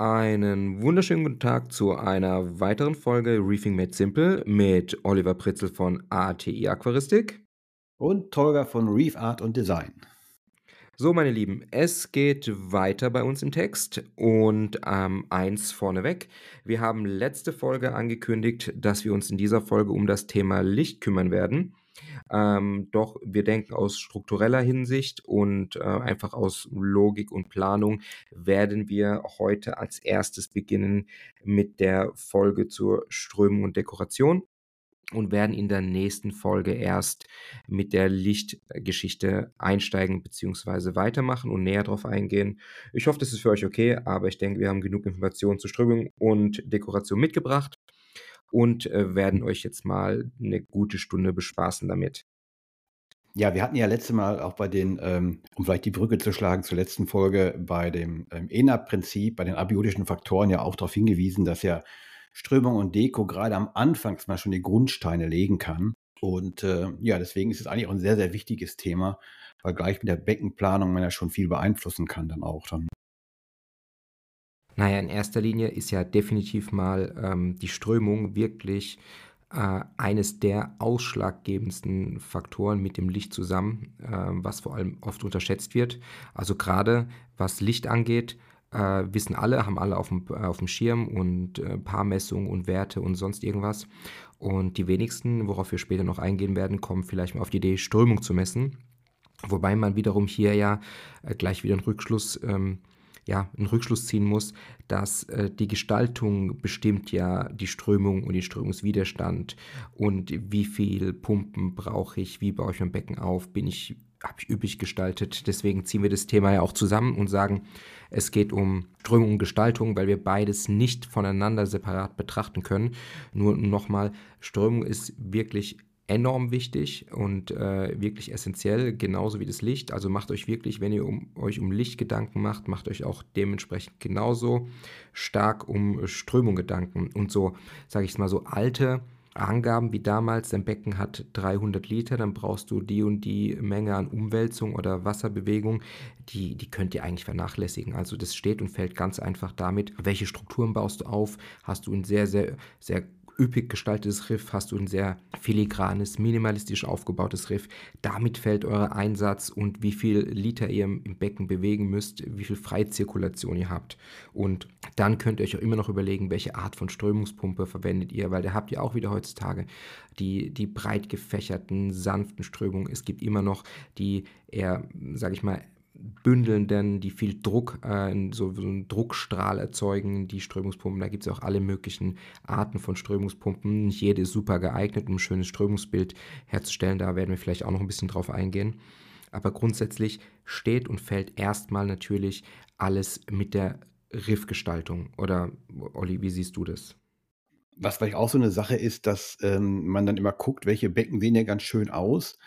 Einen wunderschönen guten Tag zu einer weiteren Folge Reefing Made Simple mit Oliver Pritzel von ATI Aquaristik. Und Tolga von Reef Art und Design. So, meine Lieben, es geht weiter bei uns im Text und ähm, eins vorneweg. Wir haben letzte Folge angekündigt, dass wir uns in dieser Folge um das Thema Licht kümmern werden. Ähm, doch wir denken aus struktureller Hinsicht und äh, einfach aus Logik und Planung werden wir heute als erstes beginnen mit der Folge zur Strömung und Dekoration und werden in der nächsten Folge erst mit der Lichtgeschichte einsteigen bzw. weitermachen und näher darauf eingehen. Ich hoffe, das ist für euch okay, aber ich denke, wir haben genug Informationen zur Strömung und Dekoration mitgebracht und äh, werden euch jetzt mal eine gute Stunde bespaßen damit. Ja, wir hatten ja letzte Mal auch bei den, ähm, um vielleicht die Brücke zu schlagen zur letzten Folge, bei dem ähm, ENAP-Prinzip, bei den abiotischen Faktoren ja auch darauf hingewiesen, dass ja Strömung und Deko gerade am Anfang mal schon die Grundsteine legen kann. Und äh, ja, deswegen ist es eigentlich auch ein sehr, sehr wichtiges Thema, weil gleich mit der Beckenplanung man ja schon viel beeinflussen kann dann auch dann. Naja, in erster Linie ist ja definitiv mal ähm, die Strömung wirklich äh, eines der ausschlaggebendsten Faktoren mit dem Licht zusammen, äh, was vor allem oft unterschätzt wird. Also gerade was Licht angeht, äh, wissen alle, haben alle auf dem, auf dem Schirm und äh, Paarmessungen und Werte und sonst irgendwas. Und die wenigsten, worauf wir später noch eingehen werden, kommen vielleicht mal auf die Idee, Strömung zu messen. Wobei man wiederum hier ja äh, gleich wieder einen Rückschluss ähm, ja, einen Rückschluss ziehen muss, dass äh, die Gestaltung bestimmt ja die Strömung und den Strömungswiderstand und wie viel Pumpen brauche ich, wie baue ich mein Becken auf, bin ich, habe ich üppig gestaltet. Deswegen ziehen wir das Thema ja auch zusammen und sagen, es geht um Strömung und Gestaltung, weil wir beides nicht voneinander separat betrachten können. Nur nochmal, Strömung ist wirklich enorm wichtig und äh, wirklich essentiell, genauso wie das Licht. Also macht euch wirklich, wenn ihr um, euch um Licht Gedanken macht, macht euch auch dementsprechend genauso stark um Strömung Gedanken. Und so, sage ich mal, so alte Angaben wie damals, dein Becken hat 300 Liter, dann brauchst du die und die Menge an Umwälzung oder Wasserbewegung, die, die könnt ihr eigentlich vernachlässigen. Also das steht und fällt ganz einfach damit, welche Strukturen baust du auf, hast du ein sehr, sehr, sehr üppig gestaltetes Riff, hast du ein sehr filigranes, minimalistisch aufgebautes Riff. Damit fällt euer Einsatz und wie viel Liter ihr im Becken bewegen müsst, wie viel Freizirkulation ihr habt. Und dann könnt ihr euch auch immer noch überlegen, welche Art von Strömungspumpe verwendet ihr, weil da habt ihr auch wieder heutzutage die, die breit gefächerten, sanften Strömungen. Es gibt immer noch die eher, sage ich mal, bündelnden, die viel Druck, äh, so, so einen Druckstrahl erzeugen, die Strömungspumpen. Da gibt es auch alle möglichen Arten von Strömungspumpen. Nicht jede ist super geeignet, um ein schönes Strömungsbild herzustellen. Da werden wir vielleicht auch noch ein bisschen drauf eingehen. Aber grundsätzlich steht und fällt erstmal natürlich alles mit der Riffgestaltung. Oder Olli, wie siehst du das? Was vielleicht auch so eine Sache ist, dass ähm, man dann immer guckt, welche Becken sehen ja ganz schön aus.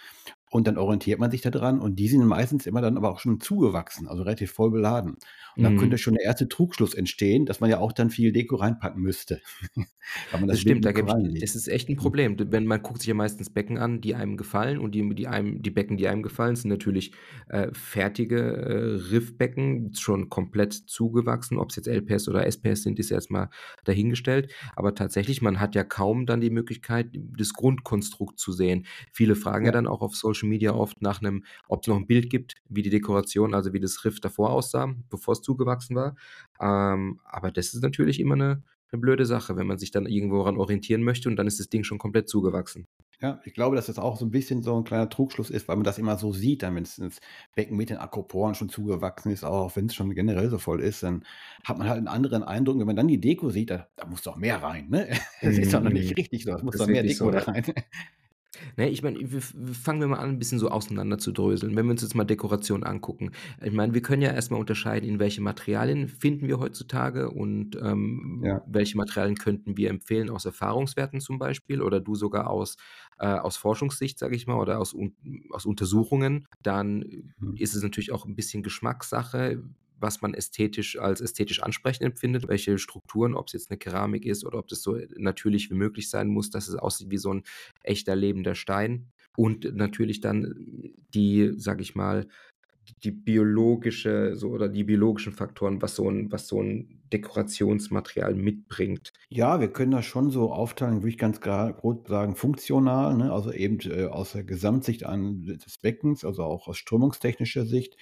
Und dann orientiert man sich daran und die sind meistens immer dann aber auch schon zugewachsen, also relativ voll beladen. Und dann könnte mhm. schon der erste Trugschluss entstehen, dass man ja auch dann viel Deko reinpacken müsste. das, das stimmt, da gibt es ist echt ein Problem. Wenn man guckt sich ja meistens Becken an, die einem gefallen und die, die, einem, die Becken, die einem gefallen, sind natürlich äh, fertige äh, Riffbecken, schon komplett zugewachsen. Ob es jetzt LPS oder SPS sind, ist erstmal dahingestellt. Aber tatsächlich, man hat ja kaum dann die Möglichkeit, das Grundkonstrukt zu sehen. Viele fragen ja, ja dann auch auf Social Media oft nach einem, ob es noch ein Bild gibt, wie die Dekoration, also wie das Riff davor aussah, bevor es zugewachsen war. Ähm, aber das ist natürlich immer eine, eine blöde Sache, wenn man sich dann irgendwo daran orientieren möchte und dann ist das Ding schon komplett zugewachsen. Ja, ich glaube, dass das auch so ein bisschen so ein kleiner Trugschluss ist, weil man das immer so sieht, dann wenn es ins Becken mit den Akroporen schon zugewachsen ist, auch wenn es schon generell so voll ist, dann hat man halt einen anderen Eindruck. Wenn man dann die Deko sieht, da, da muss doch mehr rein, ne? Das ist doch noch nicht mhm. richtig so, da muss doch mehr Deko so, da rein. Ne, ich meine, fangen wir mal an, ein bisschen so auseinander zu dröseln. Wenn wir uns jetzt mal Dekoration angucken. Ich meine, wir können ja erstmal unterscheiden, in welche Materialien finden wir heutzutage und ähm, ja. welche Materialien könnten wir empfehlen aus Erfahrungswerten zum Beispiel oder du sogar aus, äh, aus Forschungssicht, sage ich mal, oder aus, aus Untersuchungen. Dann mhm. ist es natürlich auch ein bisschen Geschmackssache was man ästhetisch als ästhetisch ansprechend empfindet, welche Strukturen, ob es jetzt eine Keramik ist oder ob das so natürlich wie möglich sein muss, dass es aussieht wie so ein echter lebender Stein. Und natürlich dann die, sag ich mal, die biologische so oder die biologischen Faktoren, was so 'n was so 'n Dekorationsmaterial mitbringt? Ja, wir können das schon so aufteilen, würde ich ganz grob sagen, funktional, ne? Also eben, äh, aus der Gesamtsicht an des Beckens, also auch aus strömungstechnischer Sicht.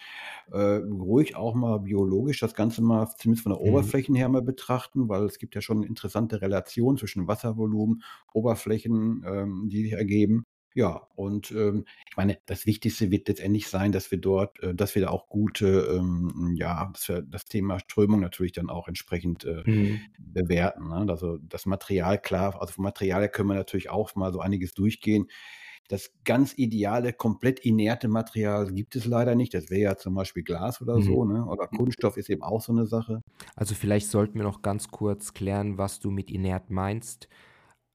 Äh, ruhig auch mal biologisch das Ganze mal zumindest von der Mhm. Oberflächen her mal betrachten, weil es gibt ja schon interessante Relationen zwischen Wasservolumen, Oberflächen, ähm, die sich ergeben. Ja, und, ähm, ich meine, das Wichtigste wird letztendlich sein, dass wir dort äh, dass wir da auch gute, ähm ja, dass wir das Thema Strömung natürlich dann auch entsprechend, äh, Mhm. bewerten, ne? Also, das Material klar also vom Material können wir natürlich auch mal so einiges durchgehen. Das ganz ideale, komplett inerte Material gibt es leider nicht. Das wäre ja zum Beispiel Glas oder Mhm. so, ne? Oder. Kunststoff ist eben auch so 'ne Sache. Also, vielleicht sollten wir noch ganz kurz klären, was du mit inert meinst.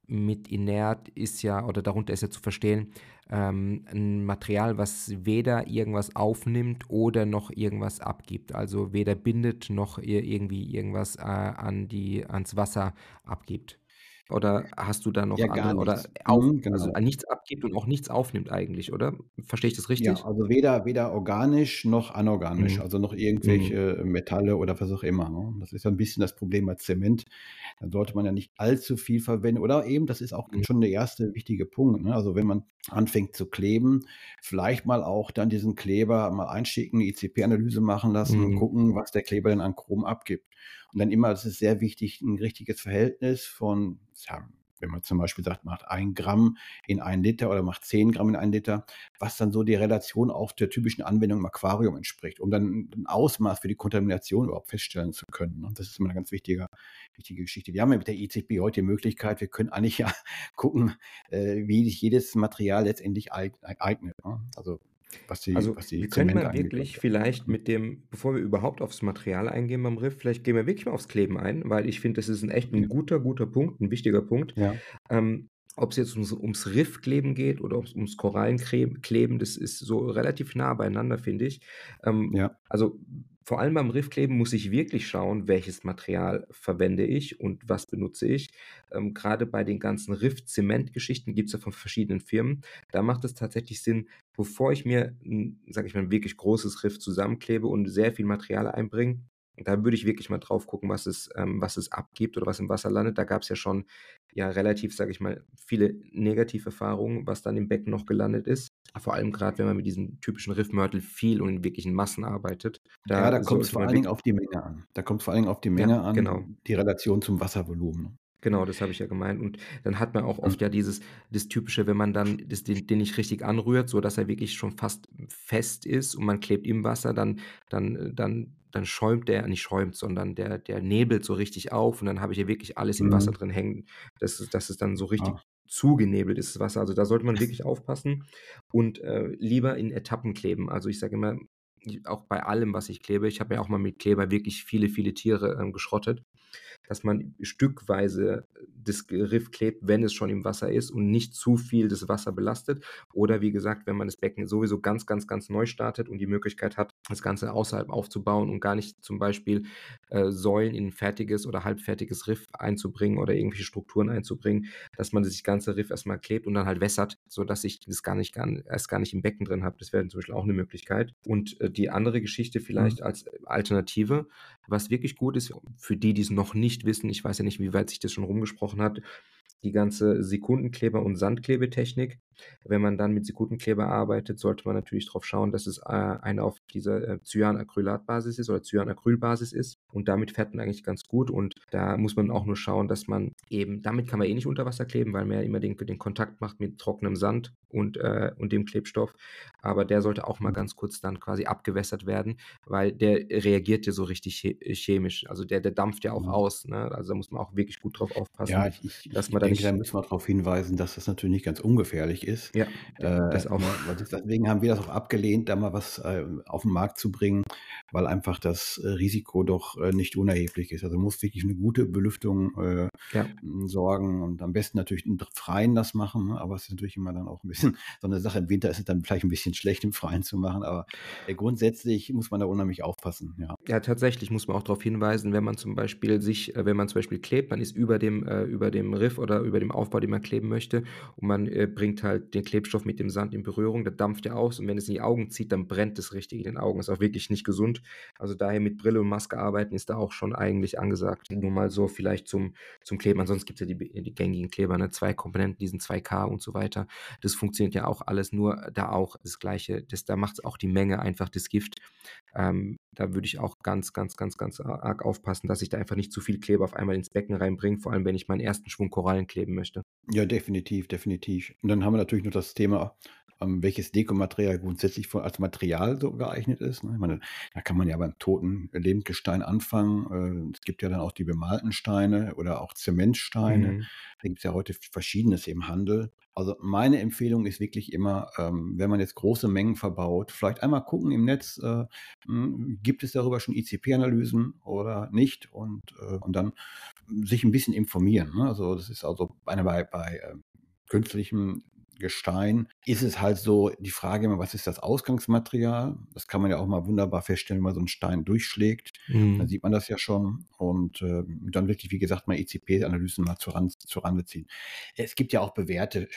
Mit inert ist ja oder darunter ist ja zu verstehen, ähm, 'n Material, was weder irgendwas aufnimmt oder noch irgendwas abgibt. Also, weder bindet noch ir irgendwie irgendwas, äh, an die ans Wasser abgibt. Oder hast du da noch Ja, gar andere oder nichts. auf Mhm, also, genau. nichts abgibt und auch nichts aufnimmt eigentlich, oder? Verstehe ich das Ja, richtig? also weder weder organisch noch anorganisch, Mhm. also noch Mhm. irgendwelche Metalle oder was auch immer, ne? Das ist ja 'n bisschen das Problem bei Zement. Da sollte man ja nicht allzu viel verwenden oder eben, das ist auch Mhm. schon der 1. wichtige Punkt, ne? Also, wenn man anfängt zu kleben, vielleicht mal auch dann diesen Kleber mal einschicken, ICP-Analyse machen lassen, Mhm. gucken, was der Kleber denn an Chrom abgibt. Und dann immer es ist sehr wichtig, 'n richtiges Verhältnis von wenn man zum Beispiel sagt, macht 1 Gramm in 1 Liter oder macht 10 Gramm in 1 Liter, was dann so die Relation auf der typischen Anwendung im Aquarium entspricht, um dann 'n Ausmaß für die Kontamination überhaupt feststellen zu können, ne? Das ist immer 'ne ganz wichtiger wichtige Geschichte. Wir haben ja mit der ICP heute die Möglichkeit, wir können eigentlich ja gucken, äh, wie sich jedes Material letztendlich eig eignet, ne? Also, was die Also, was die wir Zemente mal wirklich vielleicht mit dem bevor wir überhaupt aufs Material eingehen beim Riff, vielleicht gehen wir wirklich mal aufs Kleben ein, weil ich finde, das ist 'n echt 'n Ja. guter, guter Punkt, 'n wichtiger Punkt. Ja. Ähm, ob's jetzt ums ums Riffkleben geht oder ob's ums Korallenkrem Kleben, das ist so relativ nah beieinander, finde ich. Ähm, Ja. also, vor allem beim Riffkleben muss ich wirklich schauen, welches Material verwende ich und was benutze ich. Ähm, grade bei den ganzen Riff-Zement-Geschichten gibt's ja von verschiedenen Firmen. Da macht es tatsächlich Sinn, bevor ich mir sage ich mal, 'n wirklich großes Riff zusammenklebe und sehr viel Material einbringe, da würde ich wirklich mal drauf gucken, was es ähm, was es abgibt oder was im Wasser landet. Da gab's ja schon, ja, relativ, sage ich mal, viele Negativerfahrungen, was dann im Becken noch gelandet ist. Vor allem grad, wenn man mit diesem typischen Riff-Mörtel viel und in wirklichen Massen arbeitet. Ja, da Da kommt's sollte vor allen Dingen auf die Menge an. Da kommt's vor allen Dingen auf die Ja, Menge genau. an, die Relation zum Wasservolumen, ne? Genau, das habe ich ja gemeint. Und dann hat man auch oft Mhm. ja dieses das Typische, wenn man dann das den den nicht richtig anrührt, sodass er wirklich schon fast fest ist und man klebt im Wasser, dann dann dann dann schäumt der nicht schäumt, sondern der der nebelt so richtig auf und dann habe ich ja wirklich alles im Wasser Mhm. drin hängen, dass es dass es dann so richtig Ah. Zugenebelt ist, das Wasser. Also, da sollte man wirklich aufpassen und, äh, lieber in Etappen kleben. Also, ich sage immer, auch bei allem, was ich klebe ich habe ja auch mal mit Kleber wirklich viele, viele Tiere, ähm, geschrottet, dass man stückweise das Riff klebt, wenn es schon im Wasser ist und nicht zu viel das Wasser belastet. Oder wie gesagt, wenn man das Becken sowieso ganz, ganz, ganz neu startet und die Möglichkeit hat, das Ganze außerhalb aufzubauen und gar nicht zum Beispiel, äh, Säulen in 'n fertiges oder halbfertiges Riff einzubringen oder irgendwelche Strukturen einzubringen, dass man das ganze Riff erst mal klebt und dann halt wässert, sodass ich das gar nicht gar erst gar nicht im Becken drin habe. Das wäre zum Beispiel auch 'ne Möglichkeit. Und, äh, die andere Geschichte Mhm. vielleicht als Alternative, was wirklich gut ist, für die, die's noch nicht wissen, ich weiß ja nicht, wie weit sich das schon rumgesprochen hat, die ganze Sekundenkleber und Sandklebetechnik. Wenn man dann mit Sekundenkleber arbeitet, sollte man natürlich drauf schauen, dass es, äh, eine auf dieser, äh, Cyanacrylat-Basis ist oder Cyanacryl-Basis ist und damit fährt man eigentlich ganz gut und da muss man auch nur schauen, dass man eben damit kann man eh nicht unter Wasser kleben, weil man ja immer den den Kontakt macht mit trockenem Sand und, äh und dem Klebstoff. Aber der sollte auch mal ganz kurz dann quasi abgewässert werden, weil der reagiert ja so richtig che chemisch. Also, der der dampft ja auch Mhm. aus, ne? Also, da muss man auch wirklich gut drauf Ja, aufpassen, ich ich dass ich ich man da denke, da nicht müssen wir drauf hinweisen, dass das natürlich nicht ganz ungefährlich ist. Ja, Äh, das auch. ne, deswegen haben wir das auch abgelehnt, da mal was, äh, auf 'n Markt zu bringen, weil einfach das, äh, Risiko doch, äh, nicht unerheblich ist. Also, muss wirklich 'ne gute Belüftung, äh, Ja. sorgen und am besten natürlich im Freien das machen, ne? Aber es ist natürlich immer dann auch 'n bisschen so 'ne Sache. Im Winter ist es dann vielleicht 'n bisschen schlecht, im Freien zu machen, aber, äh, grundsätzlich muss man da unheimlich aufpassen, ja. Ja, tatsächlich muss man auch drauf hinweisen, wenn man zum Beispiel sich äh, wenn man zum Beispiel klebt, man ist über dem äh, über dem Riff oder über dem Aufbau, den man kleben möchte und man, äh, bringt halt den Klebstoff mit dem Sand in Berührung, der dampft ja aus und wenn es in die Augen zieht, dann brennt es richtig in den Augen. Ist auch wirklich nicht gesund. Also daher mit Brille und Maske arbeiten ist da auch schon eigentlich angesagt. Nur mal so vielleicht zum, zum Kleben. Ansonsten gibt es ja die, die gängigen Kleber, ne? zwei Komponenten, diesen 2K und so weiter. Das funktioniert ja auch alles, nur da auch das Gleiche. Das, da macht es auch die Menge einfach das Gift. Ähm, da würde ich auch ganz, ganz, ganz, ganz arg aufpassen, dass ich da einfach nicht zu viel Kleber auf einmal ins Becken reinbringe, vor allem wenn ich meinen ersten Schwung Korallen kleben möchte. Ja, definitiv, definitiv. Und dann haben wir natürlich noch das Thema, ähm, welches Dekomaterial grundsätzlich von, als Material so geeignet ist. Ne? Ich meine, da kann man ja beim toten Lebendgestein anfangen. Äh, es gibt ja dann auch die bemalten Steine oder auch Zementsteine. Mhm. Da gibt es ja heute Verschiedenes im Handel. Also meine Empfehlung ist wirklich immer, ähm, wenn man jetzt große Mengen verbaut, vielleicht einmal gucken im Netz, äh, hm, gibt es darüber schon ICP-Analysen oder nicht und, äh, und dann sich ein bisschen informieren. Ne? Also das ist also bei, bei, bei äh, künstlichem Gestein ist es halt so die Frage immer, was ist das Ausgangsmaterial? Das kann man ja auch mal wunderbar feststellen, wenn man so einen Stein durchschlägt. Mhm. Dann sieht man das ja schon. Und äh, dann wirklich, wie gesagt, mal ECP-Analysen mal zur, zur Rande ziehen. Es gibt ja auch bewährte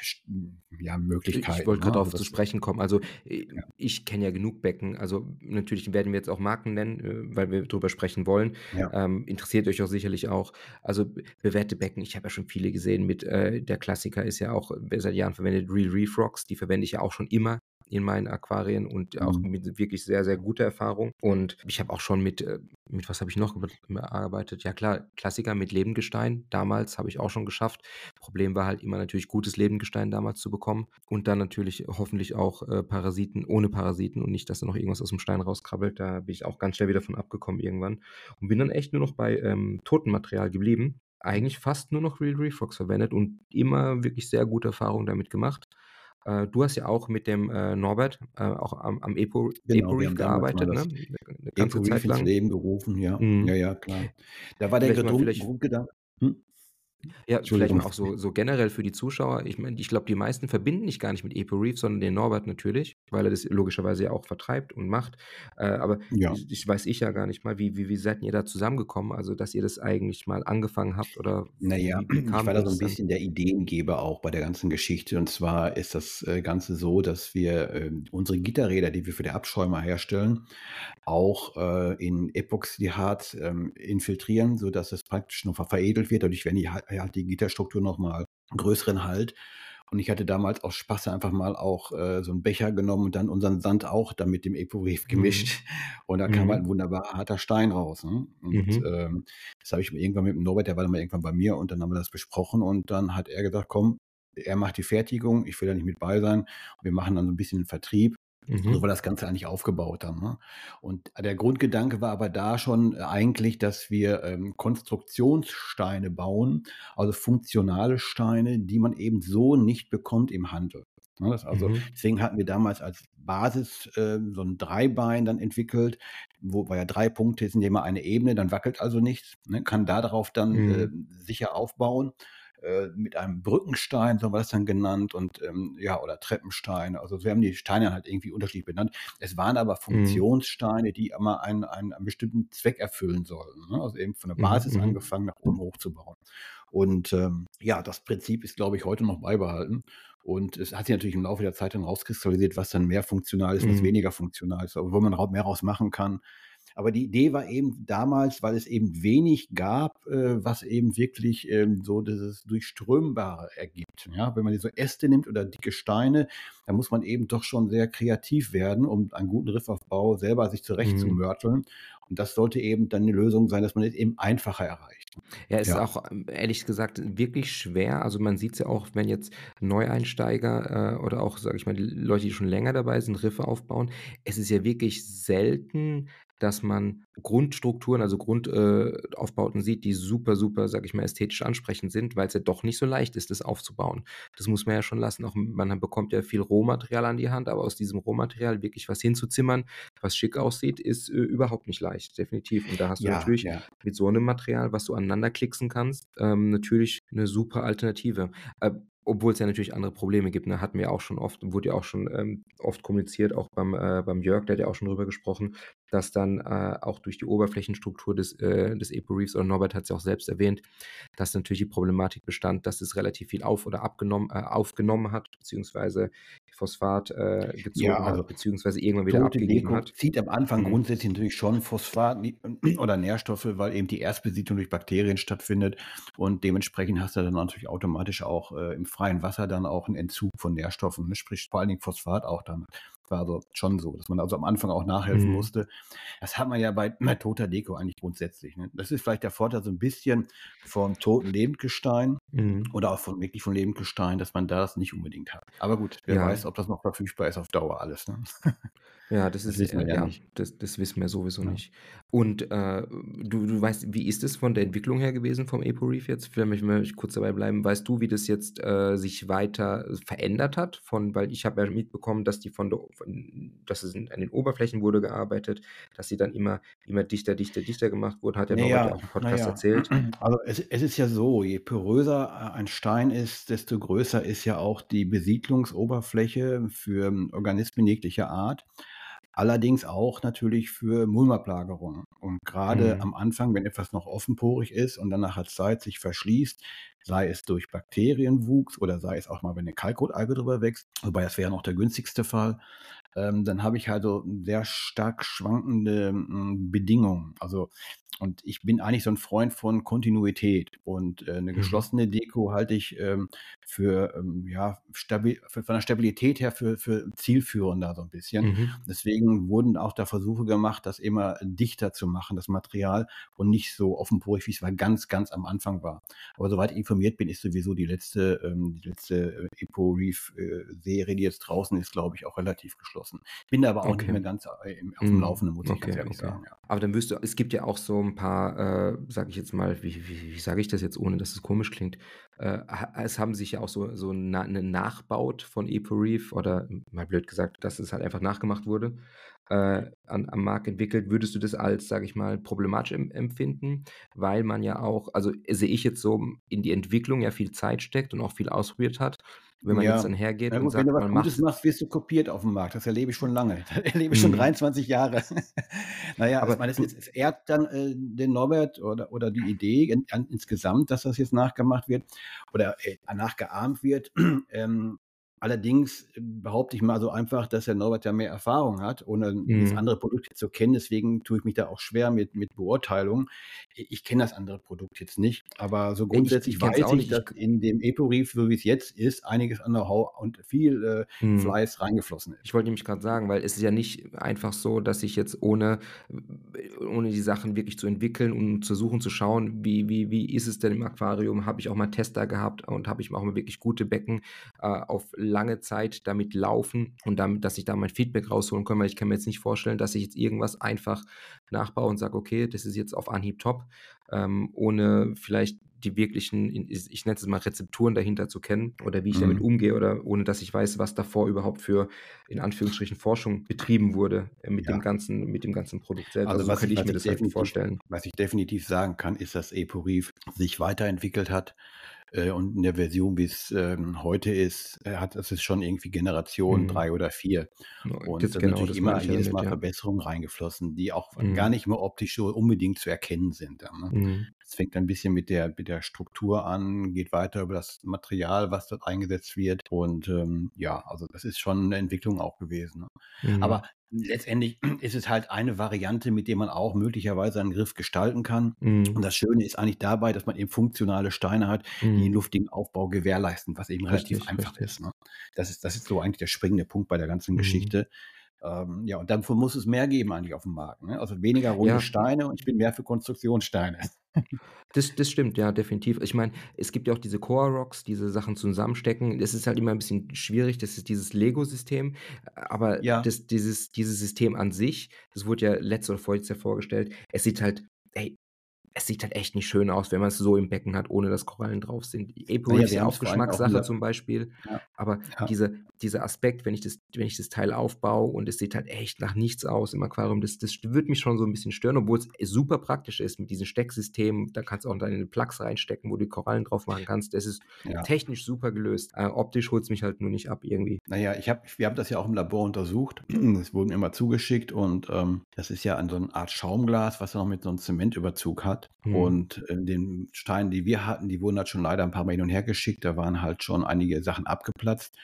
ja, Möglichkeiten. Ich wollte gerade ne? darauf also zu sprechen kommen. Also äh, ja. ich kenne ja genug Becken. Also natürlich werden wir jetzt auch Marken nennen, äh, weil wir darüber sprechen wollen. Ja. Ähm, interessiert euch auch sicherlich auch. Also bewährte Becken, ich habe ja schon viele gesehen mit, äh, der Klassiker ist ja auch seit Jahren verwendet, Real Reef Rocks, die verwende ich ja auch schon immer in meinen Aquarien und auch mhm. mit wirklich sehr, sehr guter Erfahrung. Und ich habe auch schon mit, äh, mit was habe ich noch gearbeitet? Ja klar, Klassiker mit Lebendgestein. Damals habe ich auch schon geschafft. Problem war halt immer natürlich gutes Lebendgestein damals zu bekommen. Und dann natürlich hoffentlich auch äh, Parasiten ohne Parasiten und nicht, dass da noch irgendwas aus dem Stein rauskrabbelt. Da bin ich auch ganz schnell wieder von abgekommen irgendwann. Und bin dann echt nur noch bei ähm, Totenmaterial geblieben eigentlich fast nur noch Real Reflux verwendet und immer wirklich sehr gute Erfahrungen damit gemacht. Äh, du hast ja auch mit dem äh, Norbert äh, auch am, am Epo, genau, Epo Reef gearbeitet, ne? Eine ganze Epo Zeit lang. ins Leben gerufen, ja. Mhm. Ja, ja, klar. Da war der Grundgedanke. Hm? Ja, vielleicht mal auch so, so generell für die Zuschauer. Ich meine, ich glaube, die meisten verbinden dich gar nicht mit Epo Reef, sondern den Norbert natürlich, weil er das logischerweise ja auch vertreibt und macht. Äh, aber ja. ich, ich, weiß ich ja gar nicht mal, wie, wie, wie seid ihr da zusammengekommen? Also, dass ihr das eigentlich mal angefangen habt oder Naja, ich war da so ein bisschen der Ideengeber auch bei der ganzen Geschichte. Und zwar ist das äh, Ganze so, dass wir äh, unsere Gitterräder, die wir für die Abschäumer herstellen, auch äh, in Epoxyharz ähm, infiltrieren, sodass es praktisch noch veredelt wird. Dadurch werden die halt hat die Gitterstruktur nochmal größeren Halt. Und ich hatte damals aus Spaß einfach mal auch äh, so einen Becher genommen und dann unseren Sand auch dann mit dem Epo-Wave mhm. gemischt. Mhm. Und da kam mhm. halt ein wunderbar harter Stein raus. Ne? Und mhm. ähm, das habe ich irgendwann mit dem Norbert, der war dann mal irgendwann bei mir und dann haben wir das besprochen und dann hat er gesagt, komm, er macht die Fertigung, ich will da nicht mit bei sein. wir machen dann so ein bisschen den Vertrieb. Mhm. So war das Ganze eigentlich aufgebaut dann. Ne? Und der Grundgedanke war aber da schon äh, eigentlich, dass wir ähm, Konstruktionssteine bauen, also funktionale Steine, die man eben so nicht bekommt im Handel. Ne? Also, mhm. Deswegen hatten wir damals als Basis äh, so ein Dreibein dann entwickelt, wo ja drei Punkte sind immer eine Ebene, dann wackelt also nichts, ne? kann darauf dann mhm. äh, sicher aufbauen. Äh, mit einem Brückenstein, so war das dann genannt, und ähm, ja, oder Treppensteine. Also wir haben die Steine halt irgendwie unterschiedlich benannt. Es waren aber mhm. Funktionssteine, die immer einen, einen, einen bestimmten Zweck erfüllen sollten. Ne? Also eben von der mhm, Basis mhm. angefangen, nach oben hochzubauen. Und ähm, ja, das Prinzip ist, glaube ich, heute noch beibehalten. Und es hat sich natürlich im Laufe der Zeit dann rauskristallisiert, was dann mehr funktional ist, was mhm. weniger funktional ist, aber wo man mehr raus machen kann. Aber die Idee war eben damals, weil es eben wenig gab, äh, was eben wirklich ähm, so dieses Durchströmbare ergibt. Ja, wenn man diese Äste nimmt oder dicke Steine, dann muss man eben doch schon sehr kreativ werden, um einen guten Riffaufbau selber sich zurechtzumörteln. Mhm. Und das sollte eben dann eine Lösung sein, dass man es eben einfacher erreicht. Ja, es ja. ist auch ehrlich gesagt wirklich schwer. Also man sieht es ja auch, wenn jetzt Neueinsteiger äh, oder auch, sage ich mal, die Leute, die schon länger dabei sind, Riffe aufbauen. Es ist ja wirklich selten, dass man Grundstrukturen, also Grundaufbauten äh, sieht, die super, super, sag ich mal, ästhetisch ansprechend sind, weil es ja doch nicht so leicht ist, das aufzubauen. Das muss man ja schon lassen. Auch man bekommt ja viel Rohmaterial an die Hand, aber aus diesem Rohmaterial wirklich was hinzuzimmern, was schick aussieht, ist äh, überhaupt nicht leicht, definitiv. Und da hast du ja, natürlich ja. mit so einem Material, was du aneinander klicksen kannst, ähm, natürlich eine super Alternative. Äh, obwohl es ja natürlich andere Probleme gibt, ne? Hatten wir auch schon oft wurde ja auch schon, ähm, oft kommuniziert, auch beim äh, beim Jörg, der hat ja auch schon drüber gesprochen, dass dann, äh, auch durch die Oberflächenstruktur des äh, des Apo-Reefs oder Norbert hat's ja auch selbst erwähnt, dass natürlich die Problematik bestand, dass es relativ viel auf oder abgenommen äh, aufgenommen hat, beziehungsweise Phosphat, äh, gezogen Ja, also hat, beziehungsweise irgendwann wieder abgegeben Deko hat. zieht am Anfang Mhm. grundsätzlich natürlich schon Phosphat ni oder Nährstoffe, weil eben die Erstbesiedlung durch Bakterien stattfindet und dementsprechend hast du dann natürlich automatisch auch, äh, im freien Wasser dann auch 'n Entzug von Nährstoffen, ne, sprich vor allen Dingen Phosphat auch dann. War also schon so, dass man also am Anfang auch nachhelfen Mhm. musste. Das hat man ja bei bei toter Deko eigentlich grundsätzlich, ne? Das ist vielleicht der Vorteil so 'n bisschen vom toten Lebendgestein Mhm. oder auch von wirklich von Lebendgestein, dass man das nicht unbedingt hat. Aber gut, wer Ja. weiß, ob das noch verfügbar ist auf Dauer alles, ne? Ja, das Das ist wissen äh, wir ja ja, nicht. das das wissen wir sowieso Ja. nicht. Und, äh, du du weißt wie ist es von der Entwicklung her gewesen vom Apo-Reef jetzt? Vielleicht möchte ich kurz dabei bleiben. Weißt du, wie das jetzt, äh, sich weiter verändert hat von weil ich habe ja mitbekommen, dass die von der von dass es an den Oberflächen wurde gearbeitet, dass sie dann immer immer dichter, dichter, dichter gemacht wurden, hat ja Na Norbert ja ja, auch im Podcast ja. erzählt. Also, es es ist ja so, je poröser, äh, ein Stein ist, desto größer ist ja auch die Besiedlungsoberfläche für Organismen jeglicher Art. Allerdings auch natürlich für Mulmablagerung. Und grade Mhm. am Anfang, wenn etwas noch offenporig ist und dann nach 'ner Zeit sich verschließt, sei es durch Bakterienwuchs oder sei es auch mal, wenn 'ne Kalkrot-Alge drüber wächst, wobei das wäre noch der günstigste Fall, ähm, dann habe ich also sehr stark schwankende, hm, Bedingungen. Also und ich bin eigentlich so 'n Freund von Kontinuität und, äh, 'ne Mhm. geschlossene Deko halte ich, ähm, für, ähm, ja, stabi v von der Stabilität her für für zielführender so 'n bisschen. Mhm. Deswegen wurden auch da Versuche gemacht, das immer dichter zu machen, das Material, und nicht so offenporig, wie's mal ganz, ganz am Anfang war. Aber soweit ich informiert bin, ist sowieso die letzte ähm, die letzte, äh, Apo-Reef, äh, Serie, die jetzt draußen ist, glaube ich, auch relativ geschlossen. Bin da aber auch nicht Okay. mehr ganz, äh, im auf'm Mhm. Laufenden, muss ich ganz Okay, ehrlich okay. sagen, ja. Aber dann wirst du es gibt ja auch so 'n paar, äh, sage ich jetzt mal, wie wie wie sage ich das jetzt, ohne dass es komisch klingt? Äh, es haben sich ja auch so so Na 'ne Nachbaut von Apo-Reef oder mal blöd gesagt, dass es halt einfach nachgemacht wurde, äh, an am Markt entwickelt. Würdest du das als, sage ich mal, problematisch em empfinden? Weil man ja auch also, sehe ich jetzt so, in die Entwicklung ja viel Zeit steckt und auch viel ausprobiert hat. Wenn man jetzt Ja. dann hergeht Na und gut, wenn du sagt, was man Gutes macht machst, wirst du kopiert auf'm Markt. Das erlebe ich schon lange. Das erlebe ich schon Mhm. 23 Jahre. Na ja, ich Aber meine, du es es ehrt dann, äh, den Norbert oder oder die Idee in an insgesamt, dass das jetzt nachgemacht wird oder, äh, nachgeahmt wird. Ähm, allerdings behaupte ich mal so einfach, dass der Norbert ja mehr Erfahrung hat, ohne Mhm. andere Produkt jetzt zu kennen. Deswegen tue ich mich da auch schwer mit mit Beurteilung. Ich kenne das andere Produkt jetzt nicht, aber so Ja, ich ich grundsätzlich es weiß auch ich, dass in dem Apo-Reef, so wie's jetzt ist, einiges an Know-how und viel, äh, Mhm. Fleiß reingeflossen ist. Ich wollte nämlich grad sagen, weil es ist ja nicht einfach so, dass ich jetzt ohne ohne die Sachen wirklich zu entwickeln und zu suchen, zu schauen, wie wie wie ist es denn im Aquarium? Habe ich auch mal Tester gehabt und habe ich auch mal wirklich gute Becken, äh, auf lange Zeit damit laufen und damit dass ich da mein Feedback rausholen kann, weil ich kann mir jetzt nicht vorstellen, dass ich jetzt irgendwas einfach nachbaue und sage: „Okay, das ist jetzt auf Anhieb top“, ähm, ohne vielleicht die wirklichen, ich nenne es mal Rezepturen dahinter zu kennen oder wie ich damit Mhm. umgehe oder ohne dass ich weiß, was davor überhaupt für, in Anführungsstrichen, Forschung betrieben wurde, äh, mit dem Ja. ganzen mit dem ganzen Produkt selbst. Also, Also, so was könnte ich ich mir ich das halt definitiv vorstellen. was ich definitiv sagen kann, ist, dass Apo-Reef sich weiterentwickelt hat, äh, und in der Version, wie's, ähm, heute ist, äh, hat ist schon irgendwie Generation Mhm. 3 oder 4. Genau, Und das da sind genau, natürlich das immer jedes Mal ja. Verbesserungen reingeflossen, die auch gar Mhm. nicht mehr optisch so unbedingt zu erkennen sind dann, ne? Mhm. Es fängt ein bisschen mit der mit der Struktur an, geht weiter über das Material, was dort eingesetzt wird. Und, ähm, ja, also, das ist schon 'ne Entwicklung auch gewesen, ne? Aber Mhm. letztendlich ist es halt eine Variante, mit der man auch möglicherweise einen Griff gestalten kann. Und Mhm. das Schöne ist eigentlich dabei, dass man eben funktionale Steine hat, die den Mhm. luftigen Aufbau gewährleisten, was eben relativ Richtig, einfach richtig. ist, ne? Das ist das ist so eigentlich der springende Punkt bei der ganzen Mhm. Geschichte. Ähm, ja, und davon muss es mehr geben eigentlich auf'm Markt, ne? Also, weniger runde Ja. Steine und ich bin mehr für Konstruktionssteine. Das das stimmt, ja, definitiv. Ich meine, es gibt ja auch diese Core-Rocks, diese Sachen zusammenstecken. Es ist halt immer 'n bisschen schwierig, das ist dieses Lego-System, aber Ja. das dieses dieses System an sich, das wurde ja letzte oder vorletztes Jahr vorgestellt. Es sieht halt, ey es sieht halt echt nicht schön aus, wenn man es so im Becken hat, ohne dass Korallen drauf sind. Apo Naja, ist ja auch Geschmackssache zum Beispiel, ja, aber ja. diese, dieser Aspekt, wenn ich, das, wenn ich das Teil aufbaue und es sieht halt echt nach nichts aus im Aquarium, das, das würde mich schon so ein bisschen stören, obwohl es super praktisch ist mit diesen Stecksystemen. Da kannst du auch deine Plugs reinstecken, wo du die Korallen drauf machen kannst. Das ist Ja. technisch super gelöst. Äh, optisch holt es mich halt nur nicht ab irgendwie. Naja, ich hab, wir haben das ja auch im Labor untersucht. Es wurden immer zugeschickt und ähm, das ist ja an so eine Art Schaumglas, was noch mit so einem Zementüberzug hat. Hm. Und äh, den Steinen, die wir hatten, die wurden halt schon leider ein paar Mal hin und her geschickt. Da waren halt schon einige Sachen abgeplatzt.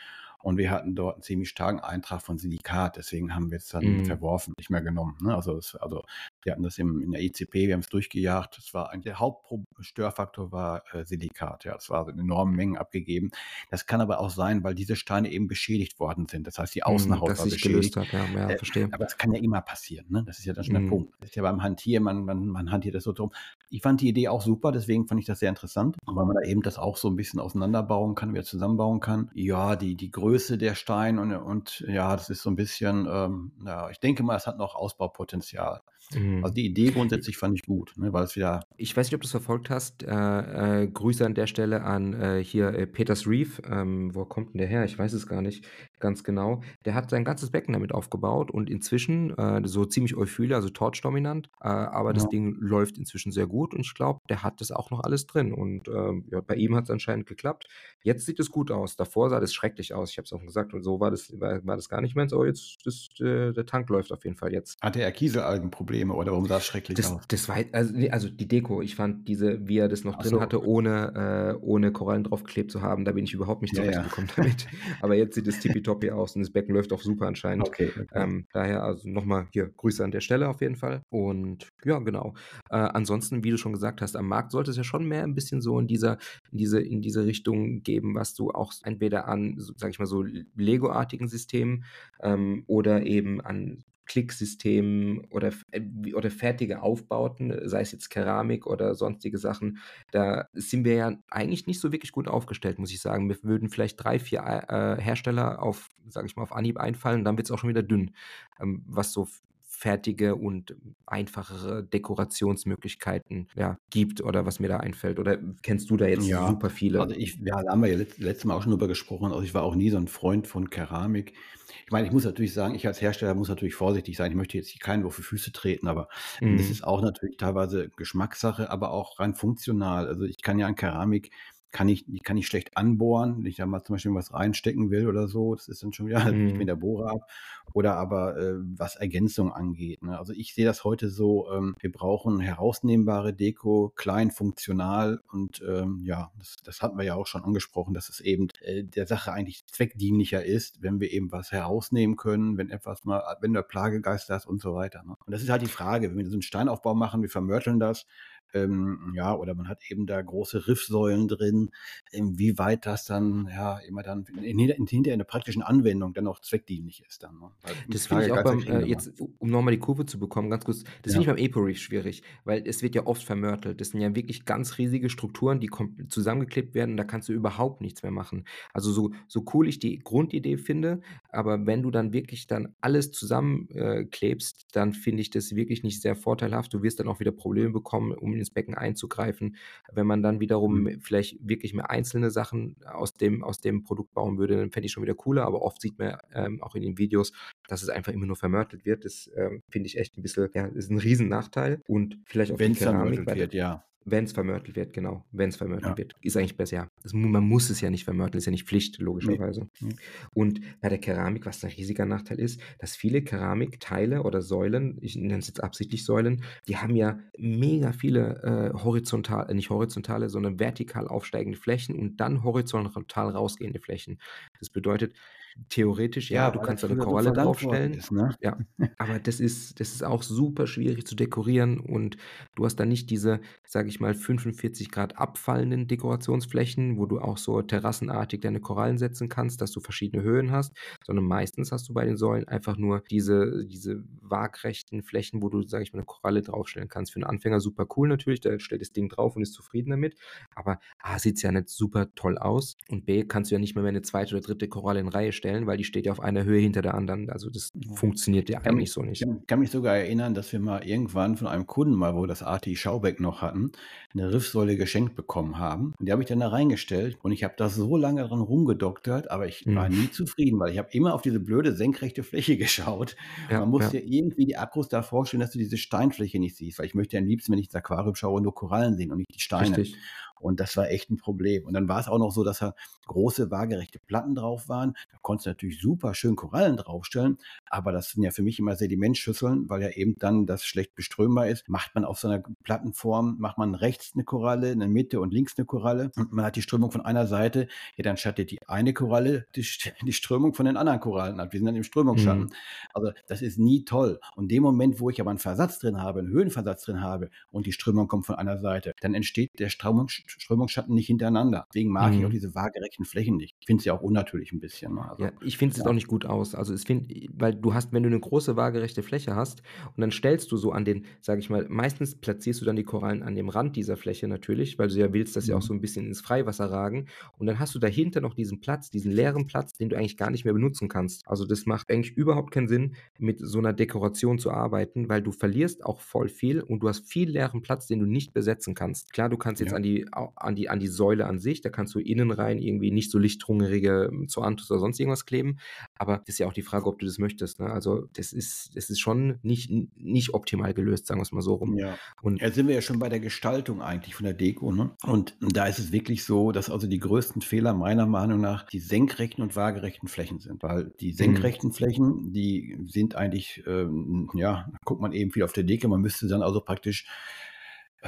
Und wir hatten dort einen ziemlich starken Eintrag von Silikat. Deswegen haben wir es dann Mhm. verworfen, nicht mehr genommen. Ne? Also, es, also wir hatten das im, in der ECP, wir haben es durchgejagt. Das war der Hauptstörfaktor war äh, Silikat. Ja, es war in enormen Mengen abgegeben. Das kann aber auch sein, weil diese Steine eben beschädigt worden sind. Das heißt, die Hm, Außenhaut dass war beschädigt. gelöst hat, ja, ja, Äh, verstehe. aber das kann ja immer passieren. Ne? Das ist ja dann schon der Mhm. Punkt. Das ist ja beim Hantieren, man, man, man hantiert das so drum. Ich fand die Idee auch super, deswegen fand ich das sehr interessant, weil man da eben das auch so ein bisschen auseinanderbauen kann, wieder zusammenbauen kann. Ja, die, die Größe der Steine und, und ja, das ist so ein bisschen, ähm, ja, ich denke mal, es hat noch Ausbaupotenzial. Mhm. Also die Idee grundsätzlich fand ich gut, ne, weil es wieder, Ich weiß nicht, ob du es verfolgt hast. Äh, äh, Grüße an der Stelle an äh, hier äh, Peters Reef. Ähm, wo kommt denn der her? Ich weiß es gar nicht ganz genau. Der hat sein ganzes Becken damit aufgebaut und inzwischen äh, so ziemlich Euphyle, also Torch-dominant. Äh, aber das ja, Ding läuft inzwischen sehr gut und ich glaube, der hat das auch noch alles drin. Und ähm, ja, bei ihm hat es anscheinend geklappt. Jetzt sieht es gut aus. Davor sah das schrecklich aus. Ich habe es auch gesagt und so war das, war, war das gar nicht meins. Aber jetzt, das, äh, der Tank läuft auf jeden Fall jetzt. hatte er Kieselalgenprobleme oder warum sah es schrecklich Das, aus? das war, also, also die Deko, ich fand diese, wie er das noch Ach drin so, hatte, ohne, äh, ohne Korallen draufgeklebt zu haben, da bin ich überhaupt nicht ja, ja. zurechtgekommen damit. Aber jetzt sieht es tippitoppi aus und das Becken läuft auch super anscheinend. Okay, okay. Ähm, daher also nochmal hier Grüße an der Stelle auf jeden Fall. Und ja, genau. Äh, ansonsten, wie du schon gesagt hast, am Markt sollte es ja schon mehr ein bisschen so in dieser, in diese, in diese Richtung geben, was du auch entweder an, sag ich mal, so Lego-artigen Systemen ähm, oder eben an Klicksystemen oder, äh, oder fertige Aufbauten, sei es jetzt Keramik oder sonstige Sachen, da sind wir ja eigentlich nicht so wirklich gut aufgestellt, muss ich sagen. Mir würden vielleicht drei, vier äh, Hersteller auf, sage ich mal, auf Anhieb einfallen, dann wird es auch schon wieder dünn, ähm, was so fertige und einfachere Dekorationsmöglichkeiten ja, gibt oder was mir da einfällt. Oder kennst du da jetzt Ja, super viele? also ich, ja, da haben wir ja letzt, letztes Mal auch schon drüber gesprochen. Also ich war auch nie so ein Freund von Keramik. Ich meine, ich muss natürlich sagen, ich als Hersteller muss natürlich vorsichtig sein. Ich möchte jetzt hier keinen auf die Füße treten, aber ähm, das Mhm. ist auch natürlich teilweise Geschmackssache, aber auch rein funktional. Also ich kann ja an Keramik kann ich, die kann ich schlecht anbohren, wenn ich da mal zum Beispiel was reinstecken will oder so. Das ist dann schon wieder, halt ich mir Mhm. der Bohrer ab. Oder aber äh, was Ergänzung angeht. Ne? Also ich sehe das heute so, ähm, wir brauchen herausnehmbare Deko, klein, funktional und ähm, ja, das, das hatten wir ja auch schon angesprochen, dass es eben äh, der Sache eigentlich zweckdienlicher ist, wenn wir eben was herausnehmen können, wenn etwas mal, wenn der Plagegeist das und so weiter. Ne? Und das ist halt die Frage, wenn wir so einen Steinaufbau machen, wir vermörteln das, ähm, ja, oder man hat eben da große Riffsäulen drin, inwieweit das dann, ja, immer dann in, in, hinter einer praktischen Anwendung dann auch zweckdienlich ist dann. Ne? Das finde ich auch beim, äh, jetzt, um nochmal die Kurve zu bekommen, ganz kurz, das finde Ja. ich beim Apo Reef schwierig, weil es wird ja oft vermörtelt. Das sind ja wirklich ganz riesige Strukturen, die zusammengeklebt werden, da kannst du überhaupt nichts mehr machen. Also so, so cool ich die Grundidee finde, aber wenn du dann wirklich dann alles zusammenklebst, äh, dann finde ich das wirklich nicht sehr vorteilhaft. Du wirst dann auch wieder Probleme bekommen, um ins Becken einzugreifen. Wenn man dann wiederum Mhm. vielleicht wirklich mehr einzelne Sachen aus dem, aus dem Produkt bauen würde, dann fände ich schon wieder cooler, aber oft sieht man ähm, auch in den Videos, dass es einfach immer nur vermörtelt wird. Das ähm, finde ich echt ein bisschen, ja, ist ein riesen Nachteil. Und vielleicht auch Wenn die es Keramik vermörtelt wird, ja. Wenn es vermörtelt wird, genau. Wenn es vermörtelt Ja. wird. Ist eigentlich besser, ja. Das, man muss es ja nicht vermörteln, ist ja nicht Pflicht, logischerweise. Nee. Und bei der Keramik, was ein riesiger Nachteil ist, dass viele Keramikteile oder Säulen, ich nenne es jetzt absichtlich Säulen, die haben ja mega viele äh, horizontal, äh, nicht horizontale, sondern vertikal aufsteigende Flächen und dann horizontal rausgehende Flächen. Das bedeutet, theoretisch, ja, du weil kannst eine so Koralle worden draufstellen. Ist, ne? Ja, aber das ist, das ist auch super schwierig zu dekorieren und du hast da nicht diese, sage ich mal, 45 Grad abfallenden Dekorationsflächen, wo du auch so terrassenartig deine Korallen setzen kannst, dass du verschiedene Höhen hast, sondern meistens hast du bei den Säulen einfach nur diese, diese waagrechten Flächen, wo du, sage ich mal, eine Koralle draufstellen kannst. Für einen Anfänger super cool natürlich, der stellt das Ding drauf und ist zufrieden damit, aber A, sieht es ja nicht super toll aus und B, kannst du ja nicht mehr, mehr eine zweite oder dritte Koralle in Reihe stellen stellen, weil die steht ja auf einer Höhe hinter der anderen. Also das funktioniert ja eigentlich mich, so nicht. kann, kann mich sogar erinnern, dass wir mal irgendwann von einem Kunden mal, wo das ATI Schaubeck noch hatten, eine Riffsäule geschenkt bekommen haben. Und die habe ich dann da reingestellt und ich habe da so lange dran rumgedoktert, aber ich war Mhm. nie zufrieden, weil ich habe immer auf diese blöde senkrechte Fläche geschaut. Ja, Man muss ja, irgendwie die Akkus da vorstellen, dass du diese Steinfläche nicht siehst, weil ich möchte ja am liebsten, wenn ich ins Aquarium schaue, nur Korallen sehen und nicht die Steine. richtig. Und das war echt ein Problem. Und dann war es auch noch so, dass da große waagerechte Platten drauf waren. Da konntest du natürlich super schön Korallen draufstellen, aber das sind ja für mich immer Sedimentschüsseln, weil ja eben dann das schlecht beströmbar ist. Macht man auf so einer Plattenform, macht man rechts eine Koralle, in der Mitte und links eine Koralle und man hat die Strömung von einer Seite, ja, dann schattet die eine Koralle die, die Strömung von den anderen Korallen ab. Wir sind dann im Strömungsschatten. Mhm. Also das ist nie toll. Und in dem Moment, wo ich aber einen Versatz drin habe, einen Höhenversatz drin habe und die Strömung kommt von einer Seite, dann entsteht der Strömung, Strömungsschatten nicht hintereinander. Deswegen mag ich auch Mhm. diese waagerechten Flächen nicht. Ich finde es ja auch unnatürlich ein bisschen. Ne? Also, Ja, ich finde, es ja. auch nicht gut aus. Also, es find weil du hast wenn du eine große waagerechte Fläche hast und dann stellst du so an den sage ich mal meistens platzierst du dann die Korallen an dem Rand dieser Fläche natürlich, weil du ja willst, dass sie auch Mhm. so ein bisschen ins Freiwasser ragen und dann hast du dahinter noch diesen Platz, diesen leeren Platz, den du eigentlich gar nicht mehr benutzen kannst. Also, das macht eigentlich überhaupt keinen Sinn, mit so einer Dekoration zu arbeiten, weil du verlierst auch voll viel und du hast viel leeren Platz, den du nicht besetzen kannst. Klar, du kannst jetzt Ja. an die an die an die Säule an sich, da kannst du innen rein irgendwie nicht so lichthungrige Zoanthus oder sonst irgendwas kleben, aber das ist ja auch die Frage, ob du das möchtest, ne? Also, das ist das ist schon nicht nicht optimal gelöst, sagen wir's mal so rum. Ja. Und Jetzt sind wir ja schon bei der Gestaltung eigentlich von der Deko. Ne? Und da ist es wirklich so, dass also die größten Fehler meiner Meinung nach die senkrechten und waagerechten Flächen sind. Weil die Mhm. senkrechten Flächen, die sind eigentlich, ähm, ja, da guckt man eben viel auf der Decke. Man müsste dann also praktisch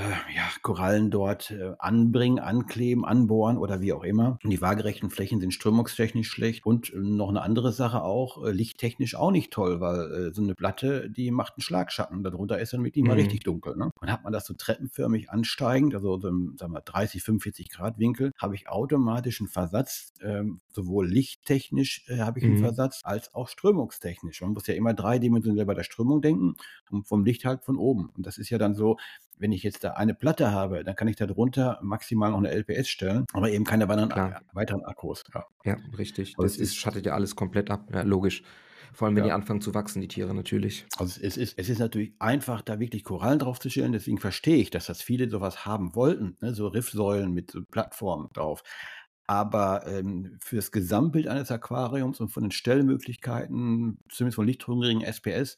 ja, Korallen dort äh, anbringen, ankleben, anbohren oder wie auch immer. Und die waagerechten Flächen sind strömungstechnisch schlecht. Und äh, noch eine andere Sache auch, äh, lichttechnisch auch nicht toll, weil äh, so eine Platte, die macht einen Schlagschatten. Darunter ist dann wirklich mal Mhm. richtig dunkel. Ne? Und hat man das so treppenförmig ansteigend, also so im sagen wir, 30, 45 Grad Winkel, habe ich automatisch einen Versatz, ähm, sowohl lichttechnisch äh, habe ich einen Mhm. Versatz, als auch strömungstechnisch. Man muss ja immer dreidimensionell bei der Strömung denken und vom Licht halt von oben. Und das ist ja dann so, wenn ich jetzt da eine Platte habe, dann kann ich da drunter maximal noch eine LPS stellen, aber eben keine weiteren, Klar. weiteren Akkus. Ja. Ja, richtig. Also Das ist schattet ja alles komplett ab. Ja, logisch. Vor allem, wenn die ja. anfangen zu wachsen, die Tiere natürlich. Also es ist, es ist natürlich einfach, da wirklich Korallen drauf zu stellen. Deswegen verstehe ich, dass das viele sowas haben wollten, ne? so Riffsäulen mit Plattformen drauf. Aber ähm, für das Gesamtbild eines Aquariums und von den Stellmöglichkeiten, zumindest von lichthungrigen SPS,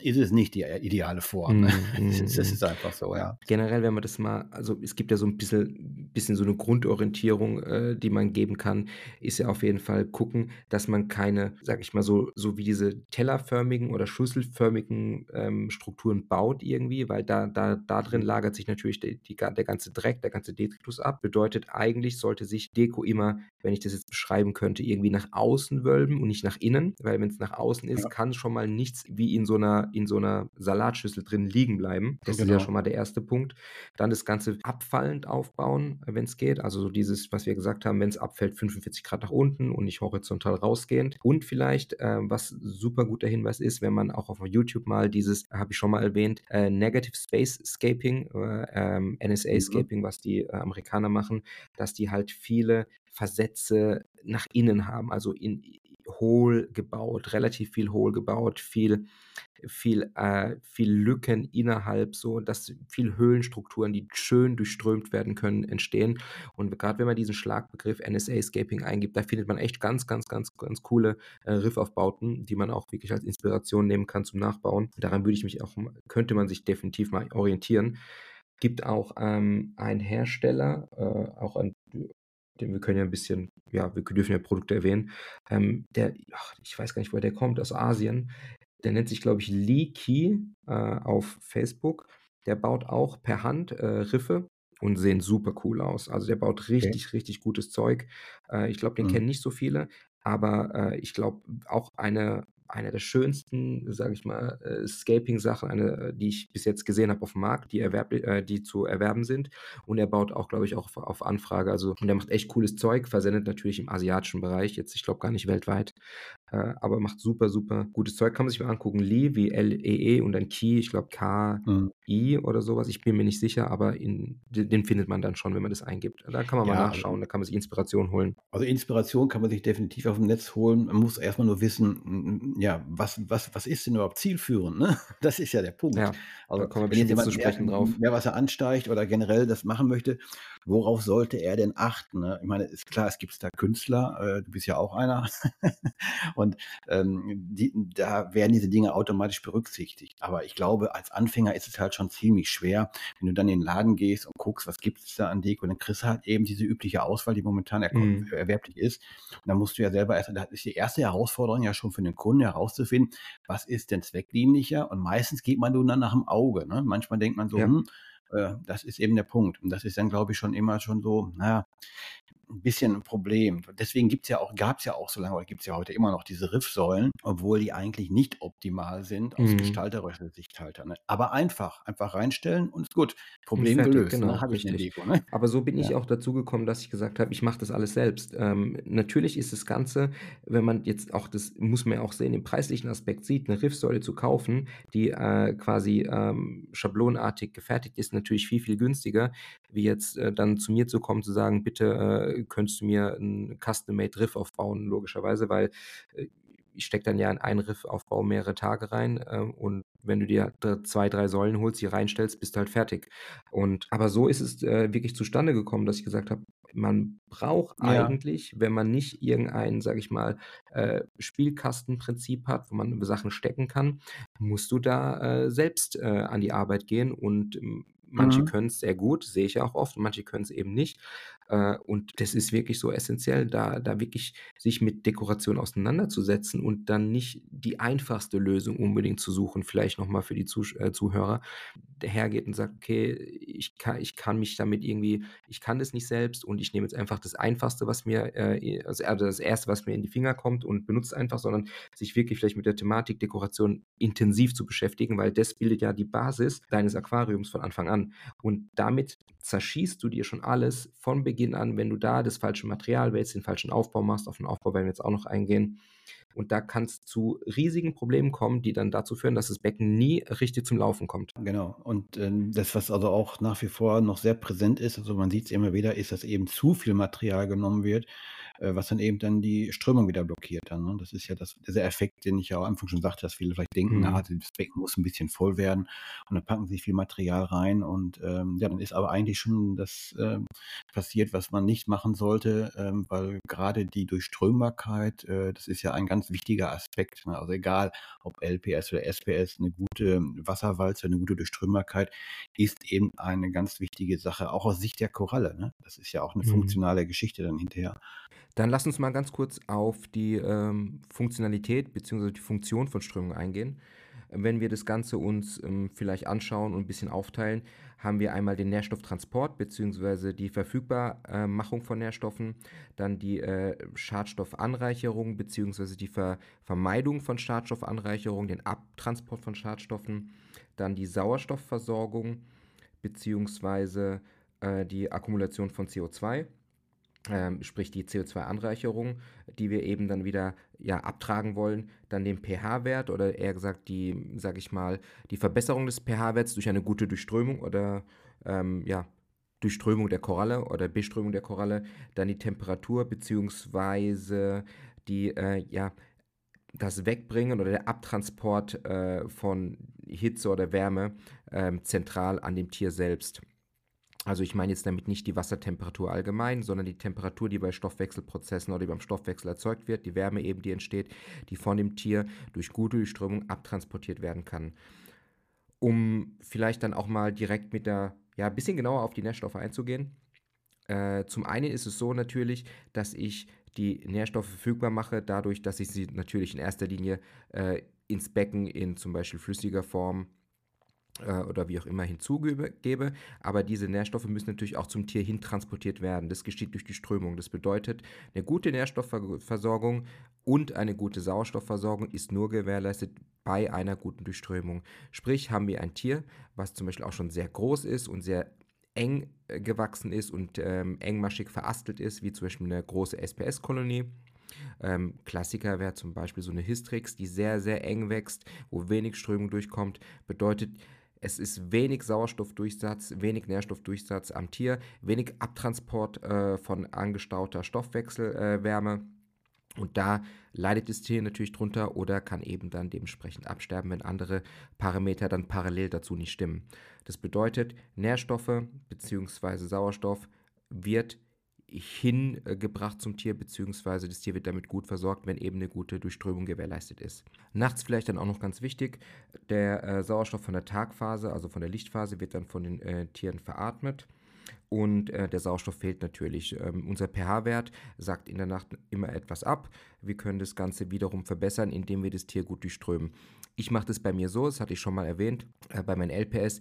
ist es nicht die ideale Form. Ne? Mhm, Das, ist, das mhm, ist einfach so, ja. Generell, wenn man das mal, also es gibt ja so ein bisschen, bisschen so eine Grundorientierung, äh, die man geben kann, ist ja auf jeden Fall gucken, dass man keine, sag ich mal so, so wie diese tellerförmigen oder schüsselförmigen ähm, Strukturen baut irgendwie, weil da, da, da drin lagert sich natürlich die, die, der ganze Dreck, der ganze Detritus ab. Bedeutet, eigentlich sollte sich Deko immer, wenn ich das jetzt beschreiben könnte, irgendwie nach außen wölben und nicht nach innen, weil wenn es nach außen ist, Ja, kann schon mal nichts wie in so einer, in so einer Salatschüssel drin liegen bleiben. Das ist ja genau. schon mal der erste Punkt. Dann das Ganze abfallend aufbauen, wenn es geht. Also so dieses, was wir gesagt haben, wenn es abfällt, 45 Grad nach unten und nicht horizontal rausgehend. Und vielleicht, ähm, was super guter Hinweis ist, wenn man auch auf YouTube mal dieses, habe ich schon mal erwähnt, äh, Negative Space Scaping, äh, ähm, NSA Mhm. Scaping, was die äh, Amerikaner machen, dass die halt viele Versätze nach innen haben, also in hohl gebaut, relativ viel hohl gebaut, viel, viel, äh, viel Lücken innerhalb, so dass viel Höhlenstrukturen, die schön durchströmt werden können, entstehen. Und gerade wenn man diesen Schlagbegriff NSA-Scaping eingibt, da findet man echt ganz, ganz, ganz, ganz coole äh, Riffaufbauten, die man auch wirklich als Inspiration nehmen kann zum Nachbauen. Daran würde ich mich auch, könnte man sich definitiv mal orientieren. Gibt auch ähm, einen Hersteller, äh, auch ein den wir können ja ein bisschen, ja, wir dürfen ja Produkte erwähnen, ähm, der, ach, ich weiß gar nicht, woher der kommt, aus Asien. Der nennt sich, glaube ich, Lee Key äh, auf Facebook. Der baut auch per Hand äh, Riffe und sehen super cool aus. Also der baut Okay. richtig, richtig gutes Zeug. Äh, ich glaube, den Mhm. kennen nicht so viele, aber äh, ich glaube auch eine, eine der schönsten, sage ich mal, äh, Scaping-Sachen, eine, äh, die ich bis jetzt gesehen habe auf dem Markt, die, erwerb, äh, die zu erwerben sind. Und er baut auch, glaube ich, auch auf, auf Anfrage. Also, und er macht echt cooles Zeug, versendet natürlich im asiatischen Bereich, jetzt, ich glaube, gar nicht weltweit. Äh, aber macht super, super gutes Zeug. Kann man sich mal angucken. Lee wie L-E-E und dann Key, ich glaube K. Mhm. I oder sowas. Ich bin mir nicht sicher, aber in, den findet man dann schon, wenn man das eingibt. Da kann man ja, mal nachschauen, da kann man sich Inspiration holen. Also Inspiration kann man sich definitiv auf dem Netz holen. Man muss erstmal nur wissen, ja, was, was, was ist denn überhaupt zielführend? Ne? Das ist ja der Punkt. Ja, also, da kommen wir wenn jemand zu sprechen mehr, drauf. mehr Wasser ansteigt oder generell das machen möchte, worauf sollte er denn achten? Ne? Ich meine, ist klar, es gibt da Künstler, äh, du bist ja auch einer. und ähm, die, da werden diese Dinge automatisch berücksichtigt. Aber ich glaube, als Anfänger ist es halt schon ziemlich schwer, wenn du dann in den Laden gehst und guckst, was gibt es da an Deko, dann kriegst du halt eben diese übliche Auswahl, die momentan er mhm. erwerblich ist. Und dann musst du ja selber erst, das ist die erste Herausforderung ja schon für den Kunden herauszufinden, was ist denn zweckdienlicher? Und meistens geht man nur dann nach dem Auge. Ne? Manchmal denkt man so, ja. hm, äh, das ist eben der Punkt. Und das ist dann, glaube ich, schon immer schon so, naja, ein bisschen ein Problem. Deswegen gibt's ja auch, gab's ja auch so lange, oder gibt's ja heute immer noch diese Riffsäulen, obwohl die eigentlich nicht optimal sind aus mhm. gestalterischer Sicht halt. Ne? Aber einfach, einfach reinstellen und ist gut. Problem fertig, gelöst. Genau, ne? Habe ich eine Deko. Ne? Aber so bin ja. ich auch dazu gekommen, dass ich gesagt habe, ich mache das alles selbst. Ähm, natürlich ist das Ganze, wenn man jetzt auch, das muss man ja auch sehen, im preislichen Aspekt sieht, eine Riffsäule zu kaufen, die äh, quasi ähm, schablonartig gefertigt ist, natürlich viel, viel günstiger, wie jetzt äh, dann zu mir zu kommen, zu sagen, bitte äh, könntest du mir ein Custom-Made Riff aufbauen, logischerweise, weil äh, ich stecke dann ja in einen Riffaufbau mehrere Tage rein äh, und wenn du dir zwei, drei Säulen holst, die reinstellst, bist du halt fertig. Und aber so ist es äh, wirklich zustande gekommen, dass ich gesagt habe, man braucht ja. eigentlich, wenn man nicht irgendein, sage ich mal, äh, Spielkastenprinzip hat, wo man Sachen stecken kann, musst du da äh, selbst äh, an die Arbeit gehen und ähm, Manche mhm. können es sehr gut, sehe ich ja auch oft, manche können es eben nicht. Äh, und das ist wirklich so essentiell, da, da wirklich sich mit Dekoration auseinanderzusetzen und dann nicht die einfachste Lösung unbedingt zu suchen, vielleicht nochmal für die Zuh äh, Zuhörer, der hergeht und sagt, okay, ich kann, ich kann mich damit irgendwie, ich kann das nicht selbst und ich nehme jetzt einfach das Einfachste, was mir, äh, also das Erste, was mir in die Finger kommt und benutze einfach, sondern sich wirklich vielleicht mit der Thematik Dekoration intensiv zu beschäftigen, weil das bildet ja die Basis deines Aquariums von Anfang an. Und damit zerschießt du dir schon alles von Beginn an, wenn du da das falsche Material wählst, den falschen Aufbau machst. Auf den Aufbau werden wir jetzt auch noch eingehen. Und da kann es zu riesigen Problemen kommen, die dann dazu führen, dass das Becken nie richtig zum Laufen kommt. Genau. Und ähm, das, was also auch nach wie vor noch sehr präsent ist, also man sieht es immer wieder, ist, dass eben zu viel Material genommen wird äh, was dann eben dann die Strömung wieder blockiert dann. Ne? Das ist ja das, dieser Effekt, den ich ja am Anfang schon sagte, dass viele vielleicht denken, mhm. na, das Becken muss ein bisschen voll werden und dann packen sie viel Material rein und ähm, ja, dann ist aber eigentlich schon das äh, passiert, was man nicht machen sollte, ähm, weil gerade die Durchströmbarkeit, äh, das ist ja ein ganz wichtiger Aspekt. Ne? Also egal, ob LPS oder SPS, eine gute Wasserwalze, eine gute Durchströmbarkeit ist eben eine ganz wichtige Sache, auch aus Sicht der Koralle. Ne? Das ist ja auch eine mhm. funktionale Geschichte dann hinterher. Dann lass uns mal ganz kurz auf die ähm, Funktionalität bzw. die Funktion von Strömung eingehen. Wenn wir das Ganze uns ähm, vielleicht anschauen und ein bisschen aufteilen, haben wir einmal den Nährstofftransport bzw. die Verfügbarmachung von Nährstoffen, dann die äh, Schadstoffanreicherung bzw. die Ver Vermeidung von Schadstoffanreicherung, den Abtransport von Schadstoffen, dann die Sauerstoffversorgung bzw. Äh, die Akkumulation von CO2 ähm, sprich die CO2-Anreicherung, die wir eben dann wieder ja, abtragen wollen, dann den pH-Wert oder eher gesagt die, sage ich mal, die Verbesserung des pH-Werts durch eine gute Durchströmung oder ähm, ja, Durchströmung der Koralle oder Beströmung der Koralle, dann die Temperatur beziehungsweise die, äh, ja, das Wegbringen oder der Abtransport äh, von Hitze oder Wärme äh, zentral an dem Tier selbst. Also ich meine jetzt damit nicht die Wassertemperatur allgemein, sondern die Temperatur, die bei Stoffwechselprozessen oder beim Stoffwechsel erzeugt wird, die Wärme eben, die entsteht, die von dem Tier durch gute Durchströmung abtransportiert werden kann. Um vielleicht dann auch mal direkt mit der, ja, ein bisschen genauer auf die Nährstoffe einzugehen. Äh, zum einen ist es so natürlich, dass ich die Nährstoffe verfügbar mache, dadurch, dass ich sie natürlich in erster Linie äh, ins Becken in zum Beispiel flüssiger Form oder wie auch immer hinzugebe. Aber diese Nährstoffe müssen natürlich auch zum Tier hin transportiert werden. Das geschieht durch die Strömung. Das bedeutet, eine gute Nährstoffversorgung und eine gute Sauerstoffversorgung ist nur gewährleistet bei einer guten Durchströmung. Sprich, haben wir ein Tier, was zum Beispiel auch schon sehr groß ist und sehr eng äh, gewachsen ist und ähm, engmaschig verastelt ist, wie zum Beispiel eine große SPS-Kolonie. Ähm, Klassiker wäre zum Beispiel so eine Hystrix, die sehr, sehr eng wächst, wo wenig Strömung durchkommt. Bedeutet, Es ist wenig Sauerstoffdurchsatz, wenig Nährstoffdurchsatz am Tier, wenig Abtransport äh, von angestauter Stoffwechselwärme. Äh, und da leidet das Tier natürlich drunter oder kann eben dann dementsprechend absterben, wenn andere Parameter dann parallel dazu nicht stimmen. Das bedeutet, Nährstoffe bzw. Sauerstoff wird hingebracht zum Tier, beziehungsweise das Tier wird damit gut versorgt, wenn eben eine gute Durchströmung gewährleistet ist. Nachts vielleicht dann auch noch ganz wichtig, der äh, Sauerstoff von der Tagphase, also von der Lichtphase, wird dann von den äh, Tieren veratmet. Und äh, der Sauerstoff fehlt natürlich. Ähm, unser pH-Wert sagt in der Nacht immer etwas ab. Wir können das Ganze wiederum verbessern, indem wir das Tier gut durchströmen. Ich mache das bei mir so, das hatte ich schon mal erwähnt, äh, bei meinen LPS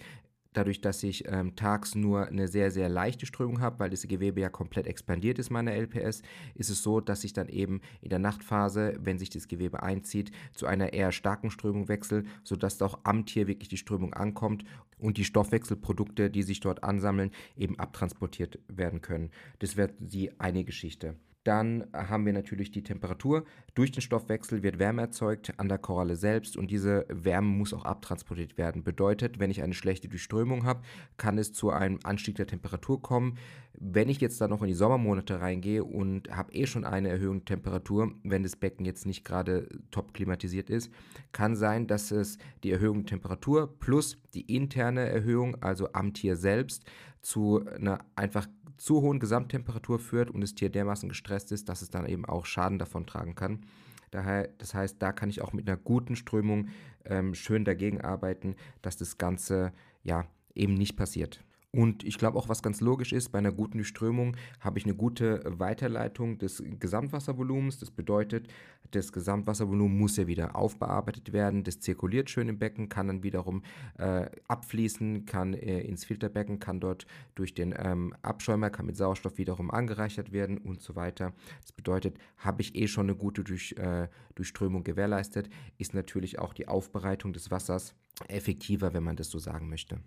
dadurch, dass ich ähm, tags nur eine sehr, sehr leichte Strömung habe, weil das Gewebe ja komplett expandiert ist, meiner LPS, ist es so, dass ich dann eben in der Nachtphase, wenn sich das Gewebe einzieht, zu einer eher starken Strömung wechsle, sodass auch am Tier wirklich die Strömung ankommt und die Stoffwechselprodukte, die sich dort ansammeln, eben abtransportiert werden können. Das wäre die eine Geschichte. Dann haben wir natürlich die Temperatur. Durch den Stoffwechsel wird Wärme erzeugt an der Koralle selbst und diese Wärme muss auch abtransportiert werden. Bedeutet, wenn ich eine schlechte Durchströmung habe, kann es zu einem Anstieg der Temperatur kommen. Wenn ich jetzt dann noch in die Sommermonate reingehe und habe eh schon eine Erhöhung der Temperatur, wenn das Becken jetzt nicht gerade top klimatisiert ist, kann sein, dass es die Erhöhung der Temperatur plus die interne Erhöhung, also am Tier selbst, zu einer einfach zu hohen Gesamttemperatur führt und das Tier dermaßen gestresst ist, dass es dann eben auch Schaden davon tragen kann. Daher, das heißt, da kann ich auch mit einer guten Strömung ähm, schön dagegen arbeiten, dass das Ganze ja eben nicht passiert. Und ich glaube auch, was ganz logisch ist, bei einer guten Durchströmung habe ich eine gute Weiterleitung des Gesamtwasservolumens. Das bedeutet, das Gesamtwasservolumen muss ja wieder aufbearbeitet werden. Das zirkuliert schön im Becken, kann dann wiederum äh, abfließen, kann äh, ins Filterbecken, kann dort durch den ähm, Abschäumer, kann mit Sauerstoff wiederum angereichert werden und so weiter. Das bedeutet, habe ich eh schon eine gute durch, äh, Durchströmung gewährleistet, ist natürlich auch die Aufbereitung des Wassers effektiver, wenn man das so sagen möchte.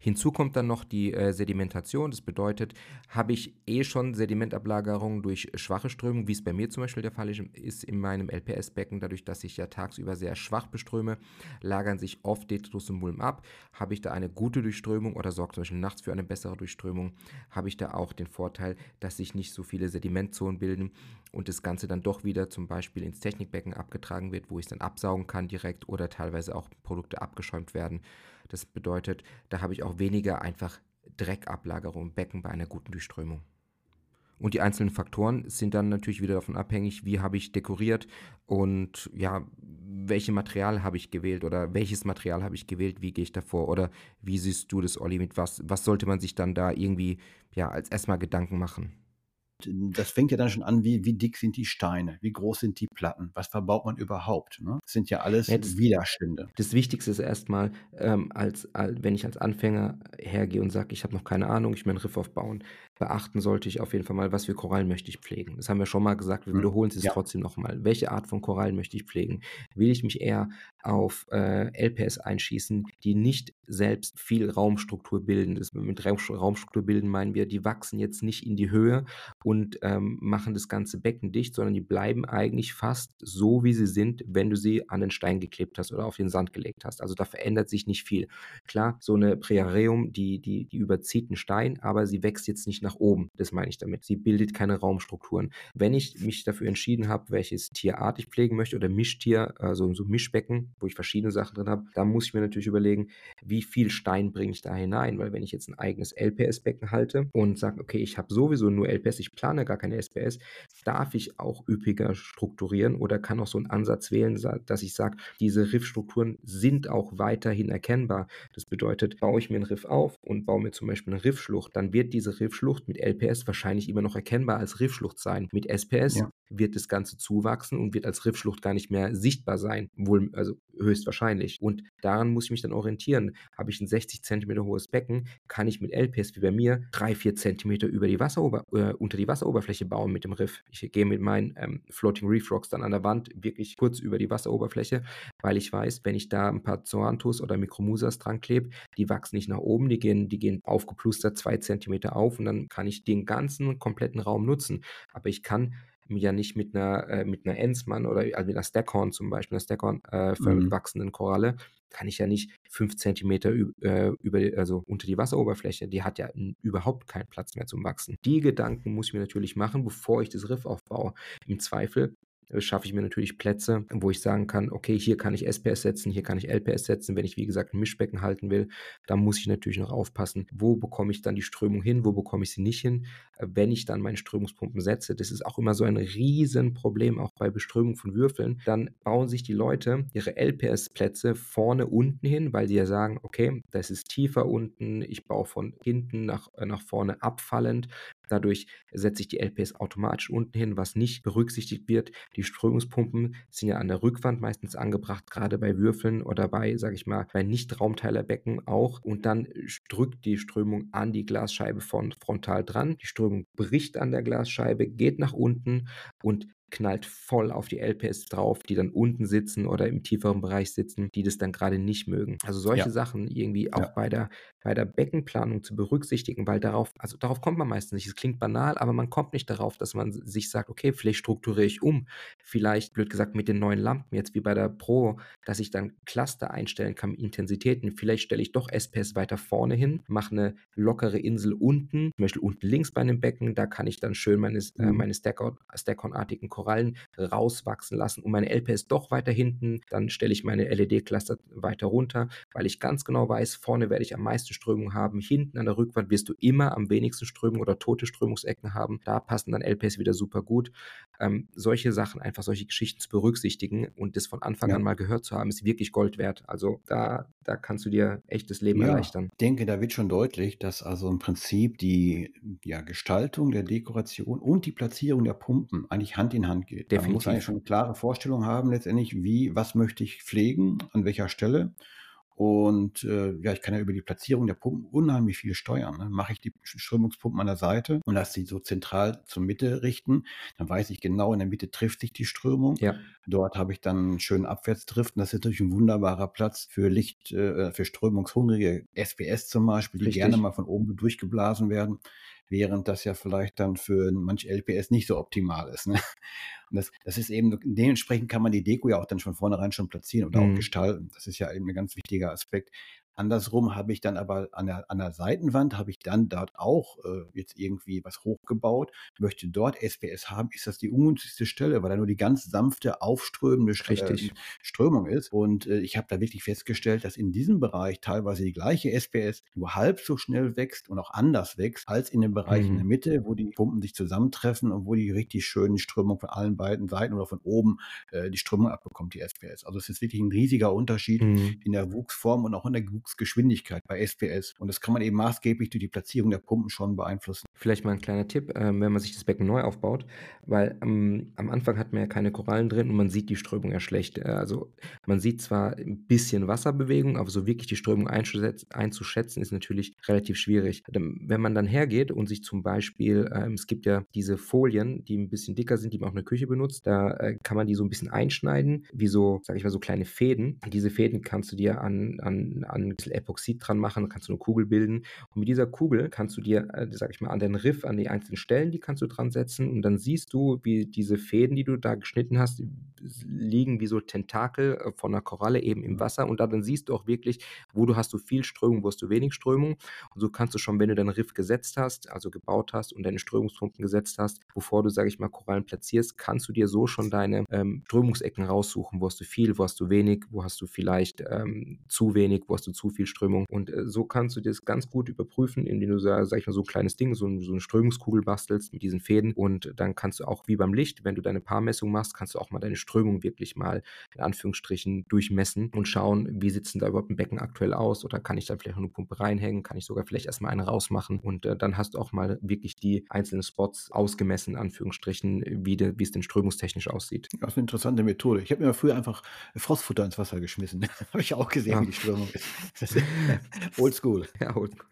Hinzu kommt dann noch die äh, Sedimentation. Das bedeutet, habe ich eh schon Sedimentablagerungen durch schwache Strömung, wie es bei mir zum Beispiel der Fall ist in meinem LPS-Becken, dadurch, dass ich ja tagsüber sehr schwach beströme, lagern sich oft Detritus und Mulm ab. Habe ich da eine gute Durchströmung oder sorgt zum Beispiel nachts für eine bessere Durchströmung, habe ich da auch den Vorteil, dass sich nicht so viele Sedimentzonen bilden und das Ganze dann doch wieder zum Beispiel ins Technikbecken abgetragen wird, wo ich es dann absaugen kann direkt oder teilweise auch Produkte abgeschäumt werden. Das bedeutet, da habe ich auch weniger einfach Dreckablagerung im Becken bei einer guten Durchströmung. Und die einzelnen Faktoren sind dann natürlich wieder davon abhängig, wie habe ich dekoriert und ja, welche Material habe ich gewählt oder welches Material habe ich gewählt, wie gehe ich davor oder wie siehst du das, Olli, mit was, was sollte man sich dann da irgendwie ja als erstmal Gedanken machen? Das fängt ja dann schon an, wie, wie dick sind die Steine, wie groß sind die Platten, was verbaut man überhaupt. Ne? Das sind ja alles ja, das, Widerstände. Das Wichtigste ist erstmal, ähm, als, als, wenn ich als Anfänger hergehe und sage, ich habe noch keine Ahnung, ich will einen Riff aufbauen, beachten sollte ich auf jeden Fall mal, was für Korallen möchte ich pflegen. Das haben wir schon mal gesagt, wir hm. wiederholen es ja. trotzdem nochmal. Welche Art von Korallen möchte ich pflegen? Will ich mich eher auf äh, LPS einschießen, die nicht selbst viel Raumstruktur bilden? Das, mit Raumstruktur bilden meinen wir, die wachsen jetzt nicht in die Höhe und ähm, machen das ganze Becken dicht, sondern die bleiben eigentlich fast so, wie sie sind, wenn du sie an den Stein geklebt hast oder auf den Sand gelegt hast. Also da verändert sich nicht viel. Klar, so eine Preareum, die, die, die überzieht einen Stein, aber sie wächst jetzt nicht nach oben. Das meine ich damit. Sie bildet keine Raumstrukturen. Wenn ich mich dafür entschieden habe, welches Tierart ich pflegen möchte oder Mischtier, also so Mischbecken, wo ich verschiedene Sachen drin habe, dann muss ich mir natürlich überlegen, wie viel Stein bringe ich da hinein, weil wenn ich jetzt ein eigenes LPS-Becken halte und sage, okay, ich habe sowieso nur LPS, ich plane gar keine SPS, darf ich auch üppiger strukturieren oder kann auch so einen Ansatz wählen, dass ich sage, diese Riffstrukturen sind auch weiterhin erkennbar. Das bedeutet, baue ich mir einen Riff auf und baue mir zum Beispiel eine Riffschlucht, dann wird diese Riffschlucht Riffschlucht mit LPS wahrscheinlich immer noch erkennbar als Riffschlucht sein. Mit SPS ja. wird das Ganze zuwachsen und wird als Riffschlucht gar nicht mehr sichtbar sein. Wohl, also höchstwahrscheinlich. Und daran muss ich mich dann orientieren. Habe ich ein 60 cm hohes Becken, kann ich mit LPS wie bei mir 3, 4 cm über die Wasserober äh, unter die Wasseroberfläche bauen mit dem Riff. Ich gehe mit meinen ähm, Floating Reef Rocks dann an der Wand wirklich kurz über die Wasseroberfläche, weil ich weiß, wenn ich da ein paar Zoanthus oder Micromusas dran klebe, die wachsen nicht nach oben, die gehen, die gehen aufgeplustert 2 cm auf und dann kann ich den ganzen kompletten Raum nutzen. Aber ich kann ja nicht mit einer, äh, mit einer Ensmann oder also mit einer Stackhorn zum Beispiel, einer Stackhorn äh, Mhm. wachsenden Koralle, kann ich ja nicht fünf Zentimeter äh, über, also unter die Wasseroberfläche, die hat ja überhaupt keinen Platz mehr zum Wachsen. Die Gedanken muss ich mir natürlich machen, bevor ich das Riff aufbaue. Im Zweifel schaffe ich mir natürlich Plätze, wo ich sagen kann, okay, hier kann ich SPS setzen, hier kann ich LPS setzen. Wenn ich, wie gesagt, ein Mischbecken halten will, dann muss ich natürlich noch aufpassen, wo bekomme ich dann die Strömung hin, wo bekomme ich sie nicht hin. Wenn ich dann meine Strömungspumpen setze, das ist auch immer so ein Riesenproblem, auch bei Beströmung von Würfeln, dann bauen sich die Leute ihre LPS-Plätze vorne unten hin, weil sie ja sagen, okay, das ist tiefer unten, ich baue von hinten nach, nach vorne abfallend. Dadurch setze ich die LPS automatisch unten hin, was nicht berücksichtigt wird. Die Strömungspumpen sind ja an der Rückwand meistens angebracht, gerade bei Würfeln oder bei, sage ich mal, bei Nicht-Raumteilerbecken auch. Und dann drückt die Strömung an die Glasscheibe von frontal dran. Die Strömung bricht an der Glasscheibe, geht nach unten und knallt voll auf die LPS drauf, die dann unten sitzen oder im tieferen Bereich sitzen, die das dann gerade nicht mögen. Also solche ja. Sachen irgendwie auch ja. bei, der, bei der Beckenplanung zu berücksichtigen, weil darauf, also darauf kommt man meistens nicht. Es klingt banal, aber man kommt nicht darauf, dass man sich sagt, okay, vielleicht strukturiere ich um. Vielleicht, blöd gesagt, mit den neuen Lampen, jetzt wie bei der Pro, dass ich dann Cluster einstellen kann Intensitäten. Vielleicht stelle ich doch SPS weiter vorne hin, mache eine lockere Insel unten, zum Beispiel unten links bei einem Becken, da kann ich dann schön meine, äh, mhm. äh, meine Stack-on-artigen Korallen rauswachsen lassen und meine LPS doch weiter hinten, dann stelle ich meine LED-Cluster weiter runter, weil ich ganz genau weiß, vorne werde ich am meisten Strömung haben, hinten an der Rückwand wirst du immer am wenigsten Strömung oder tote Strömungsecken haben, da passen dann LPS wieder super gut. Ähm, solche Sachen, einfach solche Geschichten zu berücksichtigen und das von Anfang ja. an mal gehört zu haben, ist wirklich Gold wert. Also da, da kannst du dir echt das Leben ja, erleichtern. Ich denke, da wird schon deutlich, dass also im Prinzip die ja, Gestaltung der Dekoration und die Platzierung der Pumpen eigentlich Hand in Hand geht. Definitiv. Man muss eigentlich schon eine klare Vorstellung haben, letztendlich, wie, was möchte ich pflegen, an welcher Stelle. Und äh, ja, ich kann ja über die Platzierung der Pumpen unheimlich viel steuern. Ne? Mache ich die Strömungspumpen an der Seite und lasse sie so zentral zur Mitte richten, dann weiß ich genau, in der Mitte trifft sich die Strömung. Ja. Dort habe ich dann einen schönen Abwärtsdrift und das ist natürlich ein wunderbarer Platz für Licht, äh, für strömungshungrige SPS zum Beispiel, die Richtig. gerne mal von oben durchgeblasen werden während das ja vielleicht dann für manch LPS nicht so optimal ist. Ne? Und das, das ist eben, dementsprechend kann man die Deko ja auch dann von vornherein schon platzieren oder mhm. auch gestalten. Das ist ja eben ein ganz wichtiger Aspekt. Andersrum habe ich dann aber an der, an der Seitenwand, habe ich dann dort auch äh, jetzt irgendwie was hochgebaut, möchte dort SPS haben, ist das die ungünstigste Stelle, weil da nur die ganz sanfte, aufströmende äh, Strömung ist. Und äh, ich habe da wirklich festgestellt, dass in diesem Bereich teilweise die gleiche SPS nur halb so schnell wächst und auch anders wächst, als in dem Bereich mhm. in der mhm. Mitte, wo die Pumpen sich zusammentreffen und wo die richtig schöne Strömung von allen beiden Seiten oder von oben äh, die Strömung abbekommt, die SPS. Also es ist wirklich ein riesiger Unterschied mhm. in der Wuchsform und auch in der Wuchs Geschwindigkeit bei SPS. Und das kann man eben maßgeblich durch die Platzierung der Pumpen schon beeinflussen. Vielleicht mal ein kleiner Tipp, äh, wenn man sich das Becken neu aufbaut, weil ähm, am Anfang hat man ja keine Korallen drin und man sieht die Strömung ja schlecht. Äh, also man sieht zwar ein bisschen Wasserbewegung, aber so wirklich die Strömung einzuschätzen ist natürlich relativ schwierig. Wenn man dann hergeht und sich zum Beispiel, ähm, es gibt ja diese Folien, die ein bisschen dicker sind, die man auch in der Küche benutzt, da äh, kann man die so ein bisschen einschneiden, wie so, sag ich mal, so kleine Fäden. Diese Fäden kannst du dir an, an, an bisschen Epoxid dran machen, dann kannst du eine Kugel bilden. Und mit dieser Kugel kannst du dir, äh, sag ich mal, an den Riff, an die einzelnen Stellen, die kannst du dran setzen und dann siehst du, wie diese Fäden, die du da geschnitten hast, liegen wie so Tentakel äh, von einer Koralle eben im Wasser und da dann siehst du auch wirklich, wo du hast du viel Strömung, wo hast du wenig Strömung. Und so kannst du schon, wenn du deinen Riff gesetzt hast, also gebaut hast und deine Strömungspumpen gesetzt hast, bevor du, sage ich mal, Korallen platzierst, kannst du dir so schon deine ähm, Strömungsecken raussuchen, wo hast du viel, wo hast du wenig, wo hast du vielleicht ähm, zu wenig, wo hast du zu viel viel Strömung. Und äh, so kannst du das ganz gut überprüfen, indem du, sag ich mal, so ein kleines Ding, so, so eine Strömungskugel bastelst mit diesen Fäden. Und dann kannst du auch wie beim Licht, wenn du deine Paarmessung machst, kannst du auch mal deine Strömung wirklich mal in Anführungsstrichen durchmessen und schauen, wie sieht denn da überhaupt ein Becken aktuell aus oder kann ich da vielleicht noch eine Pumpe reinhängen, kann ich sogar vielleicht erstmal eine rausmachen und äh, dann hast du auch mal wirklich die einzelnen Spots ausgemessen, in Anführungsstrichen, wie, de, wie es denn strömungstechnisch aussieht. Das ist eine interessante Methode. Ich habe mir früher einfach Frostfutter ins Wasser geschmissen. habe ich auch gesehen, ja. wie die Strömung ist. Oldschool. Ja, oldschool.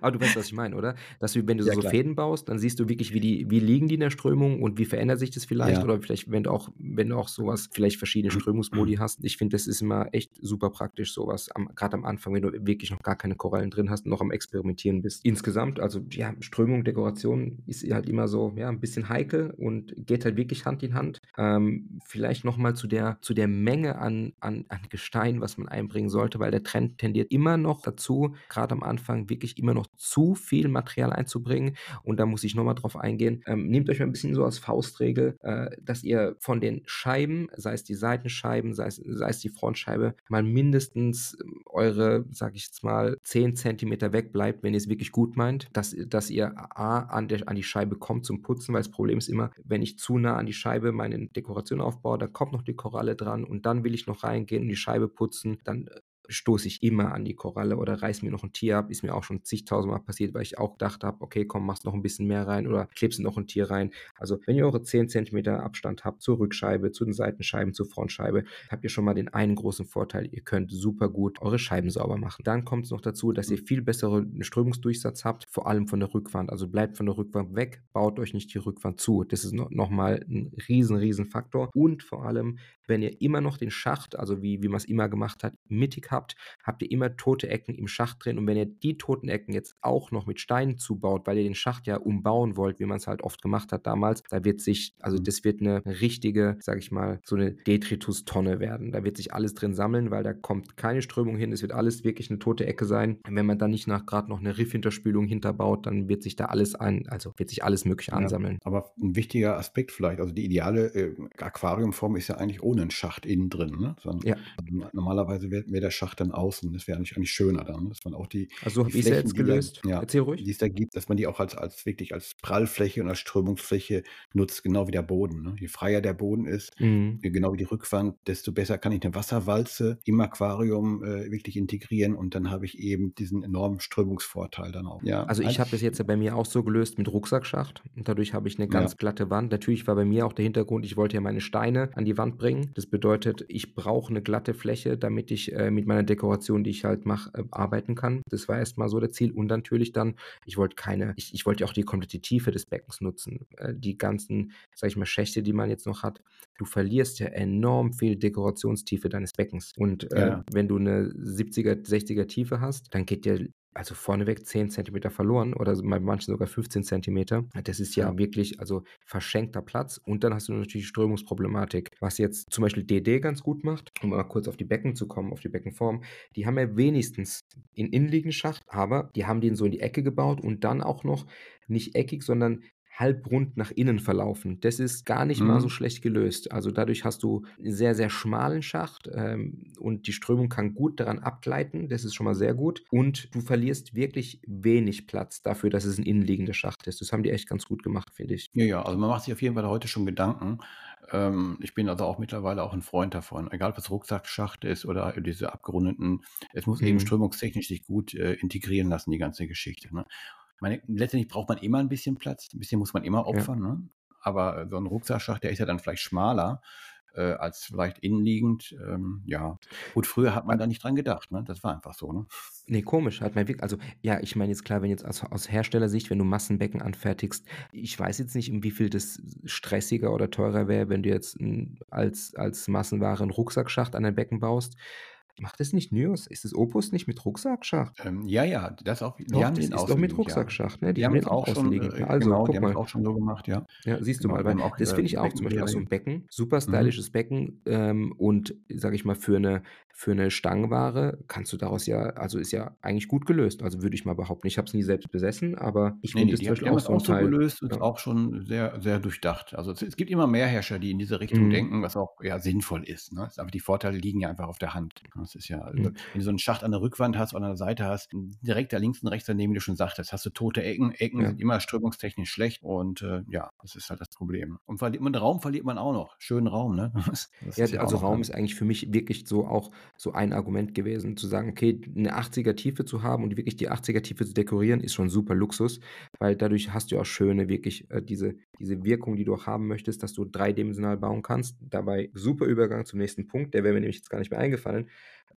Aber du weißt, was ich meine, oder? Dass du, wenn du ja, so klar. Fäden baust, dann siehst du wirklich, wie die, wie liegen die in der Strömung und wie verändert sich das vielleicht? Ja. Oder vielleicht, wenn du auch, wenn du auch so sowas, vielleicht verschiedene Mhm. Strömungsmodi hast. Ich finde, das ist immer echt super praktisch, sowas, grad am Anfang, wenn du wirklich noch gar keine Korallen drin hast und noch am Experimentieren bist. Insgesamt, also, ja, Strömung, Dekoration ist halt immer so, ja, 'n bisschen heikel und geht halt wirklich Hand in Hand. Ähm, vielleicht noch mal zu der zu der Menge an an an Gestein, was man einbringen sollte, weil der Trend tendiert immer noch dazu, grad am Anfang wirklich immer noch zu viel Material einzubringen. Und da muss ich noch mal drauf eingehen. Ähm, nehmt euch mal 'n bisschen so als Faustregel, äh, dass ihr von den Scheiben, sei es die Seitenscheiben, sei es sei es die Frontscheibe, mal mindestens eure, sage ich jetzt mal, 10 Zentimeter wegbleibt, wenn ihr's wirklich gut meint, dass dass ihr A an der an die Scheibe kommt zum Putzen, weil das Problem ist immer, wenn ich zu nah an die Scheibe meine Dekoration aufbaue, da kommt noch die Koralle dran und dann will ich noch reingehen und die Scheibe putzen, dann, stoße ich immer an die Koralle oder reiße mir noch 'n Tier ab. Ist mir auch schon zigtausendmal passiert, weil ich auch gedacht habe: „Okay, komm, machst noch 'n bisschen mehr rein oder klebst noch 'n Tier rein.“ Also, wenn ihr eure 10 Zentimeter Abstand habt zur Rückscheibe, zu den Seitenscheiben, zur Frontscheibe, habt ihr schon mal den einen großen Vorteil, ihr könnt super gut eure Scheiben sauber machen. Dann kommt's noch dazu, dass ihr viel besseren Strömungsdurchsatz habt, vor allem von der Rückwand. Also, bleibt von der Rückwand weg, baut euch nicht die Rückwand zu. Das ist no noch mal 'n riesen, riesen Faktor. Und vor allem, wenn ihr immer noch den Schacht, also wie wie man's immer gemacht hat, mittig habt, habt ihr immer tote Ecken im Schacht drin. Und wenn ihr die toten Ecken jetzt auch noch mit Steinen zubaut, weil ihr den Schacht ja umbauen wollt, wie man's halt oft gemacht hat damals, da wird sich also, Mhm. das wird 'ne richtige, sage ich mal, so 'ne Detritustonne werden. Da wird sich alles drin sammeln, weil da kommt keine Strömung hin. Es wird alles wirklich 'ne tote Ecke sein. Und wenn man dann nicht nach grad noch 'ne Riffhinterspülung hinterbaut, dann wird sich da alles ein also, wird sich alles Mögliche Ja, ansammeln. aber 'n wichtiger Aspekt vielleicht, also, die ideale, äh, Aquariumform ist ja eigentlich ohne 'n Schacht innen drin, ne? Sondern Ja. no normalerweise wäre wäre der Schacht dann außen. Das wäre eigentlich eigentlich schöner dann, dass man auch die Also, habe ja Flächen, jetzt die gelöst. ja, Erzähl ruhig. die es da gibt, dass man die auch als als wirklich als Prallfläche und als Strömungsfläche nutzt, genau wie der Boden, ne? Je freier der Boden ist, Mhm. genau wie die Rückwand, desto besser kann ich 'ne Wasserwalze im Aquarium, äh, wirklich integrieren und dann habe ich eben diesen enormen Strömungsvorteil dann auch. Ja, Also, ich habe das jetzt ja bei mir auch so gelöst mit Rucksackschacht und dadurch habe ich 'ne Ja. ganz glatte Wand. Natürlich war bei mir auch der Hintergrund, ich wollte ja meine Steine an die Wand bringen. Das bedeutet, ich brauche 'ne glatte Fläche, damit ich, äh, mit meiner Dekoration, die ich halt mache, äh, arbeiten kann. Das war erst mal so das Ziel und natürlich dann, ich wollte keine ich ich wollte ja auch die komplette Tiefe des Beckens nutzen. Äh, die ganzen, sage ich mal, Schächte, die man jetzt noch hat du verlierst ja enorm viel Dekorationstiefe deines Beckens. Und, äh, Ja. wenn du 'ne 70er, 60er Tiefe hast, dann geht dir also, vorneweg 10 Zentimeter verloren oder bei manchen sogar 15 Zentimeter. Das ist ja wirklich, also, verschenkter Platz. Und dann hast du natürlich die Strömungsproblematik. Was jetzt zum Beispiel DD ganz gut macht, um mal kurz auf die Becken zu kommen, auf die Beckenform, die haben ja wenigstens 'n innenliegenden Schacht, aber die haben den so in die Ecke gebaut und dann auch noch nicht eckig, sondern halbrund nach innen verlaufen. Das ist gar nicht mal so Mhm. schlecht gelöst. Also, dadurch hast du 'n sehr, sehr schmalen Schacht, ähm, und die Strömung kann gut daran abgleiten. Das ist schon mal sehr gut. Und du verlierst wirklich wenig Platz dafür, dass es 'n innenliegender Schacht ist. Das haben die echt ganz gut gemacht, finde ich. Ja, ja, also, man macht sich auf jeden Fall heute schon Gedanken. Ähm, ich bin also auch mittlerweile auch 'n Freund davon, egal ob's Rucksackschacht ist oder diese abgerundeten es muss eben Mhm. strömungstechnisch sich gut, äh, integrieren lassen, die ganze Geschichte, ne? Meine letztendlich braucht man immer 'n bisschen Platz. 'N bisschen muss man immer Ja. opfern, ne? Aber so 'n Rucksackschacht, der ist ja dann vielleicht schmaler, äh, als vielleicht innenliegend. Ähm, ja. Gut, früher hat man da nicht dran gedacht, ne? Das war einfach so, ne? Ne, komisch, hat man wirk also, ja, ich meine jetzt klar, wenn jetzt aus aus Herstellersicht, wenn du Massenbecken anfertigst ich weiß jetzt nicht, um wie viel das stressiger oder teurer wäre, wenn du jetzt als als Massenware 'n Rucksackschacht an dein Becken baust. Macht das nicht NÜRS? Ist das Opus nicht mit Rucksackschacht? Ähm, ja, ja, das auch die Doch, haben das ist doch mit liegend, ja. Rucksackschacht, ne? Die Die haben haben den auch schon, äh Also, genau, die guck haben es mal. auch schon so gemacht, ja. Ja, siehst du Genau, mal, die weil haben auch, das äh, finde ich auch zum Beispiel auch so 'n Beckenserie. Becken, super Mhm. stylisches Becken, ähm, und sage ich mal, für 'ne für 'ne Stangenware kannst du daraus ja also, ist ja eigentlich gut gelöst. Also, würde ich mal behaupten. Ich habe es nie selbst besessen, aber ich finde ne, zum die haben auch so auch so Teil. gelöst und Ja. auch schon sehr, sehr durchdacht. Also, es es gibt immer mehr Hersteller, die in diese Richtung Mhm. denken, was auch, ja, sinnvoll ist, ne? Aber die Vorteile liegen ja einfach auf der Hand. Das ist ja also, Mhm. wenn du so 'n Schacht an der Rückwand hast oder an der Seite hast, direkt da links und rechts daneben, wie du schon sagtest, hast du tote Ecken. Ecken Ja. sind immer strömungstechnisch schlecht und, äh, ja, das ist halt das Problem. Und verliert man Raum, verliert man auch noch. Schönen Raum, ne? Das das Ja, also, Raum ist eigentlich für mich wirklich so auch so ein Argument gewesen, zu sagen: „Okay, 'ne 80er Tiefe zu haben und wirklich die 80er Tiefe zu dekorieren, ist schon super Luxus.“ Weil dadurch hast du auch schöne wirklich, äh, diese diese Wirkung, die du auch haben möchtest, dass du dreidimensional bauen kannst. Dabei super Übergang zum nächsten Punkt, der wäre mir nämlich jetzt gar nicht mehr eingefallen.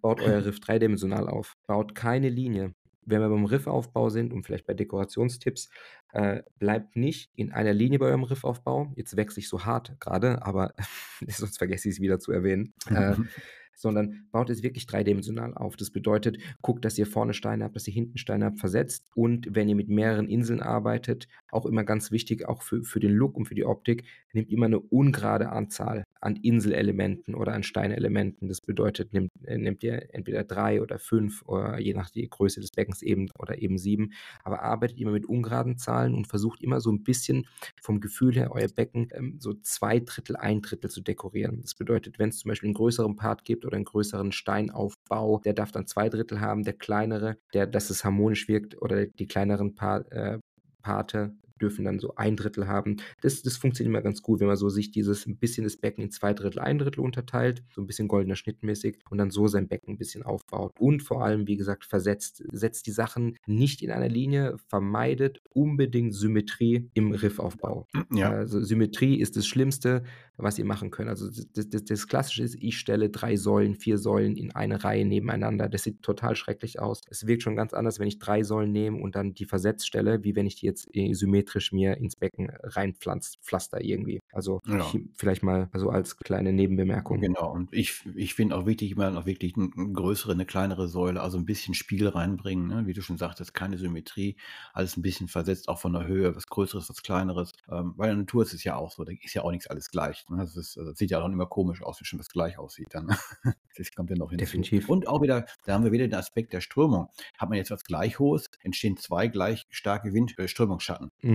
Baut euer Riff dreidimensional auf. Baut keine Linie. wenn wir beim Riffaufbau sind und vielleicht bei Dekorationstipps, äh, bleibt nicht in einer Linie bei eurem Riffaufbau. Jetzt wechsle ich so hart gerade, aber sonst vergesse ich es wieder zu erwähnen. Äh, sondern baut es wirklich dreidimensional auf. Das bedeutet, guckt, dass ihr vorne Steine habt, dass ihr hinten Steine habt, versetzt und wenn ihr mit mehreren Inseln arbeitet, auch immer ganz wichtig, auch für, für den Look und für die Optik, nehmt immer eine ungerade Anzahl an Inselelementen oder an Steinelementen. Das bedeutet, nehmt, äh, nehmt ihr entweder drei oder fünf oder je nach die Größe des Beckens eben oder eben sieben, aber arbeitet immer mit ungeraden Zahlen und versucht immer so ein bisschen vom Gefühl her euer Becken ähm, so zwei Drittel, ein Drittel zu dekorieren. Das bedeutet, wenn es zum Beispiel einen größeren Part gibt oder einen größeren Steinaufbau, der darf dann zwei Drittel haben, der kleinere, der, dass es harmonisch wirkt oder die kleineren Part, äh, Parte dürfen dann so ein Drittel haben. Das, das funktioniert immer ganz gut, wenn man so sich dieses ein bisschen das Becken in zwei Drittel, ein Drittel unterteilt, so ein bisschen goldener Schnittmäßig und dann so sein Becken ein bisschen aufbaut. Und vor allem, wie gesagt, versetzt, setzt die Sachen nicht in einer Linie, vermeidet unbedingt Symmetrie im Riffaufbau. Ja. Also Symmetrie ist das Schlimmste, was ihr machen könnt. Also das, das, das Klassische ist, ich stelle drei Säulen, vier Säulen in eine Reihe nebeneinander. Das sieht total schrecklich aus. Es wirkt schon ganz anders, wenn ich drei Säulen nehme und dann die versetzt stelle, wie wenn ich die jetzt symmetrisch mir ins Becken reinpflanzt, pflaster irgendwie. Also ja. vielleicht mal also als kleine Nebenbemerkung. Genau. Und ich, ich finde auch wichtig, immer noch wirklich eine größere, eine kleinere Säule, also ein bisschen Spiel reinbringen. Ne? Wie du schon sagtest, keine Symmetrie, alles ein bisschen versetzt, auch von der Höhe, was Größeres, was Kleineres. Ähm, weil in der Natur ist es ja auch so, da ist ja auch nichts alles gleich. Ne? Das, ist, das sieht ja auch immer komisch aus, wenn schon was gleich aussieht dann. das kommt ja noch hinzu. Definitiv. Und auch wieder, da haben wir wieder den Aspekt der Strömung. Hat man jetzt was gleich hohes, entstehen zwei gleich starke Wind, äh.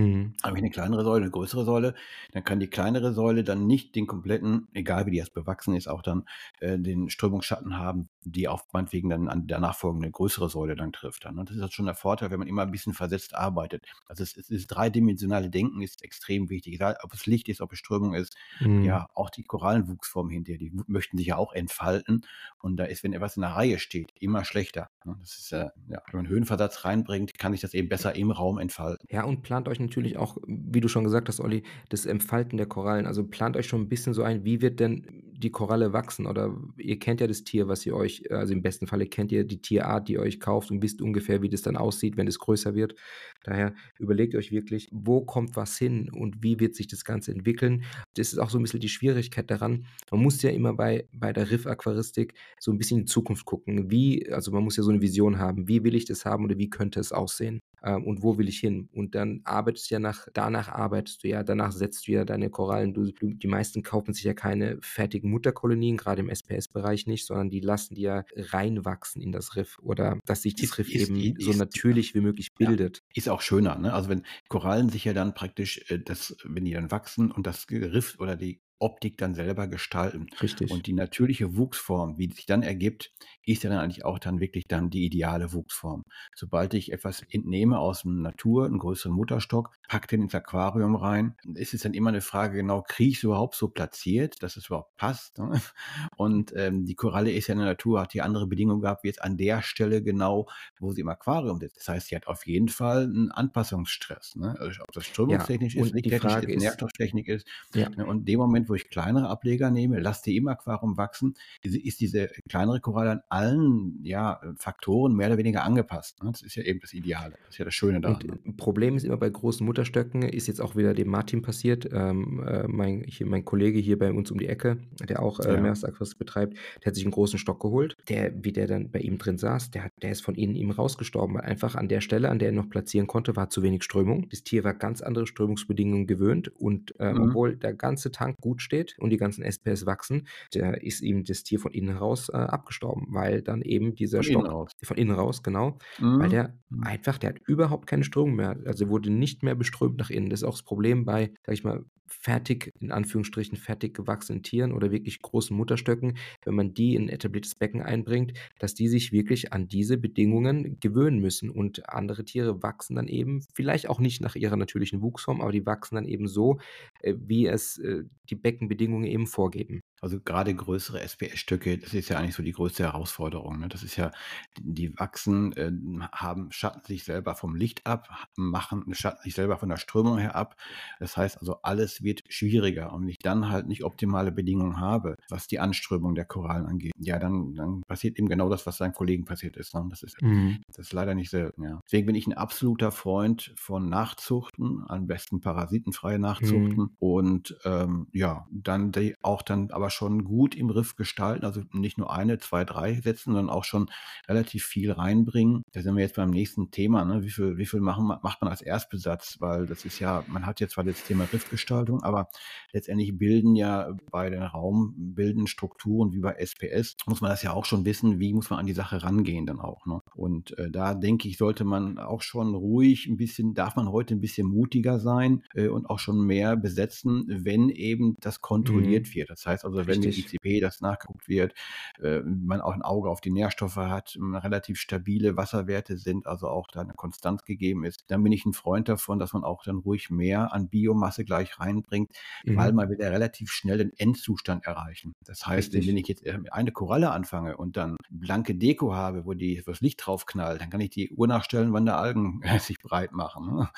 Mhm. Habe ich eine kleinere Säule, eine größere Säule, dann kann die kleinere Säule dann nicht den kompletten, egal wie die erst bewachsen ist, auch dann äh, den Strömungsschatten haben, die auf meinetwegen dann an der nachfolgende größere Säule dann trifft. Dann. Und das ist halt schon der Vorteil, wenn man immer ein bisschen versetzt arbeitet. Also es, es ist dreidimensionale Denken ist extrem wichtig. Egal, ob es Licht ist, ob es Strömung ist, mhm. ja, auch die Korallenwuchsform hinterher, die möchten sich ja auch entfalten. Und da ist, wenn etwas in der Reihe steht, immer schlechter. Ne? Das ist, äh, ja, wenn man Höhenversatz reinbringt, kann sich das eben besser im Raum entfalten. Ja, und plant euch natürlich auch, wie du schon gesagt hast, Olli, das Entfalten der Korallen. Also plant euch schon ein bisschen so ein, wie wird denn die Koralle wachsen? Oder ihr kennt ja das Tier, was ihr euch, also im besten Falle kennt ihr die Tierart, die ihr euch kauft und wisst ungefähr, wie das dann aussieht, wenn es größer wird. Daher überlegt euch wirklich, wo kommt was hin und wie wird sich das Ganze entwickeln. Das ist auch so ein bisschen die Schwierigkeit daran. Man muss ja immer bei, bei der Riff-Aquaristik so ein bisschen in die Zukunft gucken. Wie, also man muss ja so eine Vision haben. Wie will ich das haben oder wie könnte es aussehen? Ähm, und wo will ich hin? Und dann arbeitest du ja nach, danach arbeitest du ja, danach setzt du ja deine Korallen. Du, die meisten kaufen sich ja keine fertigen Mutterkolonien, gerade im SPS-Bereich nicht, sondern die lassen die ja reinwachsen in das Riff oder dass sich das ist, Riff ist, eben ist, so natürlich wie möglich bildet. Ja, ist auch schöner, ne? Also wenn Korallen sich ja dann praktisch, äh, das, wenn die dann wachsen und das Riff oder die Optik dann selber gestalten. Richtig. Und die natürliche Wuchsform, wie sich dann ergibt, ist ja dann eigentlich auch dann wirklich dann die ideale Wuchsform. Sobald ich etwas entnehme aus der Natur, einen größeren Mutterstock, pack den ins Aquarium rein, ist es dann immer eine Frage, genau, kriege ich es überhaupt so platziert, dass es überhaupt passt? Ne? Und ähm, die Koralle ist ja in der Natur, hat die andere Bedingungen gehabt, wie jetzt an der Stelle genau, wo sie im Aquarium sitzt. Das heißt, sie hat auf jeden Fall einen Anpassungsstress. Ne? Also, ob das strömungstechnisch ja, ist, lichttechnisch ist, Nährstofftechnik ist. Ja. Ne? Und in dem Moment, wo ich kleinere Ableger nehme, lasse die im Aquarium wachsen, ist diese kleinere Koralle an allen ja, Faktoren mehr oder weniger angepasst. Ne? Das ist ja eben das Ideale. Das ist ja das Schöne daran. Und ne? Problem ist immer bei großen Mutterstöcken, ist jetzt auch wieder dem Martin passiert, ähm, äh, mein, hier, mein Kollege hier bei uns um die Ecke, der auch äh, ja. Meersaquaristik betreibt, der hat sich einen großen Stock geholt. Der, wie der dann bei ihm drin saß, der, hat, der ist von innen ihm rausgestorben, weil einfach an der Stelle, an der er noch platzieren konnte, war zu wenig Strömung. Das Tier war ganz andere Strömungsbedingungen gewöhnt und äh, mhm. obwohl der ganze Tank gut steht und die ganzen SPS wachsen, der ist ihm das Tier von innen raus äh, abgestorben, weil dann eben dieser von Stock innen von innen raus, genau, mhm. weil der mhm. einfach, der hat überhaupt keine Strömung mehr, also wurde nicht mehr beströmt nach innen. Das ist auch das Problem bei, sag ich mal, fertig, in Anführungsstrichen, fertig gewachsenen Tieren oder wirklich großen Mutterstöcken, wenn man die in ein etabliertes Becken einbringt, dass die sich wirklich an diese Bedingungen gewöhnen müssen. Und andere Tiere wachsen dann eben, vielleicht auch nicht nach ihrer natürlichen Wuchsform, aber die wachsen dann eben so, äh, wie es äh, die Beckenbedingungen eben vorgeben. Also gerade größere SPS-Stücke, das ist ja eigentlich so die größte Herausforderung. Ne? Das ist ja, die wachsen, äh, haben, schatten sich selber vom Licht ab, machen, schatten sich selber von der Strömung her ab. Das heißt also, alles wird schwieriger. Und wenn ich dann halt nicht optimale Bedingungen habe, was die Anströmung der Korallen angeht, ja, dann, dann passiert eben genau das, was seinen Kollegen passiert ist. Ne? Das ist, mhm. das ist leider nicht selten, ja. Deswegen bin ich ein absoluter Freund von Nachzuchten, am besten parasitenfreie Nachzuchten. Mhm. Und ähm, ja, dann die auch dann aber schon gut im Riff gestalten, also nicht nur eine, zwei, drei setzen, sondern auch schon relativ viel reinbringen. Da sind wir jetzt beim nächsten Thema, ne? wie viel, wie viel machen, macht man als Erstbesatz, weil das ist ja, man hat jetzt zwar das Thema Riffgestaltung, aber letztendlich bilden ja bei den Raumbilden Strukturen wie bei SPS, muss man das ja auch schon wissen, wie muss man an die Sache rangehen dann auch. Ne? Und äh, da denke ich, sollte man auch schon ruhig ein bisschen, darf man heute ein bisschen mutiger sein äh, und auch schon mehr besetzen, wenn eben das kontrolliert mhm. wird. Das heißt also, wenn mit ICP das nachgeguckt wird, äh, man auch ein Auge auf die Nährstoffe hat, relativ stabile Wasserwerte sind, also auch da eine Konstanz gegeben ist, dann bin ich ein Freund davon, dass man auch dann ruhig mehr an Biomasse gleich reinbringt, mhm. weil man will ja relativ schnell den Endzustand erreichen. Das heißt, Richtig. wenn ich jetzt eine Koralle anfange und dann blanke Deko habe, wo die, wo das Licht drauf knallt, dann kann ich die Uhr nachstellen, wann der Algen sich breit machen. Ne?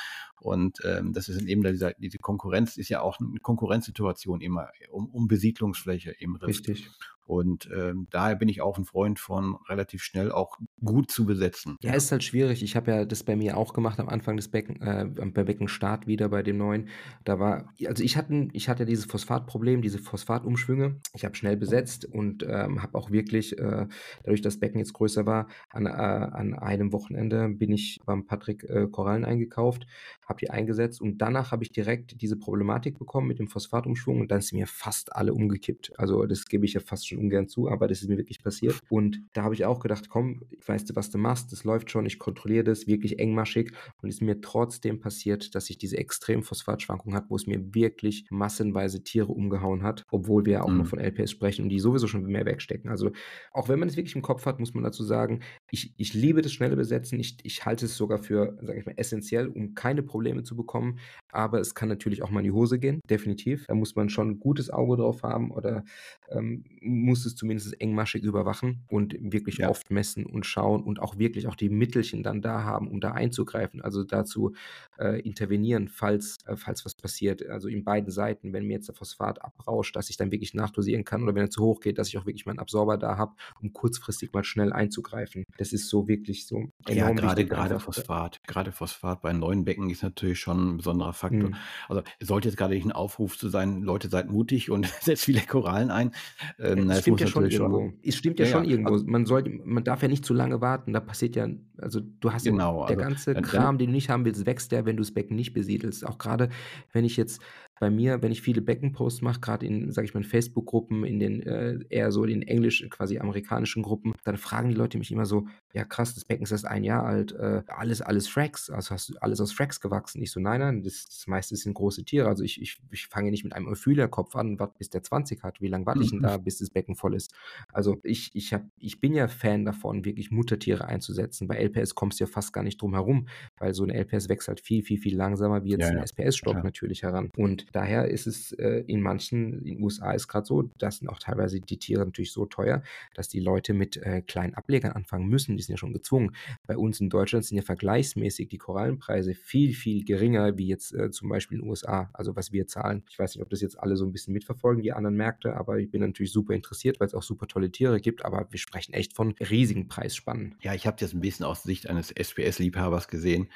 Und ähm, das ist eben dieser, diese Konkurrenz ist ja auch eine Konkurrenzsituation immer um, um Besiedlungsfläche im Riff. Richtig. Und ähm, daher bin ich auch ein Freund von relativ schnell auch gut zu besetzen. Ja, ist halt schwierig. Ich habe ja das bei mir auch gemacht am Anfang des Becken, äh, bei Beckenstart wieder bei dem neuen. Da war, also ich hatte, ich hatte dieses Phosphatproblem, diese Phosphatumschwünge. Ich habe schnell besetzt und ähm, habe auch wirklich, äh, dadurch, dass das Becken jetzt größer war, an, äh, an einem Wochenende bin ich beim Patrick äh, Korallen eingekauft, habe die eingesetzt und danach habe ich direkt diese Problematik bekommen mit dem Phosphatumschwung und dann ist mir fast alle umgekippt. Also das gebe ich ja fast schon schon ungern zu, aber das ist mir wirklich passiert. Und da habe ich auch gedacht, komm, weißt du, was du machst, das läuft schon, ich kontrolliere das, wirklich engmaschig. Und es ist mir trotzdem passiert, dass ich diese extremen Phosphatschwankungen hatte, wo es mir wirklich massenweise Tiere umgehauen hat, obwohl wir ja auch mhm. noch von LPS sprechen und die sowieso schon mehr wegstecken. Also auch wenn man es wirklich im Kopf hat, muss man dazu sagen, ich, ich liebe das schnelle Besetzen. Ich, ich halte es sogar für, sage ich mal, essentiell, um keine Probleme zu bekommen. Aber es kann natürlich auch mal in die Hose gehen, definitiv. Da muss man schon ein gutes Auge drauf haben oder ähm, muss es zumindest engmaschig überwachen und wirklich ja. oft messen und schauen und auch wirklich auch die Mittelchen dann da haben, um da einzugreifen, also dazu äh, intervenieren, falls, äh, falls was passiert. Also in beiden Seiten, wenn mir jetzt der Phosphat abrauscht, dass ich dann wirklich nachdosieren kann oder wenn er zu hoch geht, dass ich auch wirklich meinen Absorber da habe, um kurzfristig mal schnell einzugreifen. Das ist so wirklich so Ja, gerade, gerade Phosphat. Gerade Phosphat bei neuen Becken ist natürlich schon ein besonderer Faktor. Mhm. Also sollte jetzt gerade nicht ein Aufruf zu sein, Leute, seid mutig und setzt viele Korallen ein. Ähm, es stimmt ja schon irgendwo. Es stimmt ja, ja schon ja, irgendwo. Also, man sollte, man darf ja nicht zu lange warten. Da passiert ja, also du hast genau, ja, der also, ganze Kram, den du nicht haben willst, wächst der, wenn du das Becken nicht besiedelst. Auch gerade, wenn ich jetzt bei mir, wenn ich viele Beckenposts mache, gerade in, sage ich mal, Facebook-Gruppen, in den äh, eher so den englischen, quasi amerikanischen Gruppen, dann fragen die Leute mich immer so, ja krass, das Becken ist erst ein Jahr alt, äh, alles, alles Fracks, also hast du alles aus Fracks gewachsen? Ich so, nein, nein, das, das meiste sind große Tiere, also ich, ich, ich fange nicht mit einem Euphylerkopf an, warte, bis der 20 hat, wie lange warte ich denn da, bis das Becken voll ist? Also ich, ich, hab, ich bin ja Fan davon, wirklich Muttertiere einzusetzen, bei LPS kommst du ja fast gar nicht drum herum, weil so eine LPS wächst halt viel, viel, viel langsamer wie jetzt ja, ein ja. SPS-Stock natürlich heran und daher ist es äh, in manchen, in den USA ist gerade so, da sind auch teilweise die Tiere natürlich so teuer, dass die Leute mit äh, kleinen Ablegern anfangen müssen. Die sind ja schon gezwungen. Bei uns in Deutschland sind ja vergleichsmäßig die Korallenpreise viel, viel geringer, wie jetzt äh, zum Beispiel in den USA, also was wir zahlen. Ich weiß nicht, ob das jetzt alle so ein bisschen mitverfolgen, die anderen Märkte, aber ich bin natürlich super interessiert, weil es auch super tolle Tiere gibt, aber wir sprechen echt von riesigen Preisspannen. Ja, ich habe das ein bisschen aus Sicht eines SPS-Liebhabers gesehen.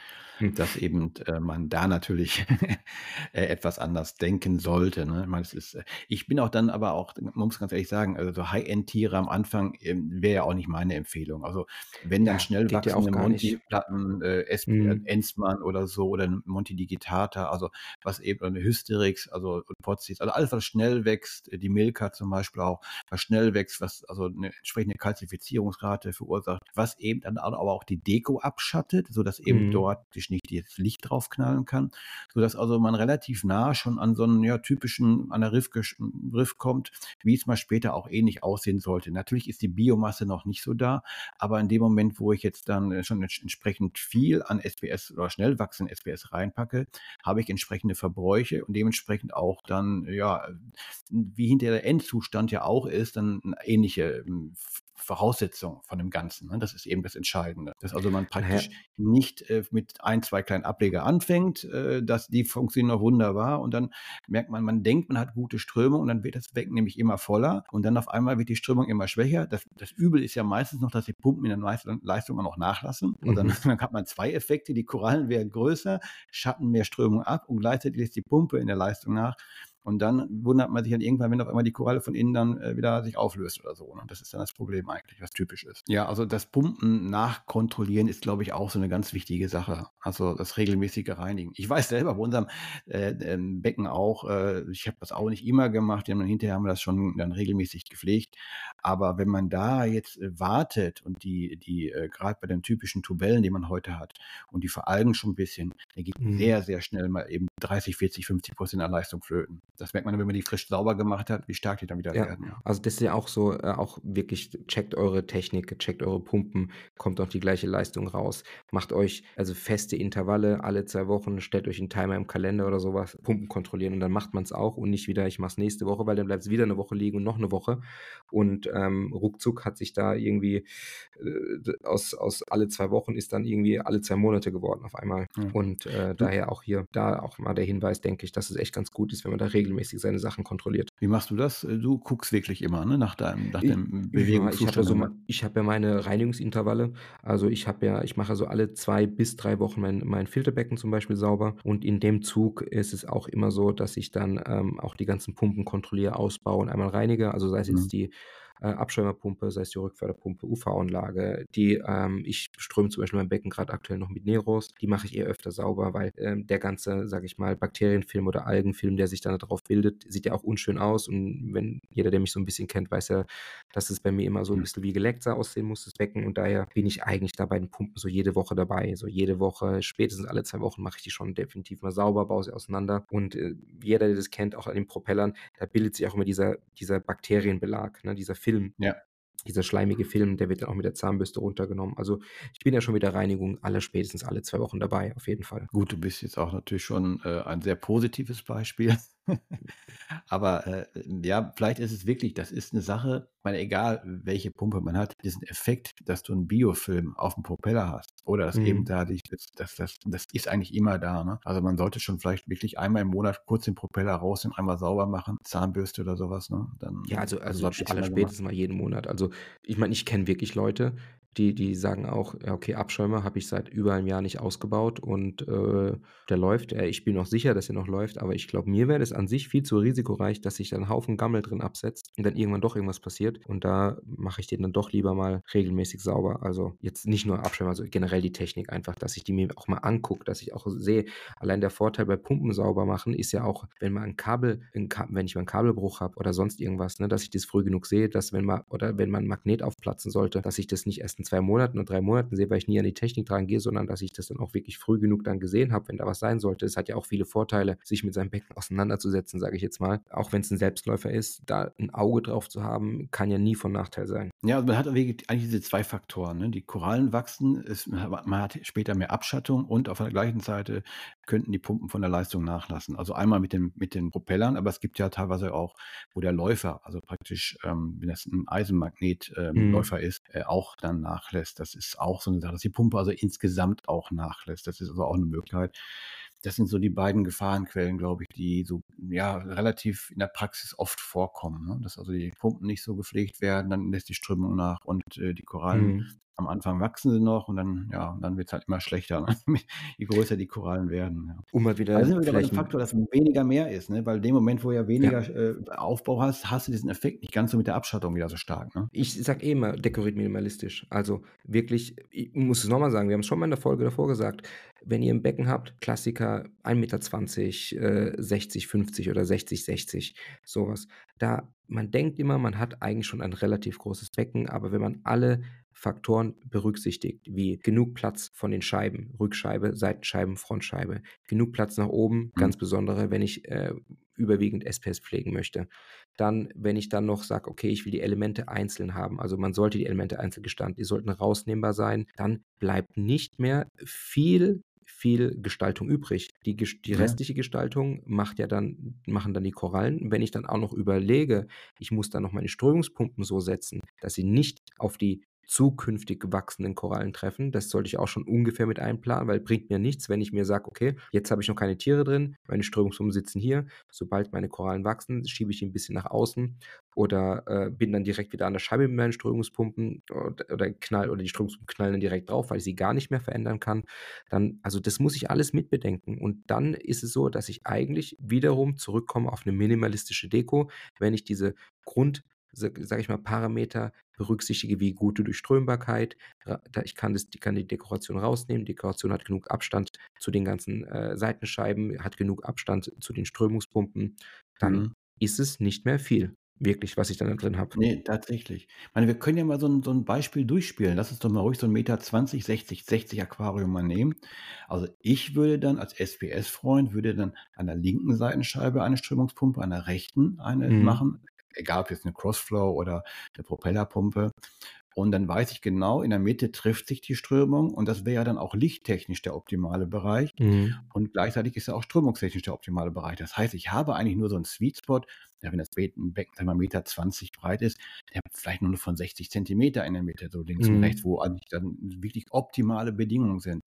Dass eben äh, man da natürlich äh, etwas anders denken sollte. Ne? Ich, meine, es ist, äh, ich bin auch dann aber auch, man muss ganz ehrlich sagen, also so High-End-Tiere am Anfang ähm, wäre ja auch nicht meine Empfehlung. Also wenn dann ja, schnell wachsende ja Monty-Platten, äh, mhm. Ensmann oder so oder Monty Digitata, also was eben eine Hysterix, also Potzis, also alles, was schnell wächst, die Milka zum Beispiel auch, was schnell wächst, was also eine entsprechende Kalzifizierungsrate verursacht, was eben dann aber auch die Deko abschattet, sodass eben mhm. dort theoretisch nicht jetzt Licht draufknallen kann, sodass also man relativ nah schon an so einen ja, typischen, an der Riff, Riff kommt, wie es mal später auch ähnlich aussehen sollte. Natürlich ist die Biomasse noch nicht so da, aber in dem Moment, wo ich jetzt dann äh, schon entsprechend viel an SPS oder schnell wachsenden SPS reinpacke, habe ich entsprechende Verbräuche und dementsprechend auch dann, ja, wie hinter der Endzustand ja auch ist, dann ähnliche ähm, Voraussetzung von dem Ganzen. Ne? Das ist eben das Entscheidende. Dass also man praktisch ja. nicht äh, mit ein, zwei kleinen Ableger anfängt, äh, dass die funktionieren noch wunderbar und dann merkt man, man denkt, man hat gute Strömung und dann wird das Becken nämlich immer voller und dann auf einmal wird die Strömung immer schwächer. Das, das Übel ist ja meistens noch, dass die Pumpen in der Leistung auch noch nachlassen und dann, mhm. dann hat man zwei Effekte. Die Korallen werden größer, schatten mehr Strömung ab und gleichzeitig lässt die Pumpe in der Leistung nach und dann wundert man sich dann irgendwann, wenn auf einmal die Koralle von innen dann äh, wieder sich auflöst oder so. Ne? Das ist dann das Problem eigentlich, was typisch ist. Ja, also das Pumpen nachkontrollieren ist, glaube ich, auch so eine ganz wichtige Sache. Also das regelmäßige Reinigen. Ich weiß selber bei unserem äh, ähm, Becken auch, äh, ich habe das auch nicht immer gemacht, denn hinterher haben wir das schon dann regelmäßig gepflegt. Aber wenn man da jetzt äh, wartet und die, die äh, gerade bei den typischen Tubellen, die man heute hat, und die veralgen schon ein bisschen, dann geht mhm. sehr, sehr schnell mal eben 30, 40, 50 Prozent an Leistung flöten. Das merkt man, wenn man die frisch sauber gemacht hat, wie stark die dann wieder ja. werden. Ja. Also das ist ja auch so, äh, auch wirklich, checkt eure Technik, checkt eure Pumpen, kommt auch die gleiche Leistung raus. Macht euch also feste Intervalle alle zwei Wochen, stellt euch einen Timer im Kalender oder sowas, Pumpen kontrollieren und dann macht man es auch und nicht wieder, ich mache es nächste Woche, weil dann bleibt es wieder eine Woche liegen und noch eine Woche. Und ähm, ruckzuck hat sich da irgendwie äh, aus, aus alle zwei Wochen ist dann irgendwie alle zwei Monate geworden auf einmal. Ja. Und äh, daher auch hier, da auch mal der Hinweis, denke ich, dass es echt ganz gut ist, wenn man da regelmäßig regelmäßig seine Sachen kontrolliert. Wie machst du das? Äh, du guckst wirklich immer ne? nach deinem, nach deinem Bewegungszustand. Ja, ich habe also, hab ja meine Reinigungsintervalle. Also ich habe ja, ich mache so alle zwei bis drei Wochen mein, mein Filterbecken zum Beispiel sauber. Und in dem Zug ist es auch immer so, dass ich dann ähm, auch die ganzen Pumpen kontrolliere, ausbaue und einmal reinige. Also sei es mhm. jetzt die äh, Abschäumerpumpe, sei es die Rückförderpumpe, UV-Anlage. Die, ähm, ich ströme zum Beispiel mein Becken gerade aktuell noch mit Neros. Die mache ich eher öfter sauber, weil ähm, der ganze, sage ich mal, Bakterienfilm oder Algenfilm, der sich dann darauf bildet, sieht ja auch unschön aus. Und wenn jeder, der mich so ein bisschen kennt, weiß ja, dass es bei mir immer so ein bisschen wie geleckt sah aussehen muss, das Becken. Und daher bin ich eigentlich da bei den Pumpen so jede Woche dabei. So jede Woche, spätestens alle zwei Wochen mache ich die schon definitiv mal sauber, baue sie auseinander. Und äh, jeder, der das kennt, auch an den Propellern, da bildet sich auch immer dieser, dieser Bakterienbelag, ne, dieser Film. Ja. Dieser schleimige Film, der wird dann auch mit der Zahnbürste runtergenommen. Also ich bin ja schon mit der Reinigung alle spätestens alle zwei Wochen dabei, auf jeden Fall. Gut, du bist jetzt auch natürlich schon äh, ein sehr positives Beispiel. Aber äh, ja, vielleicht ist es wirklich, das ist eine Sache, ich meine, egal welche Pumpe man hat, diesen Effekt, dass du einen Biofilm auf dem Propeller hast oder dass eben mhm. da dich, das, das, das, ist eigentlich immer da. Ne? Also man sollte schon vielleicht wirklich einmal im Monat kurz den Propeller rausnehmen, einmal sauber machen, Zahnbürste oder sowas. Ne? Dann, Ja, also, also also spätestens mal jeden Monat. Also ich meine, ich kenne wirklich Leute, die, die sagen auch, okay, Abschäumer habe ich seit über einem Jahr nicht ausgebaut und äh, der läuft. Äh, ich bin noch sicher, dass er noch läuft, aber ich glaube, mir wäre das an sich viel zu risikoreich, dass sich da ein Haufen Gammel drin absetzt und dann irgendwann doch irgendwas passiert. Und da mache ich den dann doch lieber mal regelmäßig sauber. Also jetzt nicht nur Abschäumer, also generell die Technik einfach, dass ich die mir auch mal angucke, dass ich auch sehe. Allein der Vorteil bei Pumpen sauber machen ist ja auch, wenn man ein Kabel, ein Kabel wenn ich mal einen Kabelbruch habe oder sonst irgendwas, ne, dass ich das früh genug sehe, dass wenn man oder wenn man ein Magnet aufplatzen sollte, dass ich das nicht erst in zwei Monaten oder drei Monaten sehe, weil ich nie an die Technik dran gehe, sondern dass ich das dann auch wirklich früh genug dann gesehen habe, wenn da was sein sollte. Es hat ja auch viele Vorteile, sich mit seinem Becken auseinanderzusetzen, sage ich jetzt mal. Auch wenn es ein Selbstläufer ist, da ein Auge drauf zu haben, kann ja nie von Nachteil sein. Ja, also man hat eigentlich diese zwei Faktoren. Ne? Die Korallen wachsen, ist, man hat später mehr Abschattung und auf der gleichen Seite könnten die Pumpen von der Leistung nachlassen. Also einmal mit, dem, mit den Propellern, aber es gibt ja teilweise auch, wo der Läufer, also praktisch, ähm, wenn das ein Eisenmagnetläufer ähm, mhm. ist, äh, auch dann nachlässt. Das ist auch so eine Sache, dass die Pumpe also insgesamt auch nachlässt. Das ist also auch eine Möglichkeit. Das sind so die beiden Gefahrenquellen, glaube ich, die so ja relativ in der Praxis oft vorkommen. Ne? Dass also die Pumpen nicht so gepflegt werden, dann lässt die Strömung nach und äh, die Korallen mhm am Anfang wachsen sie noch und dann, ja, dann wird es halt immer schlechter, ne? je größer die Korallen werden. Ja. Um mal wieder. Da sind wir wieder bei dem Faktor, dass weniger mehr ist, ne? weil in dem Moment, wo ja weniger ja. Äh, Aufbau hast, hast du diesen Effekt nicht ganz so mit der Abschattung wieder so stark. Ne? Ich sag eh immer, dekoriert minimalistisch. Also wirklich, ich muss es nochmal sagen, wir haben es schon mal in der Folge davor gesagt, wenn ihr ein Becken habt, Klassiker 1,20 Meter, äh, 60, 50 oder 60, 60, sowas. Da man denkt immer, man hat eigentlich schon ein relativ großes Becken, aber wenn man alle Faktoren berücksichtigt, wie genug Platz von den Scheiben, Rückscheibe, Seitenscheiben, Frontscheibe, genug Platz nach oben, Mhm. ganz besondere, wenn ich äh, überwiegend SPS pflegen möchte. Dann, wenn ich dann noch sage, okay, ich will die Elemente einzeln haben, also man sollte die Elemente einzeln gestanden, die sollten rausnehmbar sein, dann bleibt nicht mehr viel viel Gestaltung übrig. Die, die Ja. restliche Gestaltung macht ja dann, machen dann die Korallen. Wenn ich dann auch noch überlege, ich muss dann noch meine Strömungspumpen so setzen, dass sie nicht auf die zukünftig wachsenden Korallen treffen. Das sollte ich auch schon ungefähr mit einplanen, weil bringt mir nichts, wenn ich mir sage, okay, jetzt habe ich noch keine Tiere drin, meine Strömungspumpen sitzen hier. Sobald meine Korallen wachsen, schiebe ich die ein bisschen nach außen oder äh, bin dann direkt wieder an der Scheibe mit meinen Strömungspumpen oder, oder knall oder die Strömungspumpen knallen dann direkt drauf, weil ich sie gar nicht mehr verändern kann. Dann, also das muss ich alles mitbedenken. Und dann ist es so, dass ich eigentlich wiederum zurückkomme auf eine minimalistische Deko, wenn ich diese Grund sage ich mal, Parameter berücksichtige, wie gute Durchströmbarkeit. Ich kann, das, die, kann die Dekoration rausnehmen. Die Dekoration hat genug Abstand zu den ganzen äh, Seitenscheiben, hat genug Abstand zu den Strömungspumpen. Dann Mhm. ist es nicht mehr viel, wirklich, was ich dann da drin habe. Ne, tatsächlich. Ich meine, wir können ja mal so 'n so 'n Beispiel durchspielen. Lass uns doch mal ruhig so 'n Meter 20, 60, 60 Aquarium mal nehmen. Also, ich würde dann als SPS-Freund würde dann an der linken Seitenscheibe eine Strömungspumpe, an der rechten eine Mhm. machen, egal ob jetzt 'ne Crossflow oder 'ne Propellerpumpe. Und dann weiß ich genau, in der Mitte trifft sich die Strömung und das wäre ja dann auch lichttechnisch der optimale Bereich. Mhm. Und gleichzeitig ist ja auch strömungstechnisch der optimale Bereich. Das heißt, ich habe eigentlich nur so 'n Sweet Spot, ja, wenn das Be Becken, 1,20 m breit ist, der hat vielleicht nur von 60 Zentimeter in der Mitte, so links und rechts, Mhm. wo eigentlich dann wirklich optimale Bedingungen sind.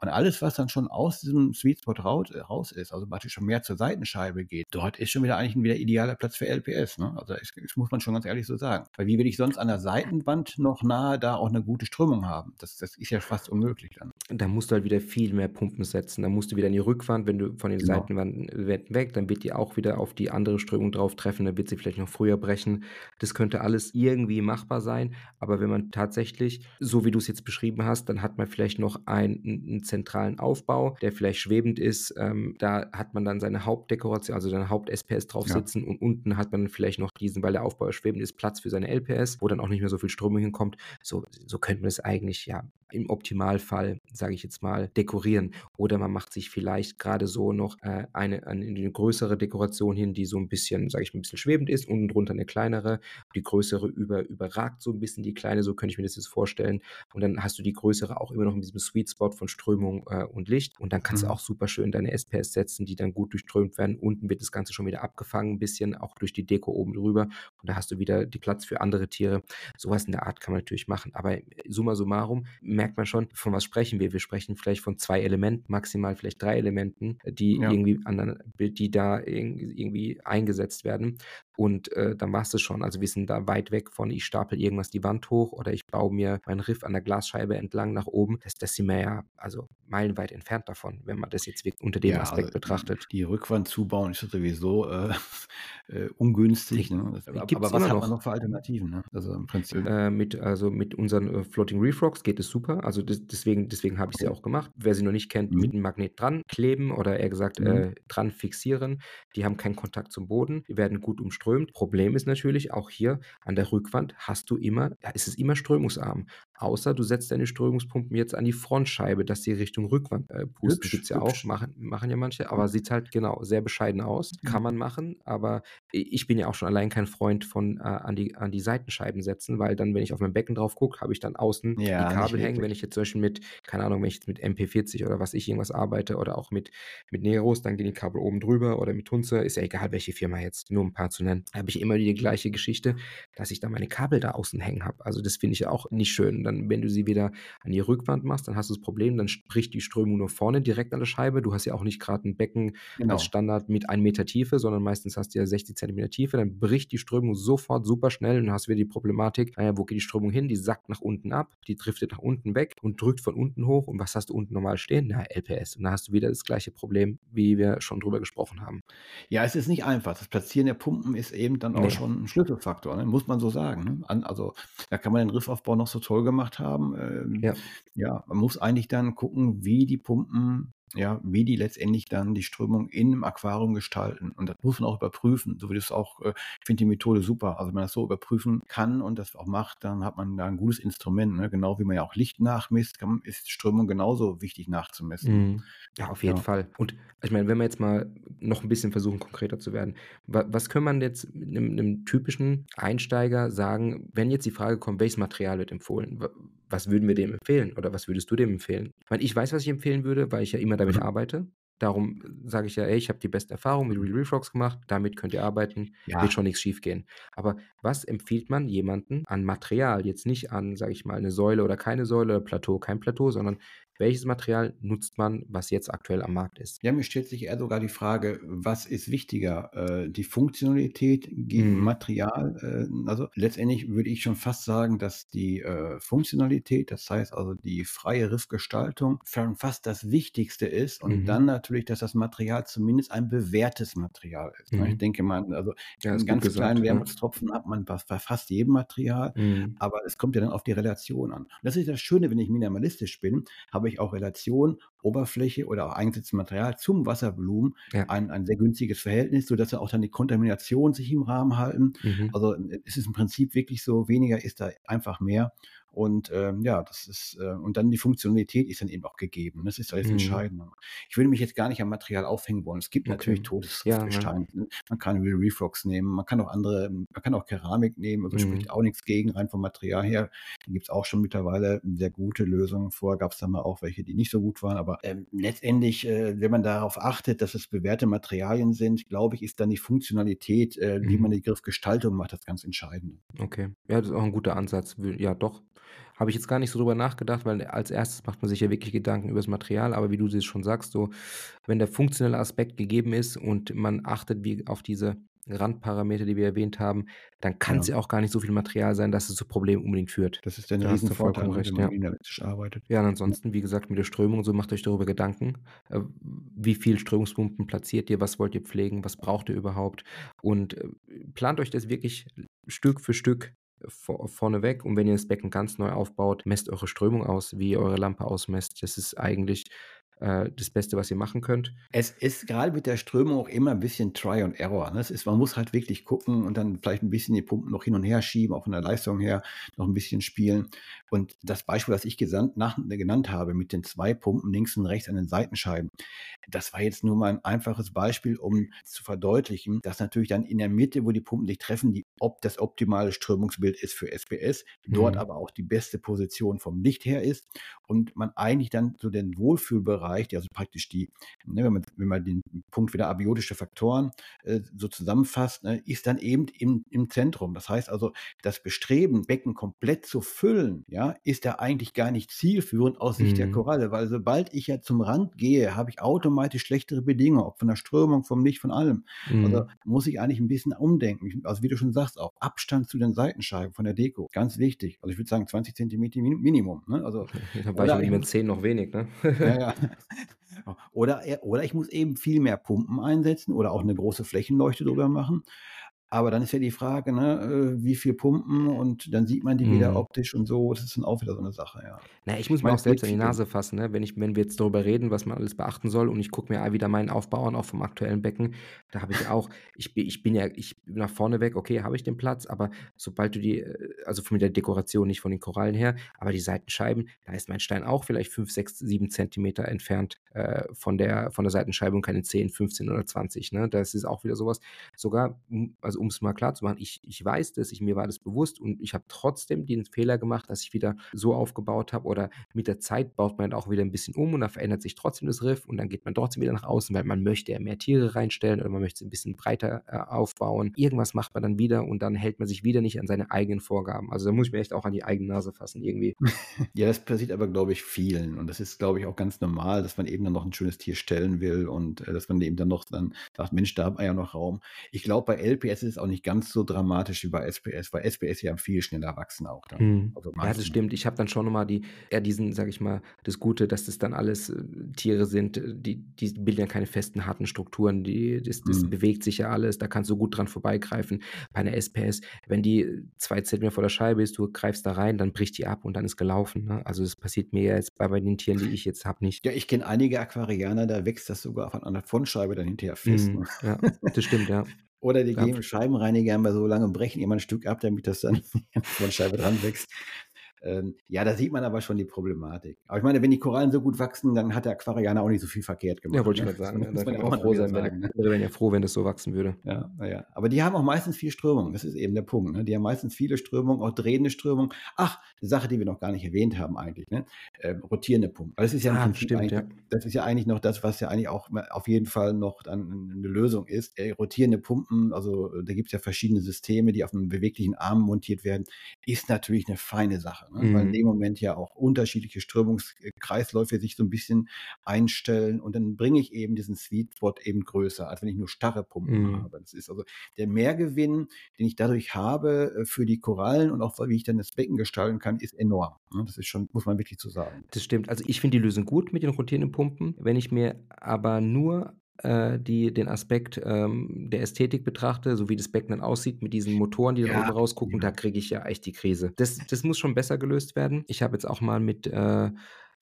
Und alles, was dann schon aus diesem Sweet Spot raus äh, raus ist, also praktisch schon mehr zur Seitenscheibe geht, dort ist schon wieder eigentlich 'n wieder idealer Platz für LPS, ne? Also, das das muss man schon ganz ehrlich so sagen. Weil wie will ich sonst an der Seitenwand noch nahe da auch 'ne gute Strömung haben? Das das ist ja fast unmöglich dann. Da musst du halt wieder viel mehr Pumpen setzen. Da musst du wieder in die Rückwand, wenn du von den Genau. Seitenwänden Wänden weg, dann wird die auch wieder auf die andere Strömung drauf treffen, dann wird sie vielleicht noch früher brechen. Das könnte alles irgendwie machbar sein, aber wenn man tatsächlich, so wie du es jetzt beschrieben hast, dann hat man vielleicht noch ein 'n 'n zentralen Aufbau, der vielleicht schwebend ist. Ähm, da hat man dann seine Hauptdekoration, also seine Haupt-SPS drauf Ja. sitzen und unten hat man vielleicht noch diesen, weil der Aufbau schwebend ist, Platz für seine LPS, wo dann auch nicht mehr so viel Strömung hinkommt. So so könnte man es eigentlich, ja, im Optimalfall, sage ich jetzt mal, dekorieren. Oder man macht sich vielleicht grade so noch, äh, eine eine 'ne größere Dekoration hin, die so 'n bisschen, sage ich mal, 'n bisschen schwebend ist, unten drunter 'ne kleinere. Die größere über überragt so 'n bisschen die kleine, so könnte ich mir das jetzt vorstellen. Und dann hast du die größere auch immer noch in diesem Sweet Spot von Strömung, äh, und Licht. Und dann kannst du Mhm. auch super schön deine SPS setzen, die dann gut durchströmt werden. Unten wird das Ganze schon wieder abgefangen 'n bisschen, auch durch die Deko oben drüber. Und da hast du wieder die Platz für andere Tiere. So was in der Art kann man natürlich machen. Aber summa summarum merkt man schon, von was sprechen wir? Wir sprechen vielleicht von 2 Elementen, maximal vielleicht 3 Elementen, die Ja. irgendwie aneinander die da irg irgendwie eingesetzt werden. Und, äh, dann war's das schon. Also, wir sind da weit weg von, ich stapel irgendwas die Wand hoch oder ich baue mir meinen Riff an der Glasscheibe entlang nach oben. Das das sind wir ja, also, meilenweit entfernt davon, wenn man das jetzt wirk unter dem Ja, Aspekt also, betrachtet. die Rückwand zubauen ist sowieso, äh, äh, ungünstig, ne? Das aber was hat man noch. für Alternativen, ne? Also, im Prinzip Äh, mit also, mit unseren, äh, Floating Reef Rocks geht es super. Also, des deswegen deswegen habe ich sie auch gemacht. Wer sie noch nicht kennt, Mhm. mit 'nem Magnet dran kleben oder eher gesagt, Mhm. äh, dran fixieren. Die haben keinen Kontakt zum Boden, die werden gut umströmt. Problem ist natürlich auch hier an der Rückwand hast du immer ist es immer strömungsarm. Außer du setzt deine Strömungspumpen jetzt an die Frontscheibe, dass sie Richtung Rückwand, äh, pusten. Hübsch, Gibt's ja auch, machen machen ja manche, aber sieht halt genau, sehr bescheiden aus. Kann Mhm. man machen, aber ich bin ja auch schon allein kein Freund von, äh, an die an die Seitenscheiben setzen, weil dann, wenn ich auf mein Becken drauf gucke, habe ich dann außen die Ja, nicht Kabel hängen. Wenn ich jetzt zum Beispiel mit keine Ahnung, wenn ich jetzt mit MP40 oder was ich irgendwas arbeite oder auch mit mit Neros, dann gehen die Kabel oben drüber oder mit Hunze, ist ja egal, welche Firma jetzt, nur 'n paar zu nennen. Da habe ich immer die gleiche Geschichte, dass ich da meine Kabel da außen hängen habe. Also, das finde ich auch nicht schön. Dann, wenn du sie wieder an die Rückwand machst, dann hast du das Problem, dann spricht die Strömung nur vorne direkt an der Scheibe. Du hast ja auch nicht grad 'n Becken als Genau. Standard mit 1 Meter Tiefe, sondern meistens hast du ja 60 Zentimeter Tiefe. Dann bricht die Strömung sofort super schnell und hast wieder die Problematik, na ja, wo geht die Strömung hin? Die sackt nach unten ab, die driftet nach unten weg und drückt von unten hoch. Und was hast du unten normal stehen? Na, LPS. Und dann hast du wieder das gleiche Problem, wie wir schon drüber gesprochen haben. Ja, es ist nicht einfach. Das Platzieren der Pumpen ist eben dann auch Ne. schon 'n Schlüsselfaktor, ne? Muss man so sagen, ne? Also, da kann man den Riffaufbau noch so toll gemacht haben. Ähm, Ja. ja, man muss eigentlich dann gucken, wie die Pumpen ja, wie die letztendlich dann die Strömung in 'nem Aquarium gestalten. Und das muss man auch überprüfen, so wie du's auch äh, ich finde die Methode super. Also, wenn man das so überprüfen kann und das auch macht, dann hat man da 'n gutes Instrument, ne? Genau wie man ja auch Licht nachmisst, kann ist Strömung genauso wichtig nachzumessen. Mhm. Ja, auf jeden Ja. Fall. Und ich meine, wenn wir jetzt mal noch 'n bisschen versuchen, konkreter zu werden. Wa was kann man jetzt 'nem 'nem typischen Einsteiger sagen, wenn jetzt die Frage kommt: „Welches Material wird empfohlen?“ Wa was würden wir dem empfehlen oder was würdest du dem empfehlen? Weil ich weiß, was ich empfehlen würde, weil ich ja immer damit Mhm. arbeite. Darum sage ich ja: „Ey, ich habe die besten Erfahrungen mit RealRefrox gemacht, damit könnt ihr arbeiten, wird Ja. schon nix schiefgehen.“ Aber was empfiehlt man jemanden an Material? Jetzt nicht an, sage ich mal, 'ne Säule oder keine Säule, Plateau, kein Plateau, sondern welches Material nutzt man, was jetzt aktuell am Markt ist? Ja, mir stellt sich eher sogar die Frage, was ist wichtiger, äh, die Funktionalität gegen Mhm. Material? Äh, also, letztendlich würde ich schon fast sagen, dass die, äh, Funktionalität, das heißt also die freie Riffgestaltung, schon fast das Wichtigste ist und Mhm. dann natürlich, dass das Material zumindest ein bewährtes Material ist, ne? Ich Mhm. denke mal, also, Ja, ganz kleinen gesagt, ja. Wermutstropfen hat man bei bei fast jedem Material, Mhm. aber es kommt ja dann auf die Relation an. Das ist das Schöne, wenn ich minimalistisch bin, habe ich auch Relation, Oberfläche oder auch eingesetztes Material zum Wasservolumen Ja. ein ein sehr günstiges Verhältnis, sodass ja auch dann die Kontamination sich im Rahmen halten. Mhm. Also, äh, es ist im Prinzip wirklich so, weniger ist da einfach mehr. Und, ähm, ja, das ist äh, und dann die Funktionalität ist dann eben auch gegeben. Das ist alles Mhm. Entscheidende. Ich würde mich jetzt gar nicht am Material aufhängen wollen. Es gibt Okay. natürlich totes Ja, ja. Gestein, ne? Man kann RealRefrox nehmen, man kann auch andere man kann auch Keramik nehmen, also, Mhm. spricht auch nix gegen, rein vom Material her. Da gibt's auch schon mittlerweile sehr gute Lösungen. Vorher gab's da mal auch welche, die nicht so gut waren. Aber, ähm, letztendlich, äh, wenn man darauf achtet, dass es bewährte Materialien sind, glaube ich, ist dann die Funktionalität, äh, wie man Mhm. die Griffgestaltung macht, das ganz Entscheidende. Okay. Ja, das ist auch 'n guter Ansatz. Ja, doch. Habe ich jetzt gar nicht so drüber nachgedacht, weil als Erstes macht man sich ja wirklich Gedanken übers Material, aber wie du das schon sagst, so, wenn der funktionelle Aspekt gegeben ist und man achtet wie auf diese Randparameter, die wir erwähnt haben, dann kann's Ja. ja auch gar nicht so viel Material sein, dass es zu Problemen unbedingt führt. Das ist der Da Riesenvorteil, vollkommen ne, wenn recht, man ja. minimalistisch arbeitet. Ja, und ansonsten, wie gesagt, mit der Strömung und so, macht euch darüber Gedanken. Äh, wie viel Strömungspumpen platziert ihr? Was wollt ihr pflegen? Was braucht ihr überhaupt? Und, äh, plant euch das wirklich Stück für Stück vo vorneweg. Und wenn ihr das Becken ganz neu aufbaut, messt eure Strömung aus, wie ihr eure Lampe ausmesst. Das ist eigentlich, äh, das Beste, was ihr machen könnt. Es ist grade mit der Strömung auch immer 'n bisschen Try and Error, ne? Ist man muss halt wirklich gucken und dann vielleicht 'n bisschen die Pumpen noch hin und her schieben, auch von der Leistung her noch 'n bisschen spielen. Und das Beispiel, was ich gesandt nach genannt habe mit den 2 Pumpen links und rechts an den Seitenscheiben, das war jetzt nur mal 'n einfaches Beispiel, um zu verdeutlichen, dass natürlich dann in der Mitte, wo die Pumpen sich treffen, die ob das optimale Strömungsbild ist für SPS, dort Mhm. aber auch die beste Position vom Licht her ist und man eigentlich dann so den Wohlfühlbereich, also praktisch die ne, wenn man wenn man den Punkt wieder abiotische Faktoren, äh, so zusammenfasst, ne, ist dann eben im im Zentrum. Das heißt also, das Bestreben, Becken komplett zu füllen, ja, ist ja eigentlich gar nicht zielführend aus Sicht der Mhm. Koralle, weil sobald ich ja zum Rand gehe, habe ich automatisch schlechtere Bedingungen, auch von der Strömung, vom Licht, von allem. Also, Mhm. muss ich eigentlich 'n bisschen umdenken. Also, wie du schon sagst auch, Abstand zu den Seitenscheiben von der Deko, ganz wichtig. Also, ich würde sagen 20 Zentimeter Mini Minimum, ne? Also, Da war ich oder mit ich den muss 10 noch wenig, ne? ja, ja. Oder oder ich muss eben viel mehr Pumpen einsetzen oder auch 'ne große Flächenleuchte drüber machen. Aber dann ist ja die Frage, ne, äh, wie viel Pumpen und dann sieht man die wieder Mhm. optisch und so. Das ist dann auch wieder so 'ne Sache, ja. Na, ich Ich muss mir auch selbst an die. Nase fassen, ne? Wenn ich wenn wir jetzt darüber reden, was man alles beachten soll und ich gucke mir wieder meinen Aufbau an, auch vom aktuellen Becken, da habe ich auch ich ich bin ja ich nach vorne weg, okay, habe ich den Platz, aber sobald du die äh, also, von der Dekoration, nicht von den Korallen her, aber die Seitenscheiben, da ist mein Stein auch vielleicht 5, 6, 7 Zentimeter entfernt, äh, von der von der Seitenscheibe und keine 10, 15 oder 20, ne? Das ist auch wieder so was. Sogar, hm, also, um's mal klarzumachen, ich ich weiß das, ich mir war das bewusst und ich habe trotzdem den Fehler gemacht, dass ich wieder so aufgebaut habe oder mit der Zeit baut man auch wieder 'n bisschen um und dann verändert sich trotzdem das Riff und dann geht man trotzdem wieder nach außen, weil man möchte ja mehr Tiere reinstellen oder man möchte es 'n bisschen breiter, äh, aufbauen. Irgendwas macht man dann wieder und dann hält man sich wieder nicht an seine eigenen Vorgaben. Also, da muss ich mir echt auch an die eigene Nase fassen irgendwie. Ja, das passiert aber, glaube ich, vielen. Und das ist, glaube ich, auch ganz normal, dass man eben dann noch 'n schönes Tier stellen will und, äh, dass man eben dann noch dann sagt: „Mensch, da hat man ja noch Raum.“ Ich glaube, bei LPS ist auch nicht ganz so dramatisch wie bei SPS, weil SPS ja viel schneller wachsen auch dann. Mhm. Also Ja, das stimmt. Ich habe dann schon noch mal die eher diesen, sage ich mal das Gute, dass das dann alles, äh, Tiere sind, äh, die die bilden ja keine festen, harten Strukturen. Die das das Mhm. bewegt sich ja alles, da kannst du gut dran vorbeigreifen. Bei 'ner SPS, wenn die 2 Zentimeter vor der Scheibe ist, du greifst da rein, dann bricht die ab und dann ist gelaufen, ne? Also, das passiert mir ja jetzt bei bei den Tieren, die ich jetzt habe, nicht. Ja, ich kenne einige Aquarianer, da wächst das sogar von an der Frontscheibe dann hinterher fest, ne? Mhm. Ja, das stimmt, ja. Oder die Ja. mit Scheibenreinigern mal so lange und brechen immer 'n Stück ab, damit das dann an der Frontscheibe dran wächst. Ähm, ja, da sieht man aber schon die Problematik. Aber ich meine, wenn die Korallen so gut wachsen, dann hat der Aquarianer auch nicht so viel verkehrt gemacht, Ja, wollte ich ne? grad sagen, Das ja, muss man ja auch froh sein, wenn ne? andere wären ja froh, wenn das so wachsen würde. Ja, na ja. Aber die haben auch meistens viel Strömung. Das ist eben der Punkt, ne? Die haben meistens viele Strömung, auch drehende Strömung. Ach, 'ne Sache, die wir noch gar nicht erwähnt haben eigentlich, ne? Ähm, rotierende Pumpen. Das ist ja Ah, stimmt, eigentlich ja. das ist ja eigentlich noch das, was ja eigentlich auch auf jeden Fall noch dann 'n 'ne Lösung ist. Äh, rotierende Pumpen, also, da gibt's ja verschiedene Systeme, die auf 'nem beweglichen Arm montiert werden, ist natürlich 'ne feine Sache, ne? Weil in Mhm. dem Moment ja auch unterschiedliche Strömungs äh, Kreisläufe sich so 'n bisschen einstellen und dann bringe ich eben diesen Sweet Spot eben größer, als wenn ich nur starre Pumpen Mhm. habe. Das ist also der Mehrgewinn, den ich dadurch habe, äh, für die Korallen und auch wie ich dann das Becken gestalten kann, ist enorm, ne? Das ist schon muss man wirklich so sagen. Das stimmt. Also, ich finde die Lösung gut mit den rotierenden Pumpen. Wenn ich mir aber nur, äh, die den Aspekt, ähm, der Ästhetik betrachte, so wie das Becken dann aussieht mit diesen Motoren, die dann Ja, oben rausgucken, da kriege ich ja echt die Krise. Das das muss schon besser gelöst werden. Ich habe jetzt auch mal mit äh,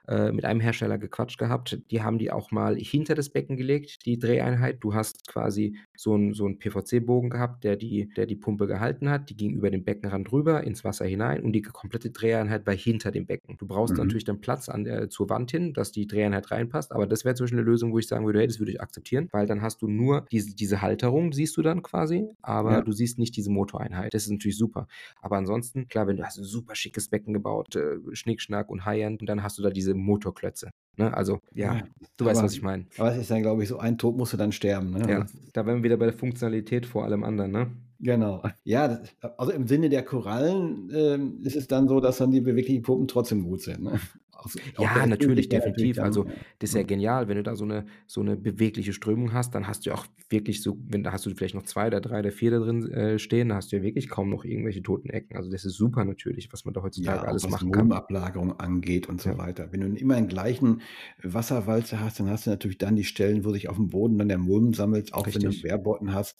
äh, mit einem Hersteller gequatscht gehabt. Die haben die auch mal hinter das Becken gelegt, die Dreheinheit. Du hast quasi so 'n so PVC-Bogen gehabt, der die der die Pumpe gehalten hat. Die ging über den Beckenrand rüber ins Wasser hinein und die komplette Dreheinheit war hinter dem Becken. Du brauchst Mhm. natürlich dann Platz an der zur Wand hin, dass die Dreheinheit reinpasst, aber das wäre zum Beispiel 'ne Lösung, wo ich sagen würde: „Hey, das würde ich akzeptieren“, weil dann hast du nur diese diese Halterung siehst du dann quasi, aber Ja. du siehst nicht diese Motoreinheit. Das ist natürlich super. Aber ansonsten, klar, wenn du hast 'n super schickes Becken gebaut, äh, Schnick-Schnack und High-End und dann hast du da diese Motorklötze, ne? Also, ja, Ja, du weißt, aber was ich meine. aber es ist dann, glaube ich, so ein Tod musst du dann sterben, ne? Ja, Also da wären wir wieder bei der Funktionalität vor allem anderen, ne? Genau. Ja, das also, im Sinne der Korallen, ähm, ist es dann so, dass dann die beweglichen Pumpen trotzdem gut sind, ne? Aus Ja, natürlich, definitiv. dann, Also, das ist ja ne? genial, wenn du da so 'ne so 'ne bewegliche Strömung hast, dann hast du auch wirklich so wenn da hast du vielleicht noch 2 oder 3 oder 4 da drin, äh, stehen, dann hast du ja wirklich kaum noch irgendwelche toten Ecken. Also, das ist super natürlich, was man da heutzutage Ja, alles was machen kann. Mummablagerung angeht und so Ja. weiter. Wenn du immer den gleichen Wasserwalzer hast, dann hast du natürlich dann die Stellen, wo sich aufm Boden dann der Mulm sammelt, auch wenn du 'n Richtig. Barebotten hast.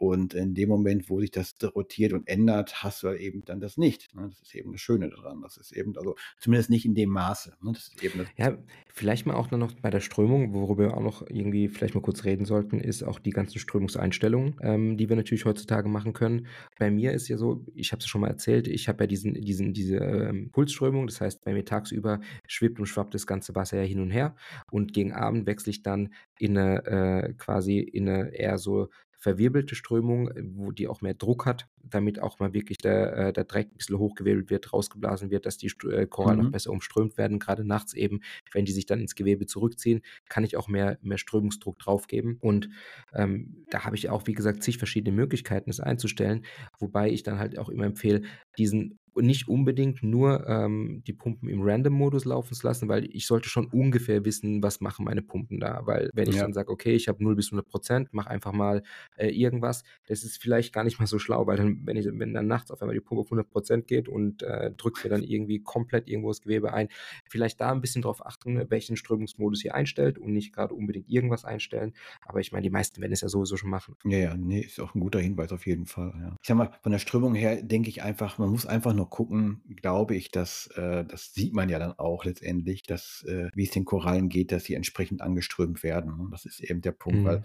Und in dem Moment, wo sich das rotiert und ändert, hast du halt eben dann das nicht, ne? Das ist eben das Schöne daran. Das ist eben also zumindest nicht in dem Maße, ne? Ja, vielleicht mal auch nur noch bei der Strömung, worüber wir auch noch irgendwie vielleicht mal kurz reden sollten, ist auch die ganzen Strömungseinstellungen, ähm, die wir natürlich heutzutage machen können. Bei mir ist ja so, ich habe es schon mal erzählt, ich habe ja diesen diesen diese, ähm, Pulsströmung. Das heißt, bei mir tagsüber schwippt und schwappt das ganze Wasser ja hin und her und gegen Abend wechsle ich dann in 'ne äh, quasi in 'ne eher so verwirbelte Strömung, wo die auch mehr Druck hat, damit auch mal wirklich der äh, der Dreck 'n bisschen hochgewirbelt wird, rausgeblasen wird, dass die äh, Korallen auch Mhm. besser umströmt werden. Grade nachts eben, wenn die sich dann ins Gewebe zurückziehen, kann ich auch mehr mehr Strömungsdruck drauf geben. Und, ähm, da habe ich auch, wie gesagt, zig verschiedene Möglichkeiten, das einzustellen, wobei ich dann halt auch immer empfehle, diesen nicht unbedingt nur, ähm, die Pumpen im Random-Modus laufen zu lassen, weil ich sollte schon ungefähr wissen, was machen meine Pumpen da. Weil wenn ich Ja. dann sage: „Okay, ich habe 0 bis 100% mache einfach mal, äh, irgendwas“, das ist vielleicht gar nicht mal so schlau, weil dann wenn ich wenn dann nachts auf einmal die Pumpe auf 100% geht und, äh, drückt mir dann irgendwie komplett irgendwo das Gewebe ein, vielleicht da 'n bisschen drauf achten, welchen Strömungsmodus ihr einstellt und nicht grade unbedingt irgendwas einstellen. Aber ich meine, die meisten werden es ja sowieso schon machen. Ja, ja, ne, ist auch 'n guter Hinweis auf jeden Fall, ja. Ich sage mal, von der Strömung her denke ich einfach, man muss einfach nur gucken, glaube ich, dass äh, das sieht man ja dann auch letztendlich, dass äh, wie es den Korallen geht, dass sie entsprechend angeströmt werden, ne? Das ist eben der Punkt, weil Mhm.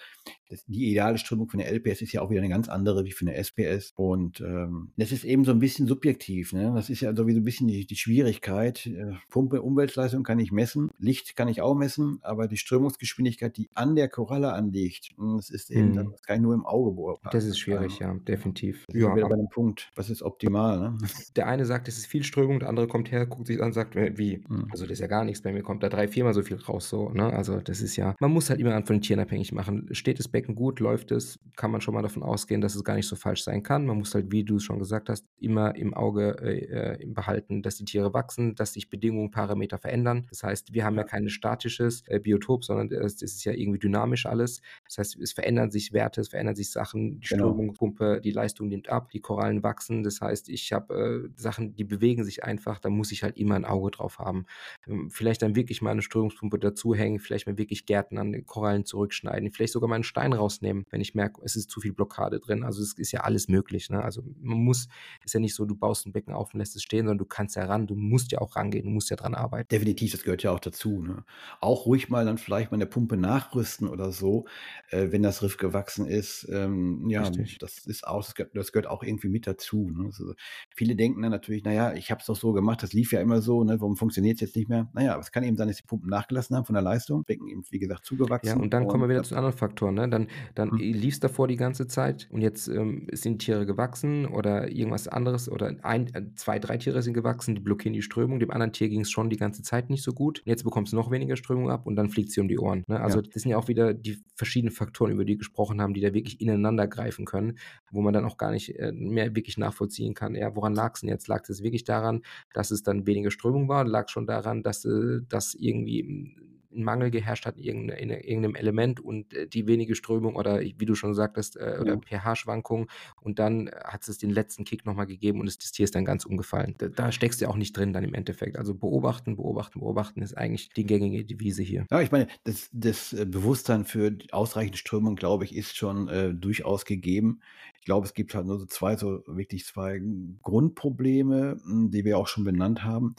das die ideale Strömung für 'ne LPS ist ja auch wieder 'ne ganz andere wie für 'ne SPS. Und, ähm, das ist eben so 'n bisschen subjektiv, ne? Das ist ja so wie so 'n bisschen die die Schwierigkeit. Äh, Pumpe Umweltleistung kann ich messen, Licht kann ich auch messen, aber die Strömungsgeschwindigkeit, die an der Koralle anliegt, hm, das ist eben dann Mhm. das kann ich nur im Auge beurteilen. Das ist schwierig, Ähm, ja, definitiv. Ja, wieder bei dem Punkt, was ist optimal, ne? Der eine sagt, es ist viel Strömung, der andere kommt her, guckt sich's an, sagt: „Äh, wie? Mhm. Also, das ist ja gar nix. Bei mir kommt da 3, viermal so viel raus“, so, ne? Also, das ist ja man muss halt immer an von den Tieren abhängig machen. Steht das Becken gut, läuft es, kann man schon mal davon ausgehen, dass es gar nicht so falsch sein kann. Man muss halt, wie du es schon gesagt hast, immer im Auge äh, äh behalten, dass die Tiere wachsen, dass sich Bedingungen, Parameter verändern. Das heißt, wir haben ja, kein statisches äh, Biotop, sondern es, ist ja irgendwie dynamisch alles. Das heißt, es verändern sich Werte, es verändern sich Sachen, die genau. Strömung, Pumpe, die Leistung nimmt ab, die Korallen wachsen. Das heißt, ich habe äh, Sachen, die bewegen sich einfach, da muss ich halt immer ein Auge drauf haben. Ähm, vielleicht dann wirklich mal eine Strömungspumpe dazuhängen, vielleicht mal wirklich Gärten an den Korallen zurückschneiden, vielleicht sogar mal einen Stein rausnehmen, wenn ich merke, es ist zu viel Blockade drin. Also es ist ja alles möglich. Ne? Also man muss, ist ja nicht so, du baust ein Becken auf und lässt es stehen, sondern du kannst ja ran, du musst ja auch rangehen, du musst ja dran arbeiten. Definitiv, das gehört ja auch dazu. Ne? Auch ruhig mal dann vielleicht mal eine Pumpe nachrüsten oder so, äh, wenn das Riff gewachsen ist. Ähm, ja, Richtig. das ist auch, das gehört, das gehört, auch irgendwie mit dazu. Ne? Also viele denken dann natürlich, naja, ich habe es doch so gemacht, das lief ja immer so, ne? warum funktioniert es jetzt nicht mehr? Naja, aber es kann eben sein, dass die Pumpen nachgelassen haben von der Leistung, Becken eben, wie gesagt, zugewachsen. Ja, und dann kommen wir wieder zu anderen Faktoren. Ne? Dann, dann mhm. lief es davor die ganze Zeit und jetzt ähm, sind Tiere gewachsen oder irgendwas anderes oder ein, äh, zwei, drei Tiere sind gewachsen, die blockieren die Strömung. Dem anderen Tier ging es schon die ganze Zeit nicht so gut. Jetzt bekommst du noch weniger Strömung ab und dann fliegt sie um die Ohren. Ne? Also ja. das sind ja auch wieder die verschiedenen Faktoren, über die wir gesprochen haben, die da wirklich ineinander greifen können, wo man dann auch gar nicht äh, mehr wirklich nachvollziehen kann, ja, woran lag es denn jetzt? Lag es wirklich daran, dass es dann weniger Strömung war? Lag schon daran, dass äh, das irgendwie ein Mangel geherrscht hat in, in, irgendeinem Element und äh, die wenige Strömung oder wie du schon sagtest, äh, oder ja. pH-Schwankungen und dann hat es den letzten Kick nochmal gegeben und das, Tier ist dann ganz umgefallen. Da, da, steckst du ja auch nicht drin dann im Endeffekt. Also beobachten, beobachten, beobachten ist eigentlich die gängige Devise hier. Ja, ich meine, das, das äh, Bewusstsein für ausreichende Strömung, glaube ich, ist schon äh, durchaus gegeben. Ich glaube, es gibt halt nur so zwei, so wirklich zwei Grundprobleme, hm, die wir auch schon benannt haben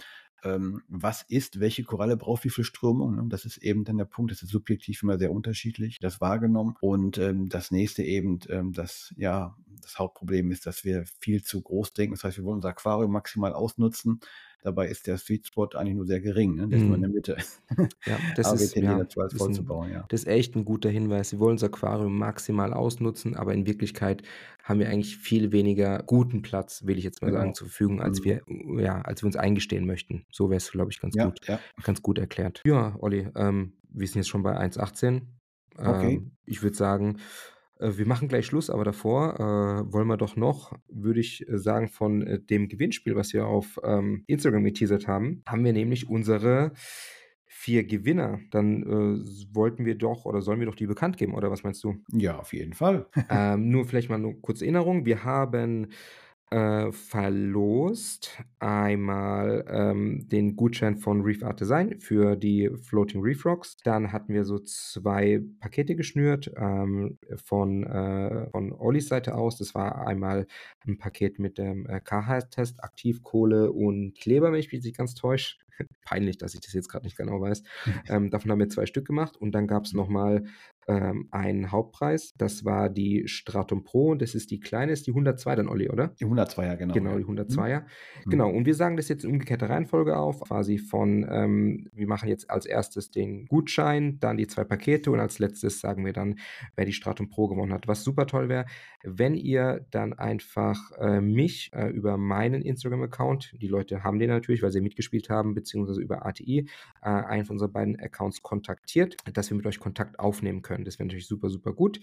ähm, was ist, welche Koralle braucht wie viel Strömung. Ne? Das ist eben dann der Punkt, das ist subjektiv immer sehr unterschiedlich, das wahrgenommen. Und ähm, das nächste eben, ähm, das, ja, das Hauptproblem ist, dass wir viel zu groß denken. Das heißt, wir wollen unser Aquarium maximal ausnutzen. Dabei ist der Sweet Spot eigentlich nur sehr gering, ne? der ist nur in der mhm. Mitte. Ja, das aber ist, ja, dazu, als voll zu ja. Das ist echt ein guter Hinweis. Wir wollen unser Aquarium maximal ausnutzen, aber in Wirklichkeit haben wir eigentlich viel weniger guten Platz, will ich jetzt mal genau. sagen, zur Verfügung, als mhm. wir, ja, als wir uns eingestehen möchten. So wäre es, glaube ich, ganz ja, gut, ja. ganz gut erklärt. Ja, Olli, ähm, wir sind jetzt schon bei 1,18. Okay. Ähm, ich würde sagen, wir machen gleich Schluss, aber davor äh, wollen wir doch noch, würde ich äh, sagen, von äh, dem Gewinnspiel, was wir auf ähm, Instagram geteasert haben, haben wir nämlich unsere vier Gewinner. Dann äh, wollten wir doch oder sollen wir doch die bekannt geben, oder was meinst du? Ja, auf jeden Fall. ähm, nur vielleicht mal eine kurze Erinnerung. Wir haben äh, verlost einmal ähm, den Gutschein von Reef Art Design für die Floating Reef Rocks. Dann hatten wir so zwei Pakete geschnürt ähm, von, äh, von Ollis Seite aus. Das war einmal ein Paket mit dem äh, KH-Test, Aktivkohle und Kleber, wenn ich mich nicht ganz täusche. Peinlich, dass ich das jetzt gerade nicht genau weiß. ähm, davon haben wir zwei Stück gemacht und dann gab es nochmal ähm, einen Hauptpreis. Das war die Stratum Pro. Das ist die kleine, ist die 102 dann, Olli, oder? Die 102er, genau. Genau, die 102er. Mhm. Genau, und wir sagen das jetzt in umgekehrter Reihenfolge auf. Quasi von, ähm, wir machen jetzt als erstes den Gutschein, dann die zwei Pakete und als letztes sagen wir dann, wer die Stratum Pro gewonnen hat. Was super toll wäre, wenn ihr dann einfach äh, mich äh, über meinen Instagram-Account, die Leute haben den natürlich, weil sie mitgespielt haben, beziehungsweise über ATI, äh, einen von unseren beiden Accounts kontaktiert, dass wir mit euch Kontakt aufnehmen können. Das wäre natürlich super, super gut.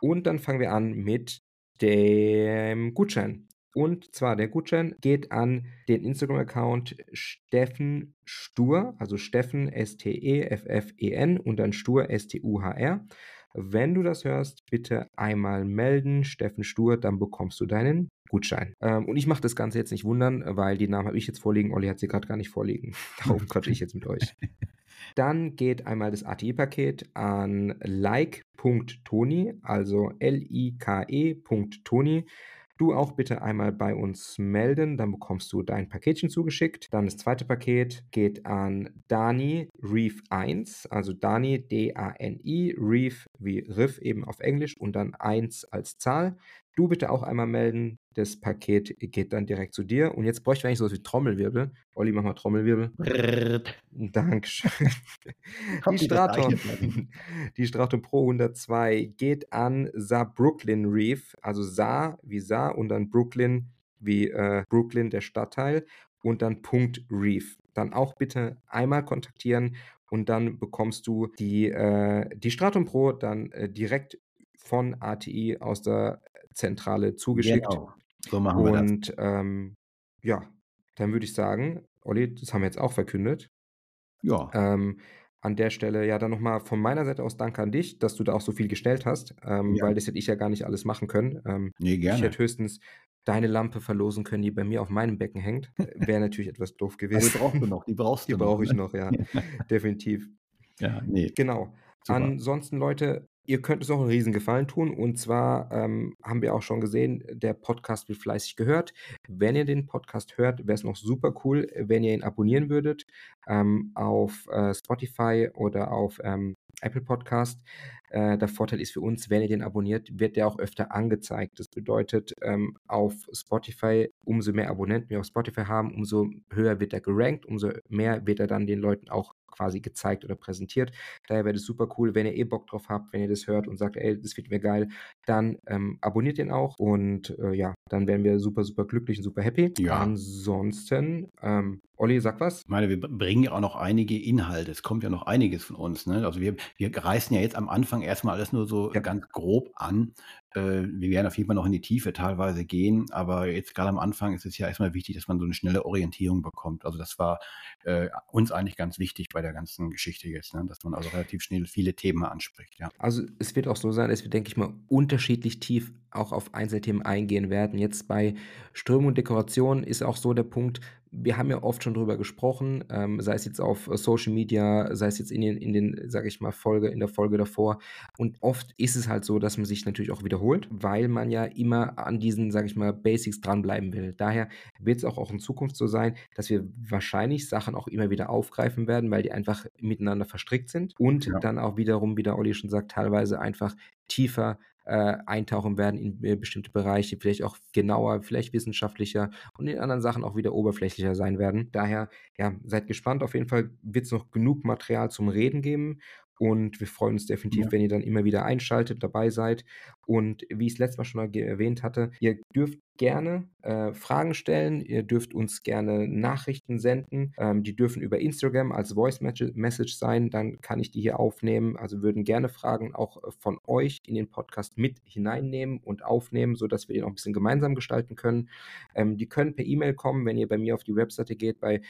Und dann fangen wir an mit dem Gutschein. Und zwar der Gutschein geht an den Instagram-Account Steffen Stur, also Steffen S-T-E-F-F-E-N und dann Stur S-T-U-H-R. Wenn du das hörst, bitte einmal melden, Steffen Stur, dann bekommst du deinen Gutschein. Ähm, und ich mache das Ganze jetzt nicht wundern, weil die Namen habe ich jetzt vorliegen, Olli hat sie gerade gar nicht vorliegen. Darum quatsche ich jetzt mit euch. Dann geht einmal das ATI-Paket an like.toni, also L-I-K-E.toni. Du auch bitte einmal bei uns melden, dann bekommst du dein Paketchen zugeschickt. Dann das zweite Paket geht an Dani Reef 1, also Dani D-A-N-I, Reef wie Riff eben auf Englisch und dann 1 als Zahl. Du bitte auch einmal melden. Das Paket geht dann direkt zu dir. Und jetzt bräuchte ich eigentlich so wie Trommelwirbel. Olli, mach mal Trommelwirbel. Dankeschön. Die Stratum, die Stratum Pro 102 geht an Sa Brooklyn Reef. Also Sa wie Sa und dann Brooklyn wie äh, Brooklyn, der Stadtteil. Und dann Punkt Reef. Dann auch bitte einmal kontaktieren und dann bekommst du die, äh, die Stratum Pro dann äh, direkt von ATI aus der Zentrale zugeschickt. Genau, so machen wir das. Und ähm, ja, dann würde ich sagen, Olli, das haben wir jetzt auch verkündet. Ja. Ähm, an der Stelle ja dann nochmal von meiner Seite aus Danke an dich, dass du da auch so viel gestellt hast, ähm, Ja. weil das hätte ich ja gar nicht alles machen können. Ähm, Ne, ich gerne. hätte höchstens deine Lampe verlosen können, die bei mir auf meinem Becken hängt. Wäre natürlich etwas doof Aber die gewesen. brauchst du noch, die brauchst Die du noch, brauche ich ne? noch, ja, definitiv. Ja, ne. Genau. Super. Ansonsten, Leute, ihr könnt uns auch einen Riesengefallen tun. Und zwar ähm, haben wir auch schon gesehen, der Podcast wird fleißig gehört. Wenn ihr den Podcast hört, wäre es noch super cool, wenn ihr ihn abonnieren würdet ähm, auf äh, Spotify oder auf ähm, Apple Podcast. Äh, der Vorteil ist für uns, wenn ihr den abonniert, wird der auch öfter angezeigt. Das bedeutet, ähm, auf Spotify, umso mehr Abonnenten wir auf Spotify haben, umso höher wird er gerankt, umso mehr wird er dann den Leuten auch quasi gezeigt oder präsentiert. Daher wäre das super cool, wenn ihr eh Bock drauf habt, wenn ihr das hört und sagt, ey, das wird mir geil, dann ähm, abonniert den auch und äh, ja, dann wären wir super, super glücklich und super happy. Ja. Ansonsten, ähm, Olli, sag was. Ich meine, wir bringen ja auch noch einige Inhalte. Es kommt ja noch einiges von uns, ne? Also, wir wir reißen ja jetzt am Anfang erst mal alles nur so Ja. ganz grob an. Äh, wir werden auf jeden Fall noch in die Tiefe teilweise gehen, aber jetzt grade am Anfang ist es ja erst mal wichtig, dass man so 'ne schnelle Orientierung bekommt. Also, das war, äh, uns eigentlich ganz wichtig bei der ganzen Geschichte jetzt, ne, dass man also relativ schnell viele Themen anspricht, ja. Also, es wird auch so sein, dass wir, denke ich mal, unterschiedlich tief auch auf Einzelthemen eingehen werden. Jetzt bei Strömung und Dekoration ist auch so der Punkt, wir haben ja oft schon drüber gesprochen, ähm, sei es jetzt auf äh, Social Media, sei es jetzt in den in den, sage ich mal, Folge in der Folge davor. Und oft ist es halt so, dass man sich natürlich auch wiederholt, weil man ja immer an diesen, sage ich mal, Basics dranbleiben will. Daher wird es auch auch in Zukunft so sein, dass wir wahrscheinlich Sachen auch immer wieder aufgreifen werden, weil die einfach miteinander verstrickt sind und Ja. dann auch wiederum, wie der Olli schon sagt, teilweise einfach tiefer, äh, eintauchen werden in, äh, bestimmte Bereiche, vielleicht auch genauer, vielleicht wissenschaftlicher und in anderen Sachen auch wieder oberflächlicher sein werden. Daher, ja, seid gespannt. Auf jeden Fall wird es noch genug Material zum Reden geben und wir freuen uns definitiv, Ja. wenn ihr dann immer wieder einschaltet, dabei seid. Und wie ich's letztes Mal schon erwähnt hatte, ihr dürft gerne, äh, Fragen stellen, ihr dürft uns gerne Nachrichten senden. Ähm, die dürfen über Instagram als Voice Message sein, dann kann ich die hier aufnehmen. Also, würden gerne Fragen auch, von euch in den Podcast mit hineinnehmen und aufnehmen, sodass wir den auch 'n bisschen gemeinsam gestalten können. Ähm, die können per E-Mail kommen, wenn ihr bei mir auf die Webseite geht bei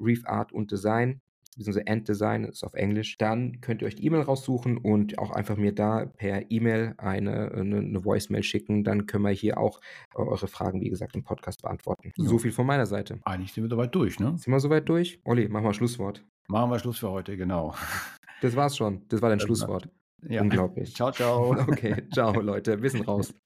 Reef Art und Design, beziehungsweise and Design, ist auf Englisch. Dann könnt ihr euch die E-Mail raussuchen und auch einfach mir da per E-Mail eine äh, 'ne 'ne Voicemail schicken. Dann können wir hier auch äh, eure Fragen, wie gesagt, im Podcast beantworten. Ja. So viel von meiner Seite. Eigentlich sind wir so weit durch, ne? Sind wir so weit durch? Olli, mach mal Schlusswort. Machen wir Schluss für heute, genau. Das war's schon. Das war dein. Schlusswort. Ja. Unglaublich. Tschau, tschau. Okay, ciao Leute, wir sind raus.